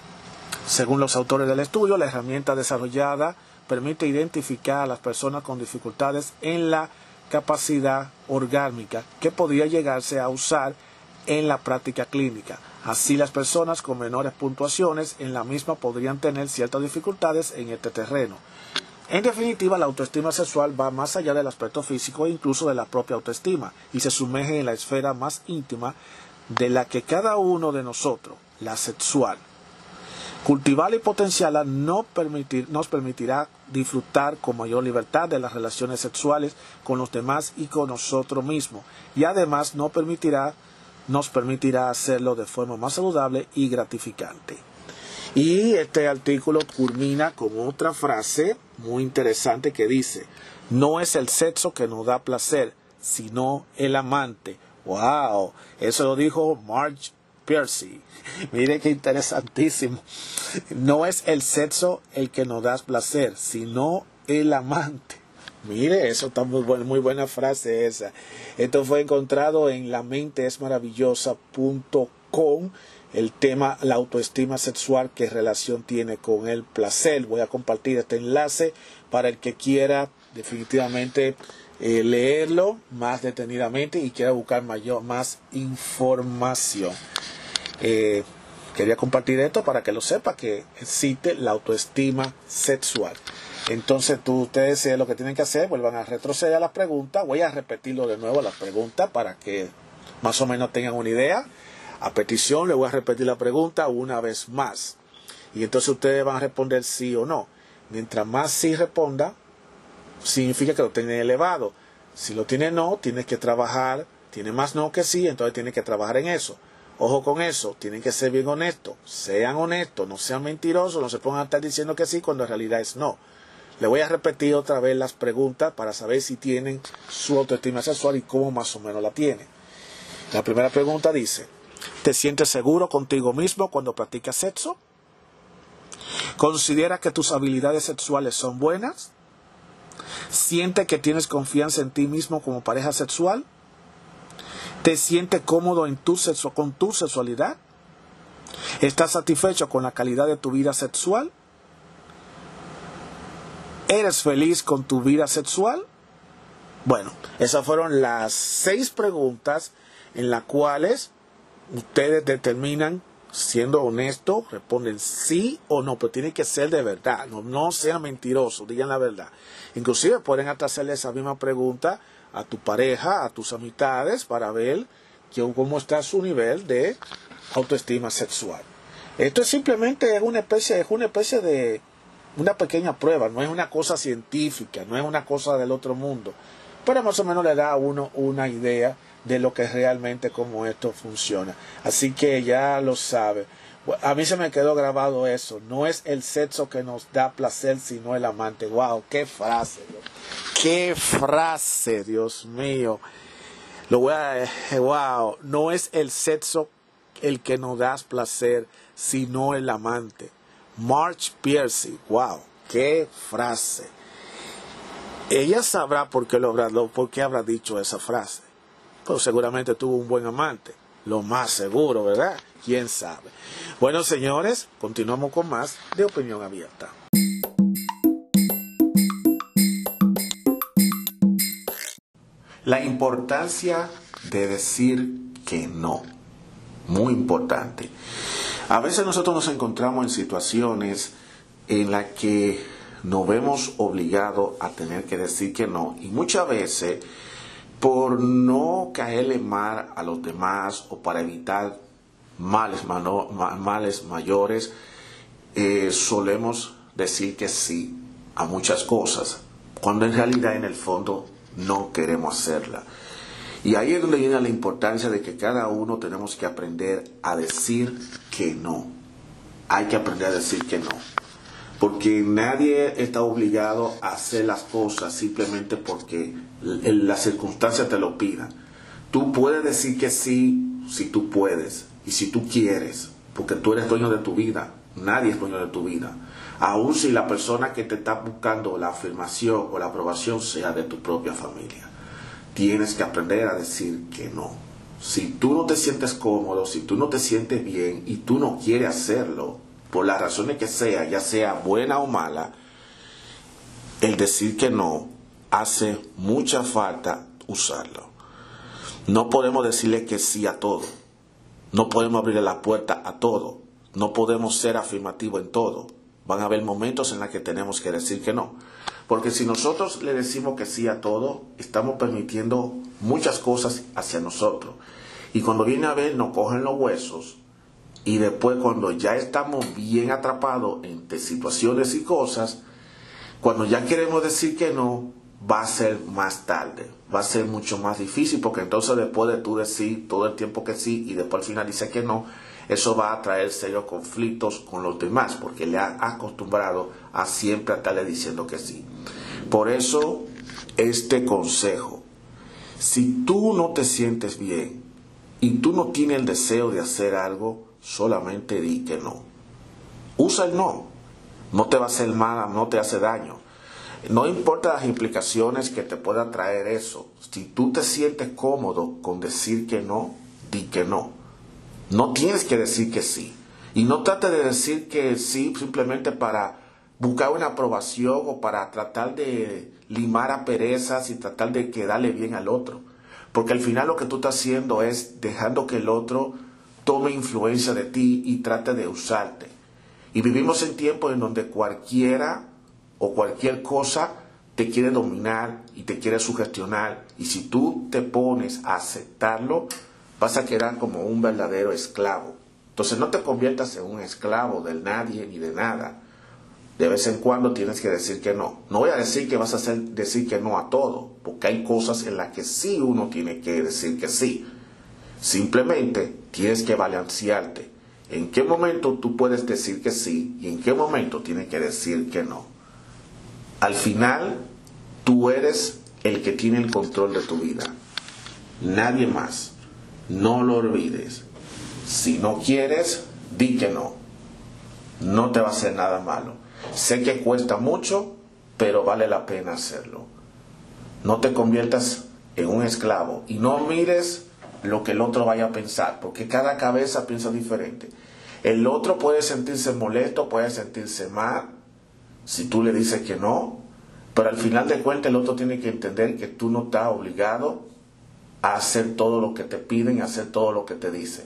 Según los autores del estudio, la herramienta desarrollada permite identificar a las personas con dificultades en la capacidad orgánica que podría llegarse a usar en la práctica clínica. Así las personas con menores puntuaciones en la misma podrían tener ciertas dificultades en este terreno. En definitiva, la autoestima sexual va más allá del aspecto físico e incluso de la propia autoestima y se sumerge en la esfera más íntima de la que cada uno de nosotros, la sexual, Cultivarla y potenciarla no nos permitirá disfrutar con mayor libertad de las relaciones sexuales con los demás y con nosotros mismos. Y además nos permitirá hacerlo de forma más saludable y gratificante. Y este artículo culmina con otra frase muy interesante que dice, no es el sexo que nos da placer, sino el amante. ¡Wow! Eso lo dijo Marge Piercy. Mire qué interesantísimo. No es el sexo el que nos da placer, sino el amante. Mire, eso está muy buena, muy buena frase esa. Esto fue encontrado en la mente es maravillosa.com. El tema, la autoestima sexual, qué relación tiene con el placer. Voy a compartir este enlace para el que quiera definitivamente eh, leerlo más detenidamente y quiera buscar mayor, más información. Eh, Quería compartir esto para que lo sepa que existe la autoestima sexual. Entonces tú, ustedes lo que tienen que hacer, vuelvan a retroceder a las preguntas. Voy a repetirlo de nuevo las preguntas para que más o menos tengan una idea. A petición le voy a repetir la pregunta una vez más. Y entonces ustedes van a responder sí o no. Mientras más sí responda, significa que lo tiene elevado. Si lo tiene no, tienes que trabajar. Tiene más no que sí, entonces tiene que trabajar en eso. Ojo con eso, tienen que ser bien honestos. Sean honestos, no sean mentirosos, no se pongan a estar diciendo que sí cuando en realidad es no. Le voy a repetir otra vez las preguntas para saber si tienen su autoestima sexual y cómo más o menos la tienen. La primera pregunta dice, ¿te sientes seguro contigo mismo cuando practicas sexo? ¿Considera que tus habilidades sexuales son buenas? ¿Siente que tienes confianza en ti mismo como pareja sexual? ¿Te sientes cómodo en tu sexo, con tu sexualidad? ¿Estás satisfecho con la calidad de tu vida sexual? ¿Eres feliz con tu vida sexual? Bueno, esas fueron las seis preguntas en las cuales ustedes determinan siendo honesto, responden sí o no, pero tiene que ser de verdad, no, no sean mentirosos, digan la verdad. Inclusive pueden hacerle esa misma pregunta a tu pareja, a tus amistades, para ver cómo está su nivel de autoestima sexual. Esto es simplemente es una especie, es una especie de una pequeña prueba, no es una cosa científica, no es una cosa del otro mundo, pero más o menos le da a uno una idea de lo que realmente como esto funciona. Así que ya lo sabe. A mí se me quedó grabado eso. No es el sexo que nos da placer, sino el amante. Wow, qué frase. Qué frase, Dios mío. Lo voy a wow, no es el sexo el que nos da placer, sino el amante. March Piercy, wow, qué frase. Ella sabrá por qué, lo habrá, por qué habrá dicho esa frase pues seguramente tuvo un buen amante. Lo más seguro, ¿verdad? ¿Quién sabe? Bueno, señores, continuamos con más de opinión abierta. La importancia de decir que no. Muy importante. A veces nosotros nos encontramos en situaciones en las que nos vemos obligados a tener que decir que no. Y muchas veces por no caerle mal a los demás o para evitar males, mayores, eh, solemos decir que sí a muchas cosas, cuando en realidad en el fondo no queremos hacerla. Y ahí es donde viene la importancia de que cada uno tenemos que aprender a decir que no. Hay que aprender a decir que no porque nadie está obligado a hacer las cosas simplemente porque las circunstancias te lo pidan. Tú puedes decir que sí si tú puedes y si tú quieres, porque tú eres dueño de tu vida, nadie es dueño de tu vida. Aun si la persona que te está buscando la afirmación o la aprobación sea de tu propia familia, tienes que aprender a decir que no. Si tú no te sientes cómodo, si tú no te sientes bien y tú no quieres hacerlo, por las razones que sea, ya sea buena o mala, el decir que no hace mucha falta usarlo. No podemos decirle que sí a todo. No podemos abrirle la puerta a todo. No podemos ser afirmativos en todo. Van a haber momentos en los que tenemos que decir que no. Porque si nosotros le decimos que sí a todo, estamos permitiendo muchas cosas hacia nosotros. Y cuando viene a ver, nos cogen los huesos y después cuando ya estamos bien atrapados entre situaciones y cosas, cuando ya queremos decir que no, va a ser más tarde, va a ser mucho más difícil porque entonces después de tú decir todo el tiempo que sí y después al final dice que no, eso va a traer serios conflictos con los demás porque le ha acostumbrado a siempre estarle diciendo que sí. Por eso, este consejo, si tú no te sientes bien y tú no tienes el deseo de hacer algo, solamente di que no. Usa el no. No te va a hacer mal, no te hace daño. No importa las implicaciones que te puedan traer eso. Si tú te sientes cómodo con decir que no, di que no. No tienes que decir que sí. Y no trate de decir que sí simplemente para buscar una aprobación o para tratar de limar a perezas y tratar de quedarle bien al otro. Porque al final lo que tú estás haciendo es dejando que el otro tome influencia de ti y trate de usarte. Y vivimos en tiempos en donde cualquiera o cualquier cosa te quiere dominar y te quiere sugestionar. Y si tú te pones a aceptarlo, vas a quedar como un verdadero esclavo. Entonces no te conviertas en un esclavo del nadie ni de nada. De vez en cuando tienes que decir que no. No voy a decir que vas a decir que no a todo, porque hay cosas en las que sí uno tiene que decir que sí. Simplemente tienes que balancearte. ¿En qué momento tú puedes decir que sí y en qué momento tienes que decir que no? Al final, tú eres el que tiene el control de tu vida. Nadie más. No lo olvides. Si no quieres, di que no. No te va a hacer nada malo. Sé que cuesta mucho, pero vale la pena hacerlo. No te conviertas en un esclavo y no mires lo que el otro vaya a pensar, porque cada cabeza piensa diferente. El otro puede sentirse molesto, puede sentirse mal, si tú le dices que no, pero al final de cuentas el otro tiene que entender que tú no estás obligado a hacer todo lo que te piden, a hacer todo lo que te dicen.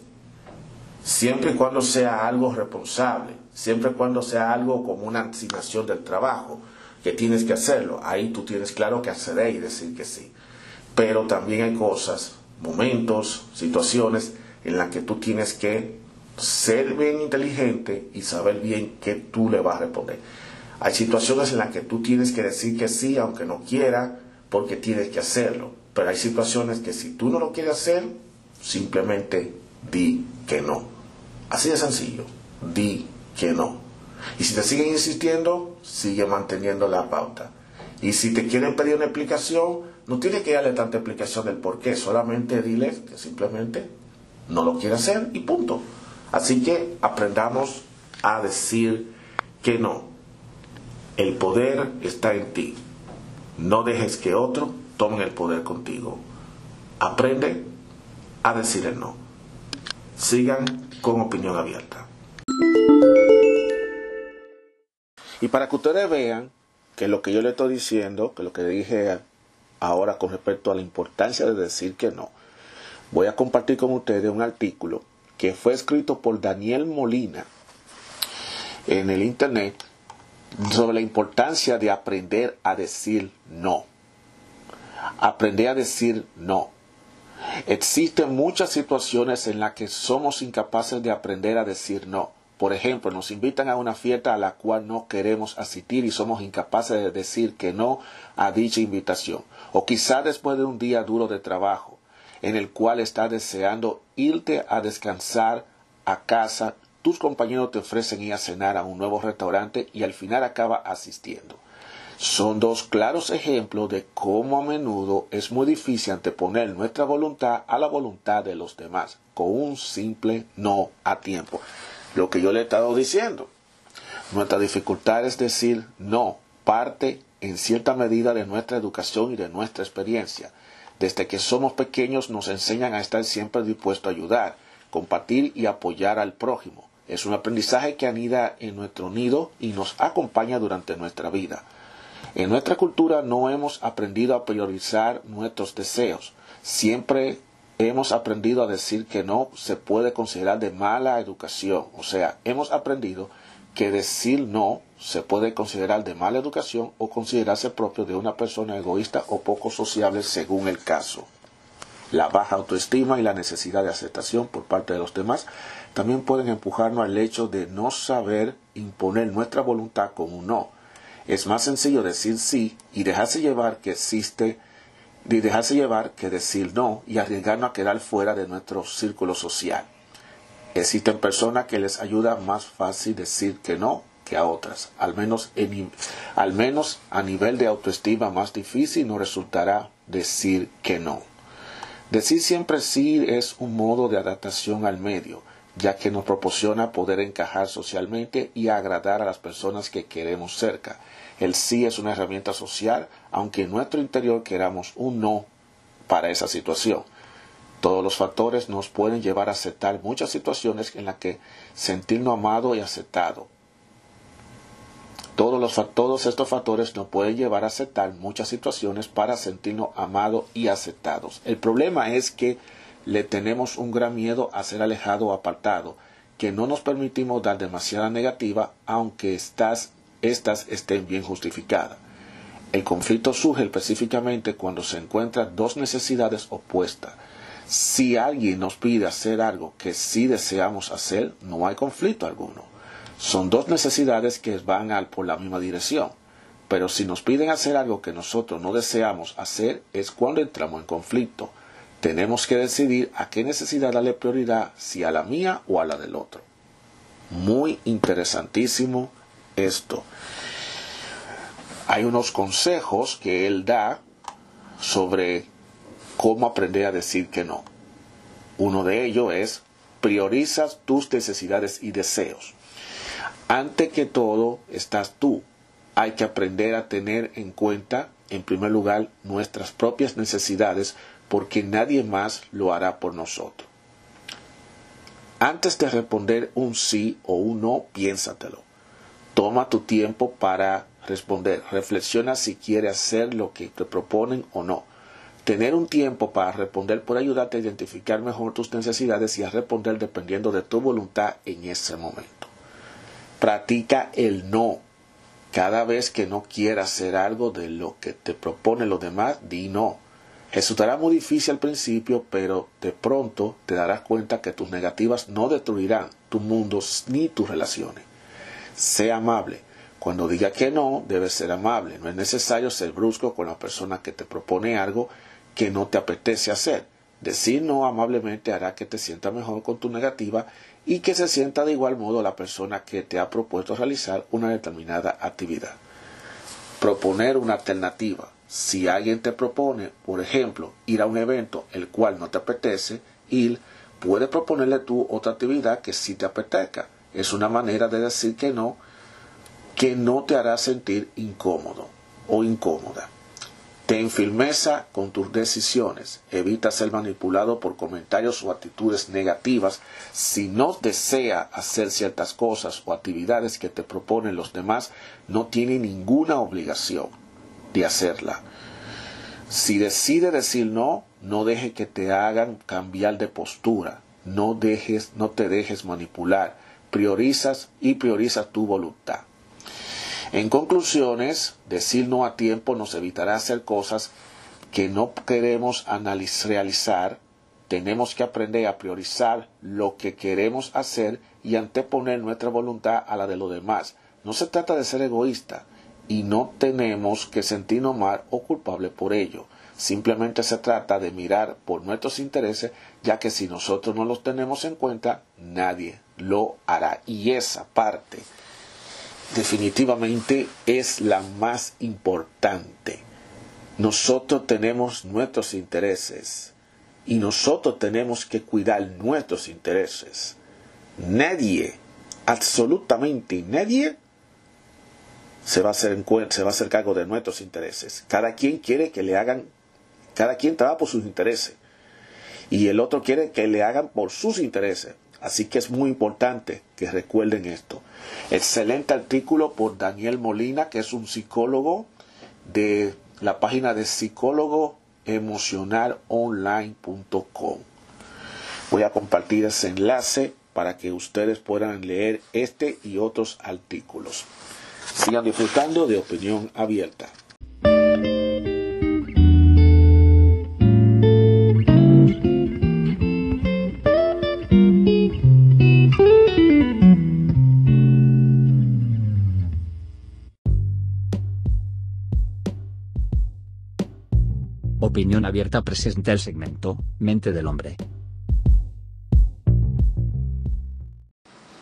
Siempre y cuando sea algo responsable, siempre y cuando sea algo como una asignación del trabajo, que tienes que hacerlo. Ahí tú tienes claro que hacer y decir que sí. Pero también hay cosas, momentos, situaciones en las que tú tienes que ser bien inteligente y saber bien qué tú le vas a responder. Hay situaciones en las que tú tienes que decir que sí, aunque no quiera, porque tienes que hacerlo. Pero hay situaciones que si tú no lo quieres hacer, simplemente di que no. Así de sencillo, di que no. Y si te siguen insistiendo, sigue manteniendo la pauta. Y si te quieren pedir una explicación, no tienes que darle tanta explicación del por qué, solamente diles que simplemente no lo quiere hacer y punto. Así que aprendamos a decir que no. El poder está en ti. No dejes que otro tome el poder contigo. Aprende a decir el no. Sigan con opinión abierta. Y para que ustedes vean que lo que yo le estoy diciendo, que lo que dije ahora con respecto a la importancia de decir que no, voy a compartir con ustedes un artículo que fue escrito por Daniel Molina en el Internet sobre la importancia de aprender a decir no. Aprender a decir no. Existen muchas situaciones en las que somos incapaces de aprender a decir no. Por ejemplo, nos invitan a una fiesta a la cual no queremos asistir y somos incapaces de decir que no a dicha invitación. O quizá después de un día duro de trabajo, en el cual estás deseando irte a descansar a casa tus compañeros te ofrecen ir a cenar a un nuevo restaurante y al final acaba asistiendo. Son dos claros ejemplos de cómo a menudo es muy difícil anteponer nuestra voluntad a la voluntad de los demás, con un simple no a tiempo. Lo que yo le he estado diciendo. Nuestra dificultad es decir no, parte en cierta medida de nuestra educación y de nuestra experiencia. Desde que somos pequeños nos enseñan a estar siempre dispuestos a ayudar, compartir y apoyar al prójimo. Es un aprendizaje que anida en nuestro nido y nos acompaña durante nuestra vida. En nuestra cultura no hemos aprendido a priorizar nuestros deseos. Siempre hemos aprendido a decir que no se puede considerar de mala educación. O sea, hemos aprendido que decir no se puede considerar de mala educación o considerarse propio de una persona egoísta o poco sociable según el caso. La baja autoestima y la necesidad de aceptación por parte de los demás también pueden empujarnos al hecho de no saber imponer nuestra voluntad con un no. Es más sencillo decir sí y dejarse llevar que existe llevar que decir no y arriesgarnos a quedar fuera de nuestro círculo social. Existen personas que les ayuda más fácil decir que no que a otras. Al menos, al menos a nivel de autoestima más difícil nos resultará decir que no. Decir siempre sí es un modo de adaptación al medio ya que nos proporciona poder encajar socialmente y agradar a las personas que queremos cerca. El sí es una herramienta social, aunque en nuestro interior queramos un no para esa situación. Todos los factores nos pueden llevar a aceptar muchas situaciones en las que sentirnos amado y aceptado. Todos, los, todos estos factores nos pueden llevar a aceptar muchas situaciones para sentirnos amados y aceptados. El problema es que le tenemos un gran miedo a ser alejado o apartado, que no nos permitimos dar demasiada negativa aunque estas, estén bien justificadas. El conflicto surge específicamente cuando se encuentran dos necesidades opuestas. Si alguien nos pide hacer algo que sí deseamos hacer, no hay conflicto alguno. Son dos necesidades que van por la misma dirección. Pero si nos piden hacer algo que nosotros no deseamos hacer, es cuando entramos en conflicto. Tenemos que decidir a qué necesidad darle prioridad, si a la mía o a la del otro. Muy interesantísimo esto. Hay unos consejos que él da sobre cómo aprender a decir que no. Uno de ellos es priorizas tus necesidades y deseos. Ante que todo estás tú. Hay que aprender a tener en cuenta, en primer lugar, nuestras propias necesidades porque nadie más lo hará por nosotros. Antes de responder un sí o un no, piénsatelo. Toma tu tiempo para responder. Reflexiona si quieres hacer lo que te proponen o no. Tener un tiempo para responder puede ayudarte a identificar mejor tus necesidades y a responder dependiendo de tu voluntad en ese momento. Practica el no. Cada vez que no quieras hacer algo de lo que te proponen los demás, di no. Resultará muy difícil al principio, pero de pronto te darás cuenta que tus negativas no destruirán tu mundo ni tus relaciones. Sé amable. Cuando diga que no, debes ser amable. No es necesario ser brusco con la persona que te propone algo que no te apetece hacer. Decir no amablemente hará que te sienta mejor con tu negativa y que se sienta de igual modo la persona que te ha propuesto realizar una determinada actividad. Proponer una alternativa. Si alguien te propone, por ejemplo, ir a un evento el cual no te apetece ir, puede proponerle tú otra actividad que sí te apetezca. Es una manera de decir que no, que no te hará sentir incómodo o incómoda. Ten firmeza con tus decisiones. Evita ser manipulado por comentarios o actitudes negativas. Si no desea hacer ciertas cosas o actividades que te proponen los demás, no tiene ninguna obligación de hacerla. Si decide decir no, no deje que te hagan cambiar de postura. No dejes, no te dejes manipular. Priorizas y priorizas tu voluntad. En conclusiones, decir no a tiempo nos evitará hacer cosas que no queremos realizar. Tenemos que aprender a priorizar lo que queremos hacer y anteponer nuestra voluntad a la de los demás. No se trata de ser egoísta y no tenemos que sentirnos mal o culpable por ello. Simplemente se trata de mirar por nuestros intereses, ya que si nosotros no los tenemos en cuenta, nadie lo hará. Y esa parte definitivamente es la más importante. Nosotros tenemos nuestros intereses y nosotros tenemos que cuidar nuestros intereses. Nadie, absolutamente nadie, se va a hacer, se va a hacer cargo de nuestros intereses. Cada quien quiere que le hagan, cada quien trabaja por sus intereses y el otro quiere que le hagan por sus intereses. Así que es muy importante que recuerden esto. Excelente artículo por Daniel Molina, que es un psicólogo de la página de psicólogoemocionalonline.com. Voy a compartir ese enlace para que ustedes puedan leer este y otros artículos. Sigan disfrutando de opinión abierta. Opinión Abierta presenta el segmento Mente del Hombre.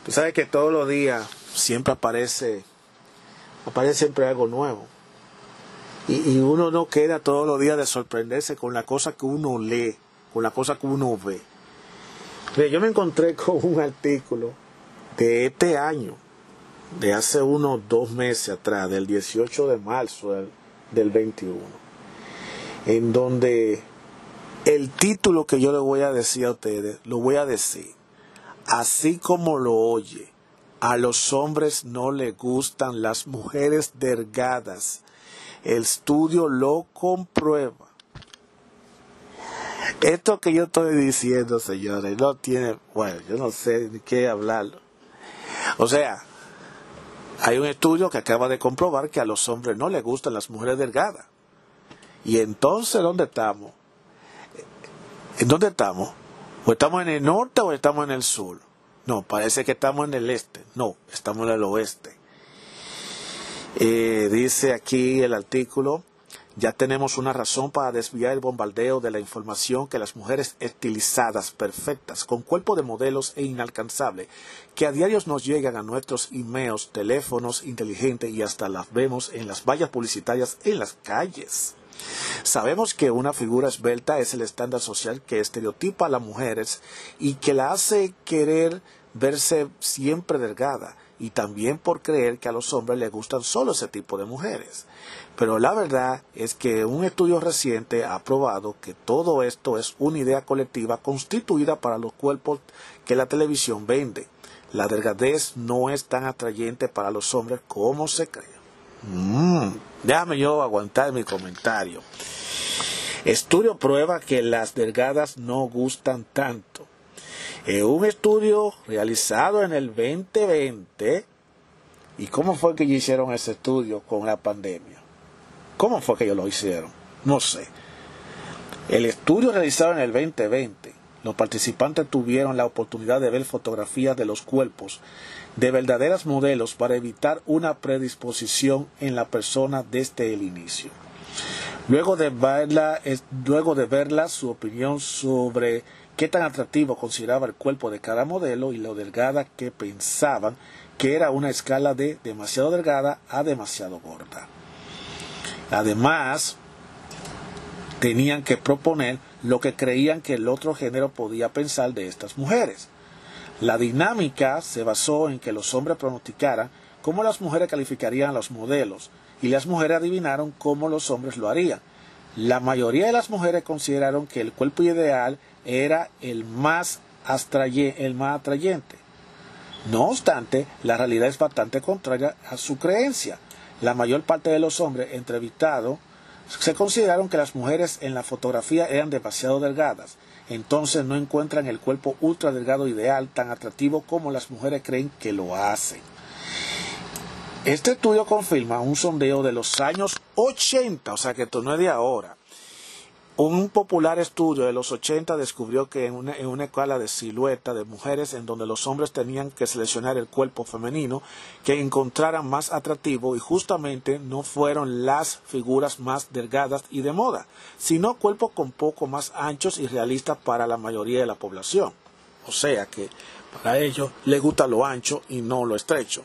Tú sabes que todos los días siempre aparece, aparece siempre algo nuevo. Y, uno no queda todos los días de sorprenderse con la cosa que uno lee, con la cosa que uno ve. Yo me encontré con un artículo de este año, de hace unos dos meses atrás, del 18 de marzo del, del 21 en donde el título que yo le voy a decir a ustedes, lo voy a decir, así como lo oye, a los hombres no les gustan las mujeres delgadas. El estudio lo comprueba. Esto que yo estoy diciendo, señores, no tiene, bueno, yo no sé de qué hablarlo. O sea, hay un estudio que acaba de comprobar que a los hombres no les gustan las mujeres delgadas. Y entonces, ¿dónde estamos? ¿En dónde estamos? ¿O estamos en el norte o estamos en el sur? No, parece que estamos en el este. No, estamos en el oeste. Eh, dice aquí el artículo, ya tenemos una razón para desviar el bombardeo de la información que las mujeres estilizadas, perfectas, con cuerpo de modelos e inalcanzable, que a diario nos llegan a nuestros emails, teléfonos inteligentes y hasta las vemos en las vallas publicitarias en las calles. Sabemos que una figura esbelta es el estándar social que estereotipa a las mujeres y que la hace querer verse siempre delgada y también por creer que a los hombres les gustan solo ese tipo de mujeres. Pero la verdad es que un estudio reciente ha probado que todo esto es una idea colectiva constituida para los cuerpos que la televisión vende. La delgadez no es tan atrayente para los hombres como se cree. Mm, déjame yo aguantar mi comentario. Estudio prueba que las delgadas no gustan tanto. En un estudio realizado en el 2020, ¿y cómo fue que hicieron ese estudio con la pandemia? ¿Cómo fue que ellos lo hicieron? No sé. El estudio realizado en el 2020, los participantes tuvieron la oportunidad de ver fotografías de los cuerpos de verdaderas modelos para evitar una predisposición en la persona desde el inicio. Luego de verla, luego de verla su opinión sobre qué tan atractivo consideraba el cuerpo de cada modelo y lo delgada que pensaban que era una escala de demasiado delgada a demasiado gorda. Además, tenían que proponer lo que creían que el otro género podía pensar de estas mujeres. La dinámica se basó en que los hombres pronosticaran cómo las mujeres calificarían a los modelos y las mujeres adivinaron cómo los hombres lo harían. La mayoría de las mujeres consideraron que el cuerpo ideal era el más, el más atrayente. No obstante, la realidad es bastante contraria a su creencia. La mayor parte de los hombres entrevistados se consideraron que las mujeres en la fotografía eran demasiado delgadas entonces no encuentran el cuerpo ultra delgado ideal tan atractivo como las mujeres creen que lo hacen. Este estudio confirma un sondeo de los años 80, o sea que esto no es de ahora, un popular estudio de los 80 descubrió que en una, en escala de silueta de mujeres en donde los hombres tenían que seleccionar el cuerpo femenino que encontraran más atractivo y justamente no fueron las figuras más delgadas y de moda, sino cuerpos con poco más anchos y realistas para la mayoría de la población. O sea que para ellos les gusta lo ancho y no lo estrecho.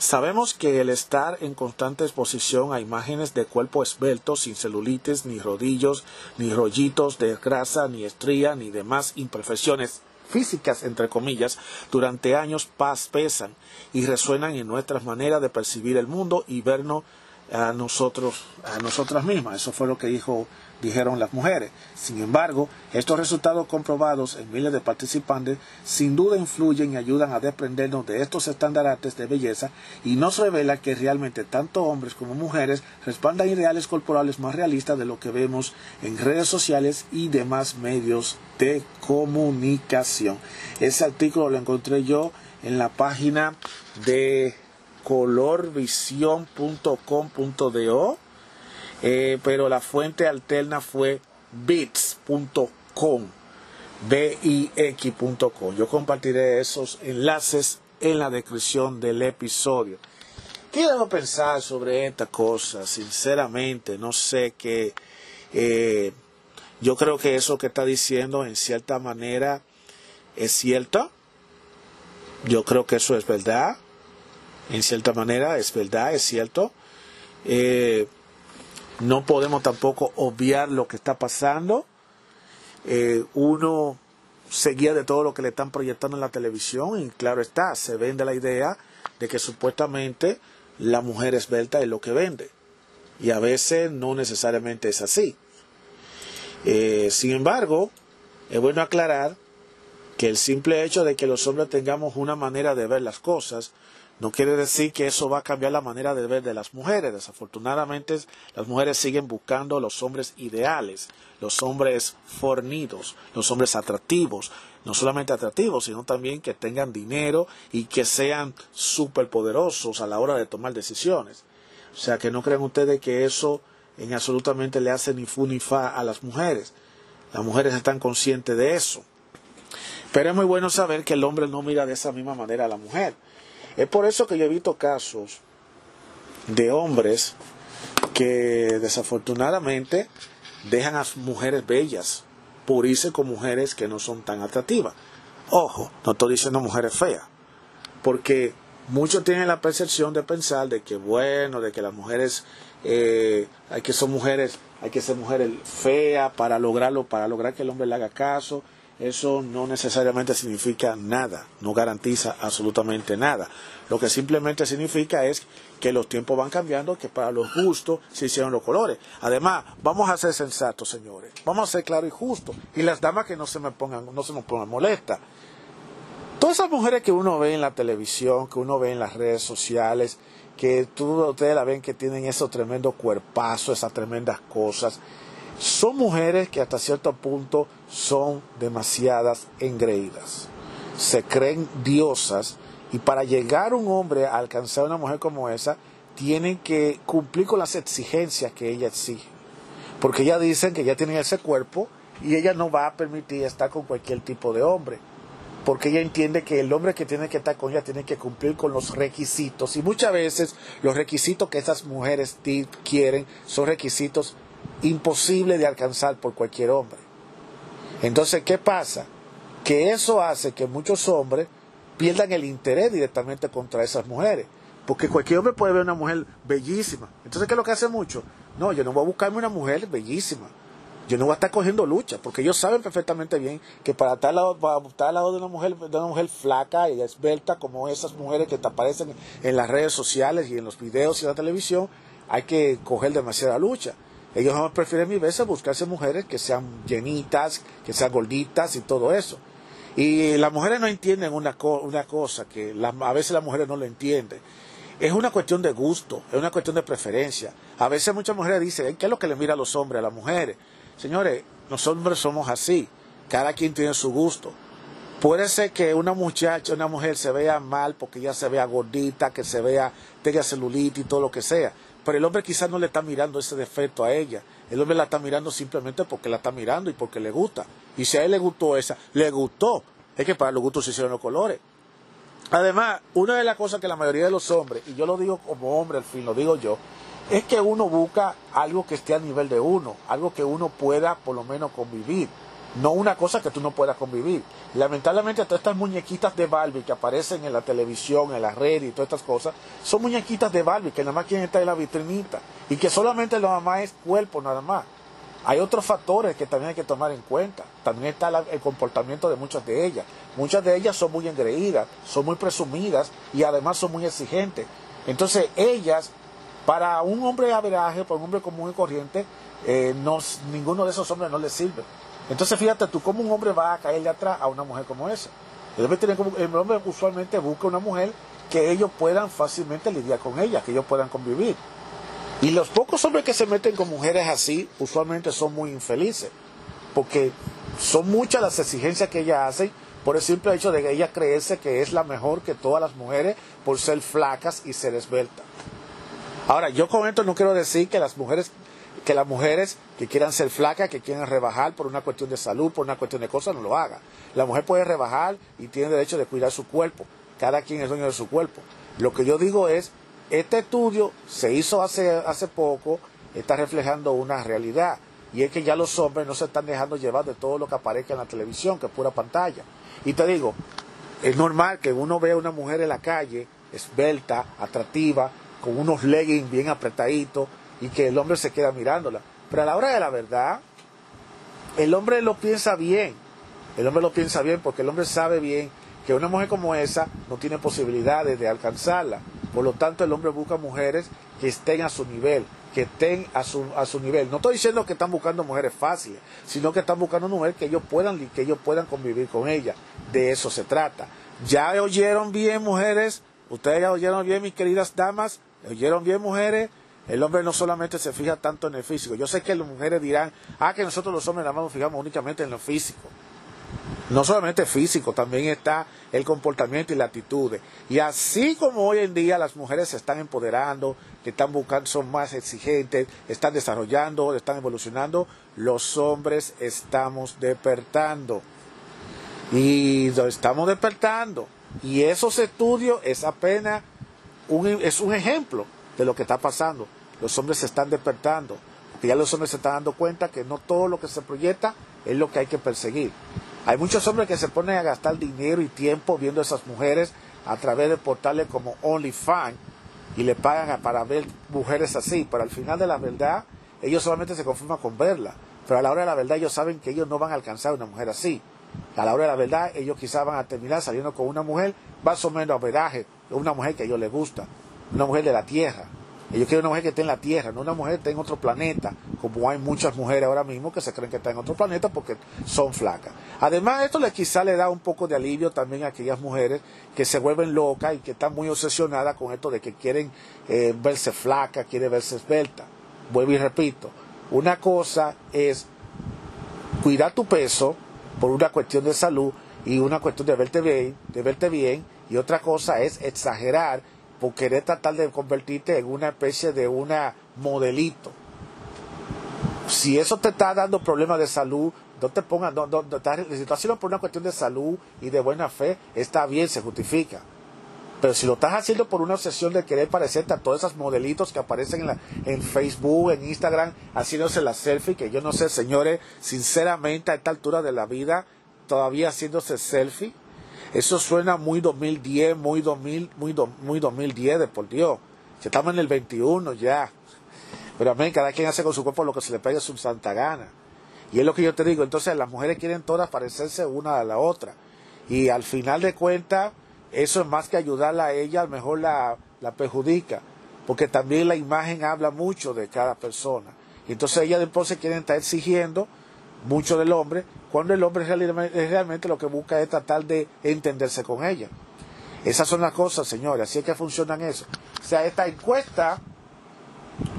Sabemos que el estar en constante exposición a imágenes de cuerpo esbelto, sin celulitis, ni rodillos, ni rollitos de grasa, ni estría, ni demás imperfecciones físicas, entre comillas, durante años paz pesan y resuenan en nuestras maneras de percibir el mundo y vernos a nosotros, a nosotras mismas. Eso fue lo que dijo dijeron las mujeres. Sin embargo, estos resultados comprobados en miles de participantes sin duda influyen y ayudan a desprendernos de estos estándares de belleza y nos revela que realmente tanto hombres como mujeres respaldan ideales corporales más realistas de lo que vemos en redes sociales y demás medios de comunicación. Ese artículo lo encontré yo en la página de colorvision.com.do eh, pero la fuente alterna fue bits.com, bix.com. Yo compartiré esos enlaces en la descripción del episodio. ¿Qué debo pensar sobre esta cosa? Sinceramente, no sé qué. Eh, yo creo que eso que está diciendo en cierta manera es cierto. Yo creo que eso es verdad. En cierta manera es verdad, es cierto. Eh, no podemos tampoco obviar lo que está pasando. Eh, uno se guía de todo lo que le están proyectando en la televisión y claro está, se vende la idea de que supuestamente la mujer esbelta es lo que vende. Y a veces no necesariamente es así. Eh, sin embargo, es bueno aclarar que el simple hecho de que los hombres tengamos una manera de ver las cosas no quiere decir que eso va a cambiar la manera de ver de las mujeres. Desafortunadamente, las mujeres siguen buscando los hombres ideales, los hombres fornidos, los hombres atractivos, no solamente atractivos, sino también que tengan dinero y que sean superpoderosos a la hora de tomar decisiones. O sea, que no crean ustedes que eso en absolutamente le hace ni fu ni fa a las mujeres. Las mujeres están conscientes de eso. Pero es muy bueno saber que el hombre no mira de esa misma manera a la mujer. Es por eso que yo he visto casos de hombres que desafortunadamente dejan a mujeres bellas por irse con mujeres que no son tan atractivas. Ojo, no estoy diciendo mujeres feas, porque muchos tienen la percepción de pensar de que bueno, de que las mujeres eh, hay que son mujeres, hay que ser mujeres feas para lograrlo, para lograr que el hombre le haga caso eso no necesariamente significa nada, no garantiza absolutamente nada. Lo que simplemente significa es que los tiempos van cambiando, que para los gustos se hicieron los colores. Además, vamos a ser sensatos, señores. Vamos a ser claros y justos. Y las damas que no se me pongan, no se me pongan molestas. Todas esas mujeres que uno ve en la televisión, que uno ve en las redes sociales, que tú, ustedes la ven que tienen esos tremendos cuerpazos, esas tremendas cosas, son mujeres que hasta cierto punto son demasiadas engreídas. Se creen diosas y para llegar un hombre a alcanzar a una mujer como esa, tienen que cumplir con las exigencias que ella exige. Porque ellas dicen que ya tienen ese cuerpo y ella no va a permitir estar con cualquier tipo de hombre. Porque ella entiende que el hombre que tiene que estar con ella tiene que cumplir con los requisitos. Y muchas veces los requisitos que esas mujeres quieren son requisitos imposible de alcanzar por cualquier hombre. Entonces, ¿qué pasa? Que eso hace que muchos hombres pierdan el interés directamente contra esas mujeres. Porque cualquier hombre puede ver una mujer bellísima. Entonces, ¿qué es lo que hace mucho? No, yo no voy a buscarme una mujer bellísima. Yo no voy a estar cogiendo lucha, porque ellos saben perfectamente bien que para estar al lado, para estar al lado de una mujer, de una mujer flaca y esbelta como esas mujeres que te aparecen en las redes sociales y en los videos y en la televisión, hay que coger demasiada lucha. Ellos prefieren mil veces buscarse mujeres que sean llenitas, que sean gorditas y todo eso. Y las mujeres no entienden una, cosa que a veces las mujeres no lo entienden. Es una cuestión de gusto, es una cuestión de preferencia. A veces muchas mujeres dicen, ¿qué es lo que le mira a los hombres, a las mujeres? Señores, los hombres somos así. Cada quien tiene su gusto. Puede ser que una muchacha, una mujer se vea mal porque ella se vea gordita, que se vea, tenga celulitis y todo lo que sea. Pero el hombre quizás no le está mirando ese defecto a ella. El hombre la está mirando simplemente porque la está mirando y porque le gusta. Y si a él le gustó esa, le gustó. Es que para los gustos se hicieron los colores. Además, una de las cosas que la mayoría de los hombres, y yo lo digo como hombre al fin, lo digo yo, es que uno busca algo que esté a nivel de uno, algo que uno pueda por lo menos convivir no una cosa que tú no puedas convivir. Lamentablemente todas estas muñequitas de Barbie que aparecen en la televisión, en la red y todas estas cosas, son muñequitas de Barbie que nada más quieren estar en la vitrinita y que solamente lo más es cuerpo nada más. Hay otros factores que también hay que tomar en cuenta. También está el comportamiento de muchas de ellas. Muchas de ellas son muy engreídas, son muy presumidas y además son muy exigentes. Entonces ellas, para un hombre de averaje, para un hombre común y corriente, eh, ninguno de esos hombres no les sirve. Entonces fíjate tú, ¿cómo un hombre va a caerle atrás a una mujer como esa? El hombre, usualmente busca una mujer que ellos puedan fácilmente lidiar con ella, que ellos puedan convivir. Y los pocos hombres que se meten con mujeres así, usualmente son muy infelices, porque son muchas las exigencias que ellas hacen por el simple hecho de que ella creerse que es la mejor que todas las mujeres por ser flacas y ser esbeltas. Ahora, yo con esto no quiero decir que las mujeres que las mujeres que quieran ser flacas, que quieran rebajar por una cuestión de salud, por una cuestión de cosas, no lo haga. La mujer puede rebajar y tiene derecho de cuidar su cuerpo. Cada quien es dueño de su cuerpo. Lo que yo digo es, este estudio se hizo hace, hace poco, está reflejando una realidad. Y es que ya los hombres no se están dejando llevar de todo lo que aparezca en la televisión, que es pura pantalla. Y te digo, es normal que uno vea a una mujer en la calle, esbelta, atractiva, con unos leggings bien apretaditos, y que el hombre se queda mirándola. Pero a la hora de la verdad, el hombre lo piensa bien. El hombre lo piensa bien porque el hombre sabe bien que una mujer como esa no tiene posibilidades de alcanzarla. Por lo tanto, el hombre busca mujeres que estén a su nivel, que estén a su, a su nivel. No estoy diciendo que están buscando mujeres fáciles, sino que están buscando mujeres que ellos puedan, que ellos puedan convivir con ella. De eso se trata. Ya oyeron bien, mujeres, Ustedes ya oyeron bien, mis queridas damas, oyeron bien, mujeres. El hombre no solamente se fija tanto en el físico. Yo sé que las mujeres dirán, ah, que nosotros los hombres nada más nos fijamos únicamente en lo físico. No solamente físico, también está el comportamiento y la actitud. Y así como hoy en día las mujeres se están empoderando, que están buscando, son más exigentes, están desarrollando, están evolucionando, los hombres estamos despertando. Y estamos despertando. Y esos estudios es apenas un, es un ejemplo de lo que está pasando. Los hombres se están despertando. Ya los hombres se están dando cuenta que no todo lo que se proyecta es lo que hay que perseguir. Hay muchos hombres que se ponen a gastar dinero y tiempo viendo a esas mujeres a través de portales como OnlyFans y le pagan para ver mujeres así, pero al final de la verdad ellos solamente se conforman con verla, pero a la hora de la verdad ellos saben que ellos no van a alcanzar una mujer así. A la hora de la verdad ellos quizás van a terminar saliendo con una mujer más o menos a veraje, una mujer que a ellos les gusta, una mujer de la tierra. Ellos quieren una mujer que esté en la Tierra, no una mujer que esté en otro planeta, como hay muchas mujeres ahora mismo que se creen que están en otro planeta porque son flacas. Además, esto le, quizá le da un poco de alivio también a aquellas mujeres que se vuelven locas y que están muy obsesionadas con esto de que quieren eh, verse flacas, quieren verse esbelta. Vuelvo y repito, una cosa es cuidar tu peso por una cuestión de salud y una cuestión de verte bien, de verte bien, y otra cosa es exagerar por querer tratar de convertirte en una especie de una modelito. Si eso te está dando problemas de salud, no te pongas, no, no, si estás haciendo por una cuestión de salud y de buena fe, está bien, se justifica. Pero si lo estás haciendo por una obsesión de querer parecerte a todos esos modelitos que aparecen en, la, en Facebook, en Instagram, haciéndose la selfie, que yo no sé, señores, sinceramente a esta altura de la vida, todavía haciéndose selfie, eso suena muy 2010, muy 2000, muy, muy 2010, de por Dios. Ya estamos en el 21 ya. Pero amén, cada quien hace con su cuerpo lo que se le pegue su santa gana. Y es lo que yo te digo. Entonces las mujeres quieren todas parecerse una a la otra. Y al final de cuentas, eso es más que ayudarla a ella, a lo mejor la, la perjudica. Porque también la imagen habla mucho de cada persona. Y entonces ella después quieren estar exigiendo mucho del hombre, cuando el hombre realmente lo que busca es tratar de entenderse con ella. Esas son las cosas, señores, así es que funcionan eso. O sea, esta encuesta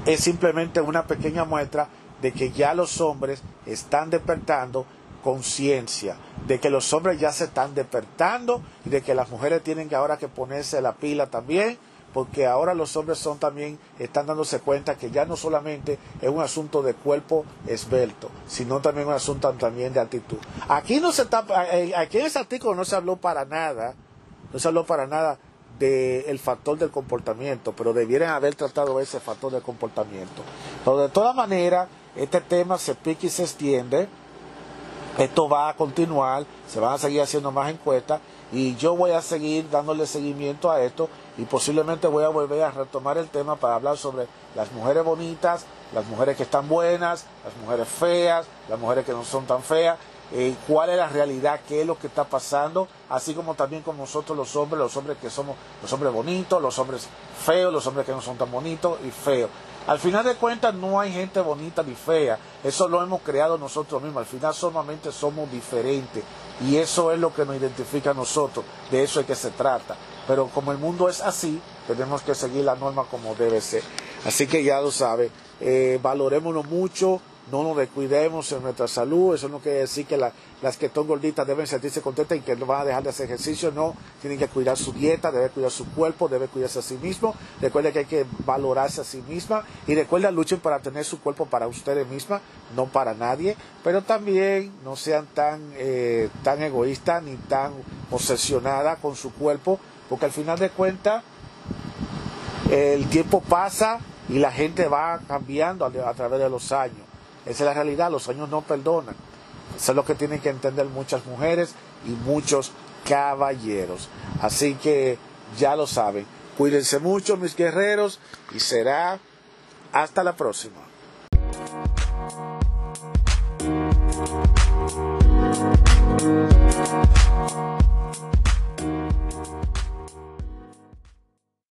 es simplemente una pequeña muestra de que ya los hombres están despertando conciencia, de que los hombres ya se están despertando y de que las mujeres tienen que ahora que ponerse la pila también porque ahora los hombres son también, están dándose cuenta que ya no solamente es un asunto de cuerpo esbelto, sino también un asunto también de actitud. Aquí no se está, eh, aquí en ese artículo no se habló para nada, no se habló para nada del factor del comportamiento, pero debieran haber tratado ese factor del comportamiento. Pero de todas maneras, este tema se pica y se extiende, esto va a continuar, se van a seguir haciendo más encuestas y yo voy a seguir dándole seguimiento a esto y posiblemente voy a volver a retomar el tema para hablar sobre las mujeres bonitas, las mujeres que están buenas, las mujeres feas, las mujeres que no son tan feas, eh, cuál es la realidad, qué es lo que está pasando, así como también con nosotros los hombres, los hombres que somos los hombres bonitos, los hombres feos, los hombres que no son tan bonitos y feos. Al final de cuentas no hay gente bonita ni fea, eso lo hemos creado nosotros mismos, al final solamente somos diferentes. Y eso es lo que nos identifica a nosotros, de eso es que se trata. Pero como el mundo es así, tenemos que seguir la norma como debe ser. Así que ya lo sabe, eh, valorémonos mucho, no nos descuidemos en nuestra salud, eso no quiere decir que las que están gorditas deben sentirse contentas y que no van a dejar de hacer ejercicio, no, tienen que cuidar su dieta, deben cuidar su cuerpo, deben cuidarse a sí mismo, recuerden que hay que valorarse a sí misma y recuerden luchen para tener su cuerpo para ustedes mismas, no para nadie, pero también no sean tan, eh, tan egoístas ni tan obsesionadas con su cuerpo, porque al final de cuentas el tiempo pasa y la gente va cambiando a través de los años. Esa es la realidad, los años no perdonan. Eso es lo que tienen que entender muchas mujeres y muchos caballeros. Así que ya lo saben. Cuídense mucho, mis guerreros, y será hasta la próxima.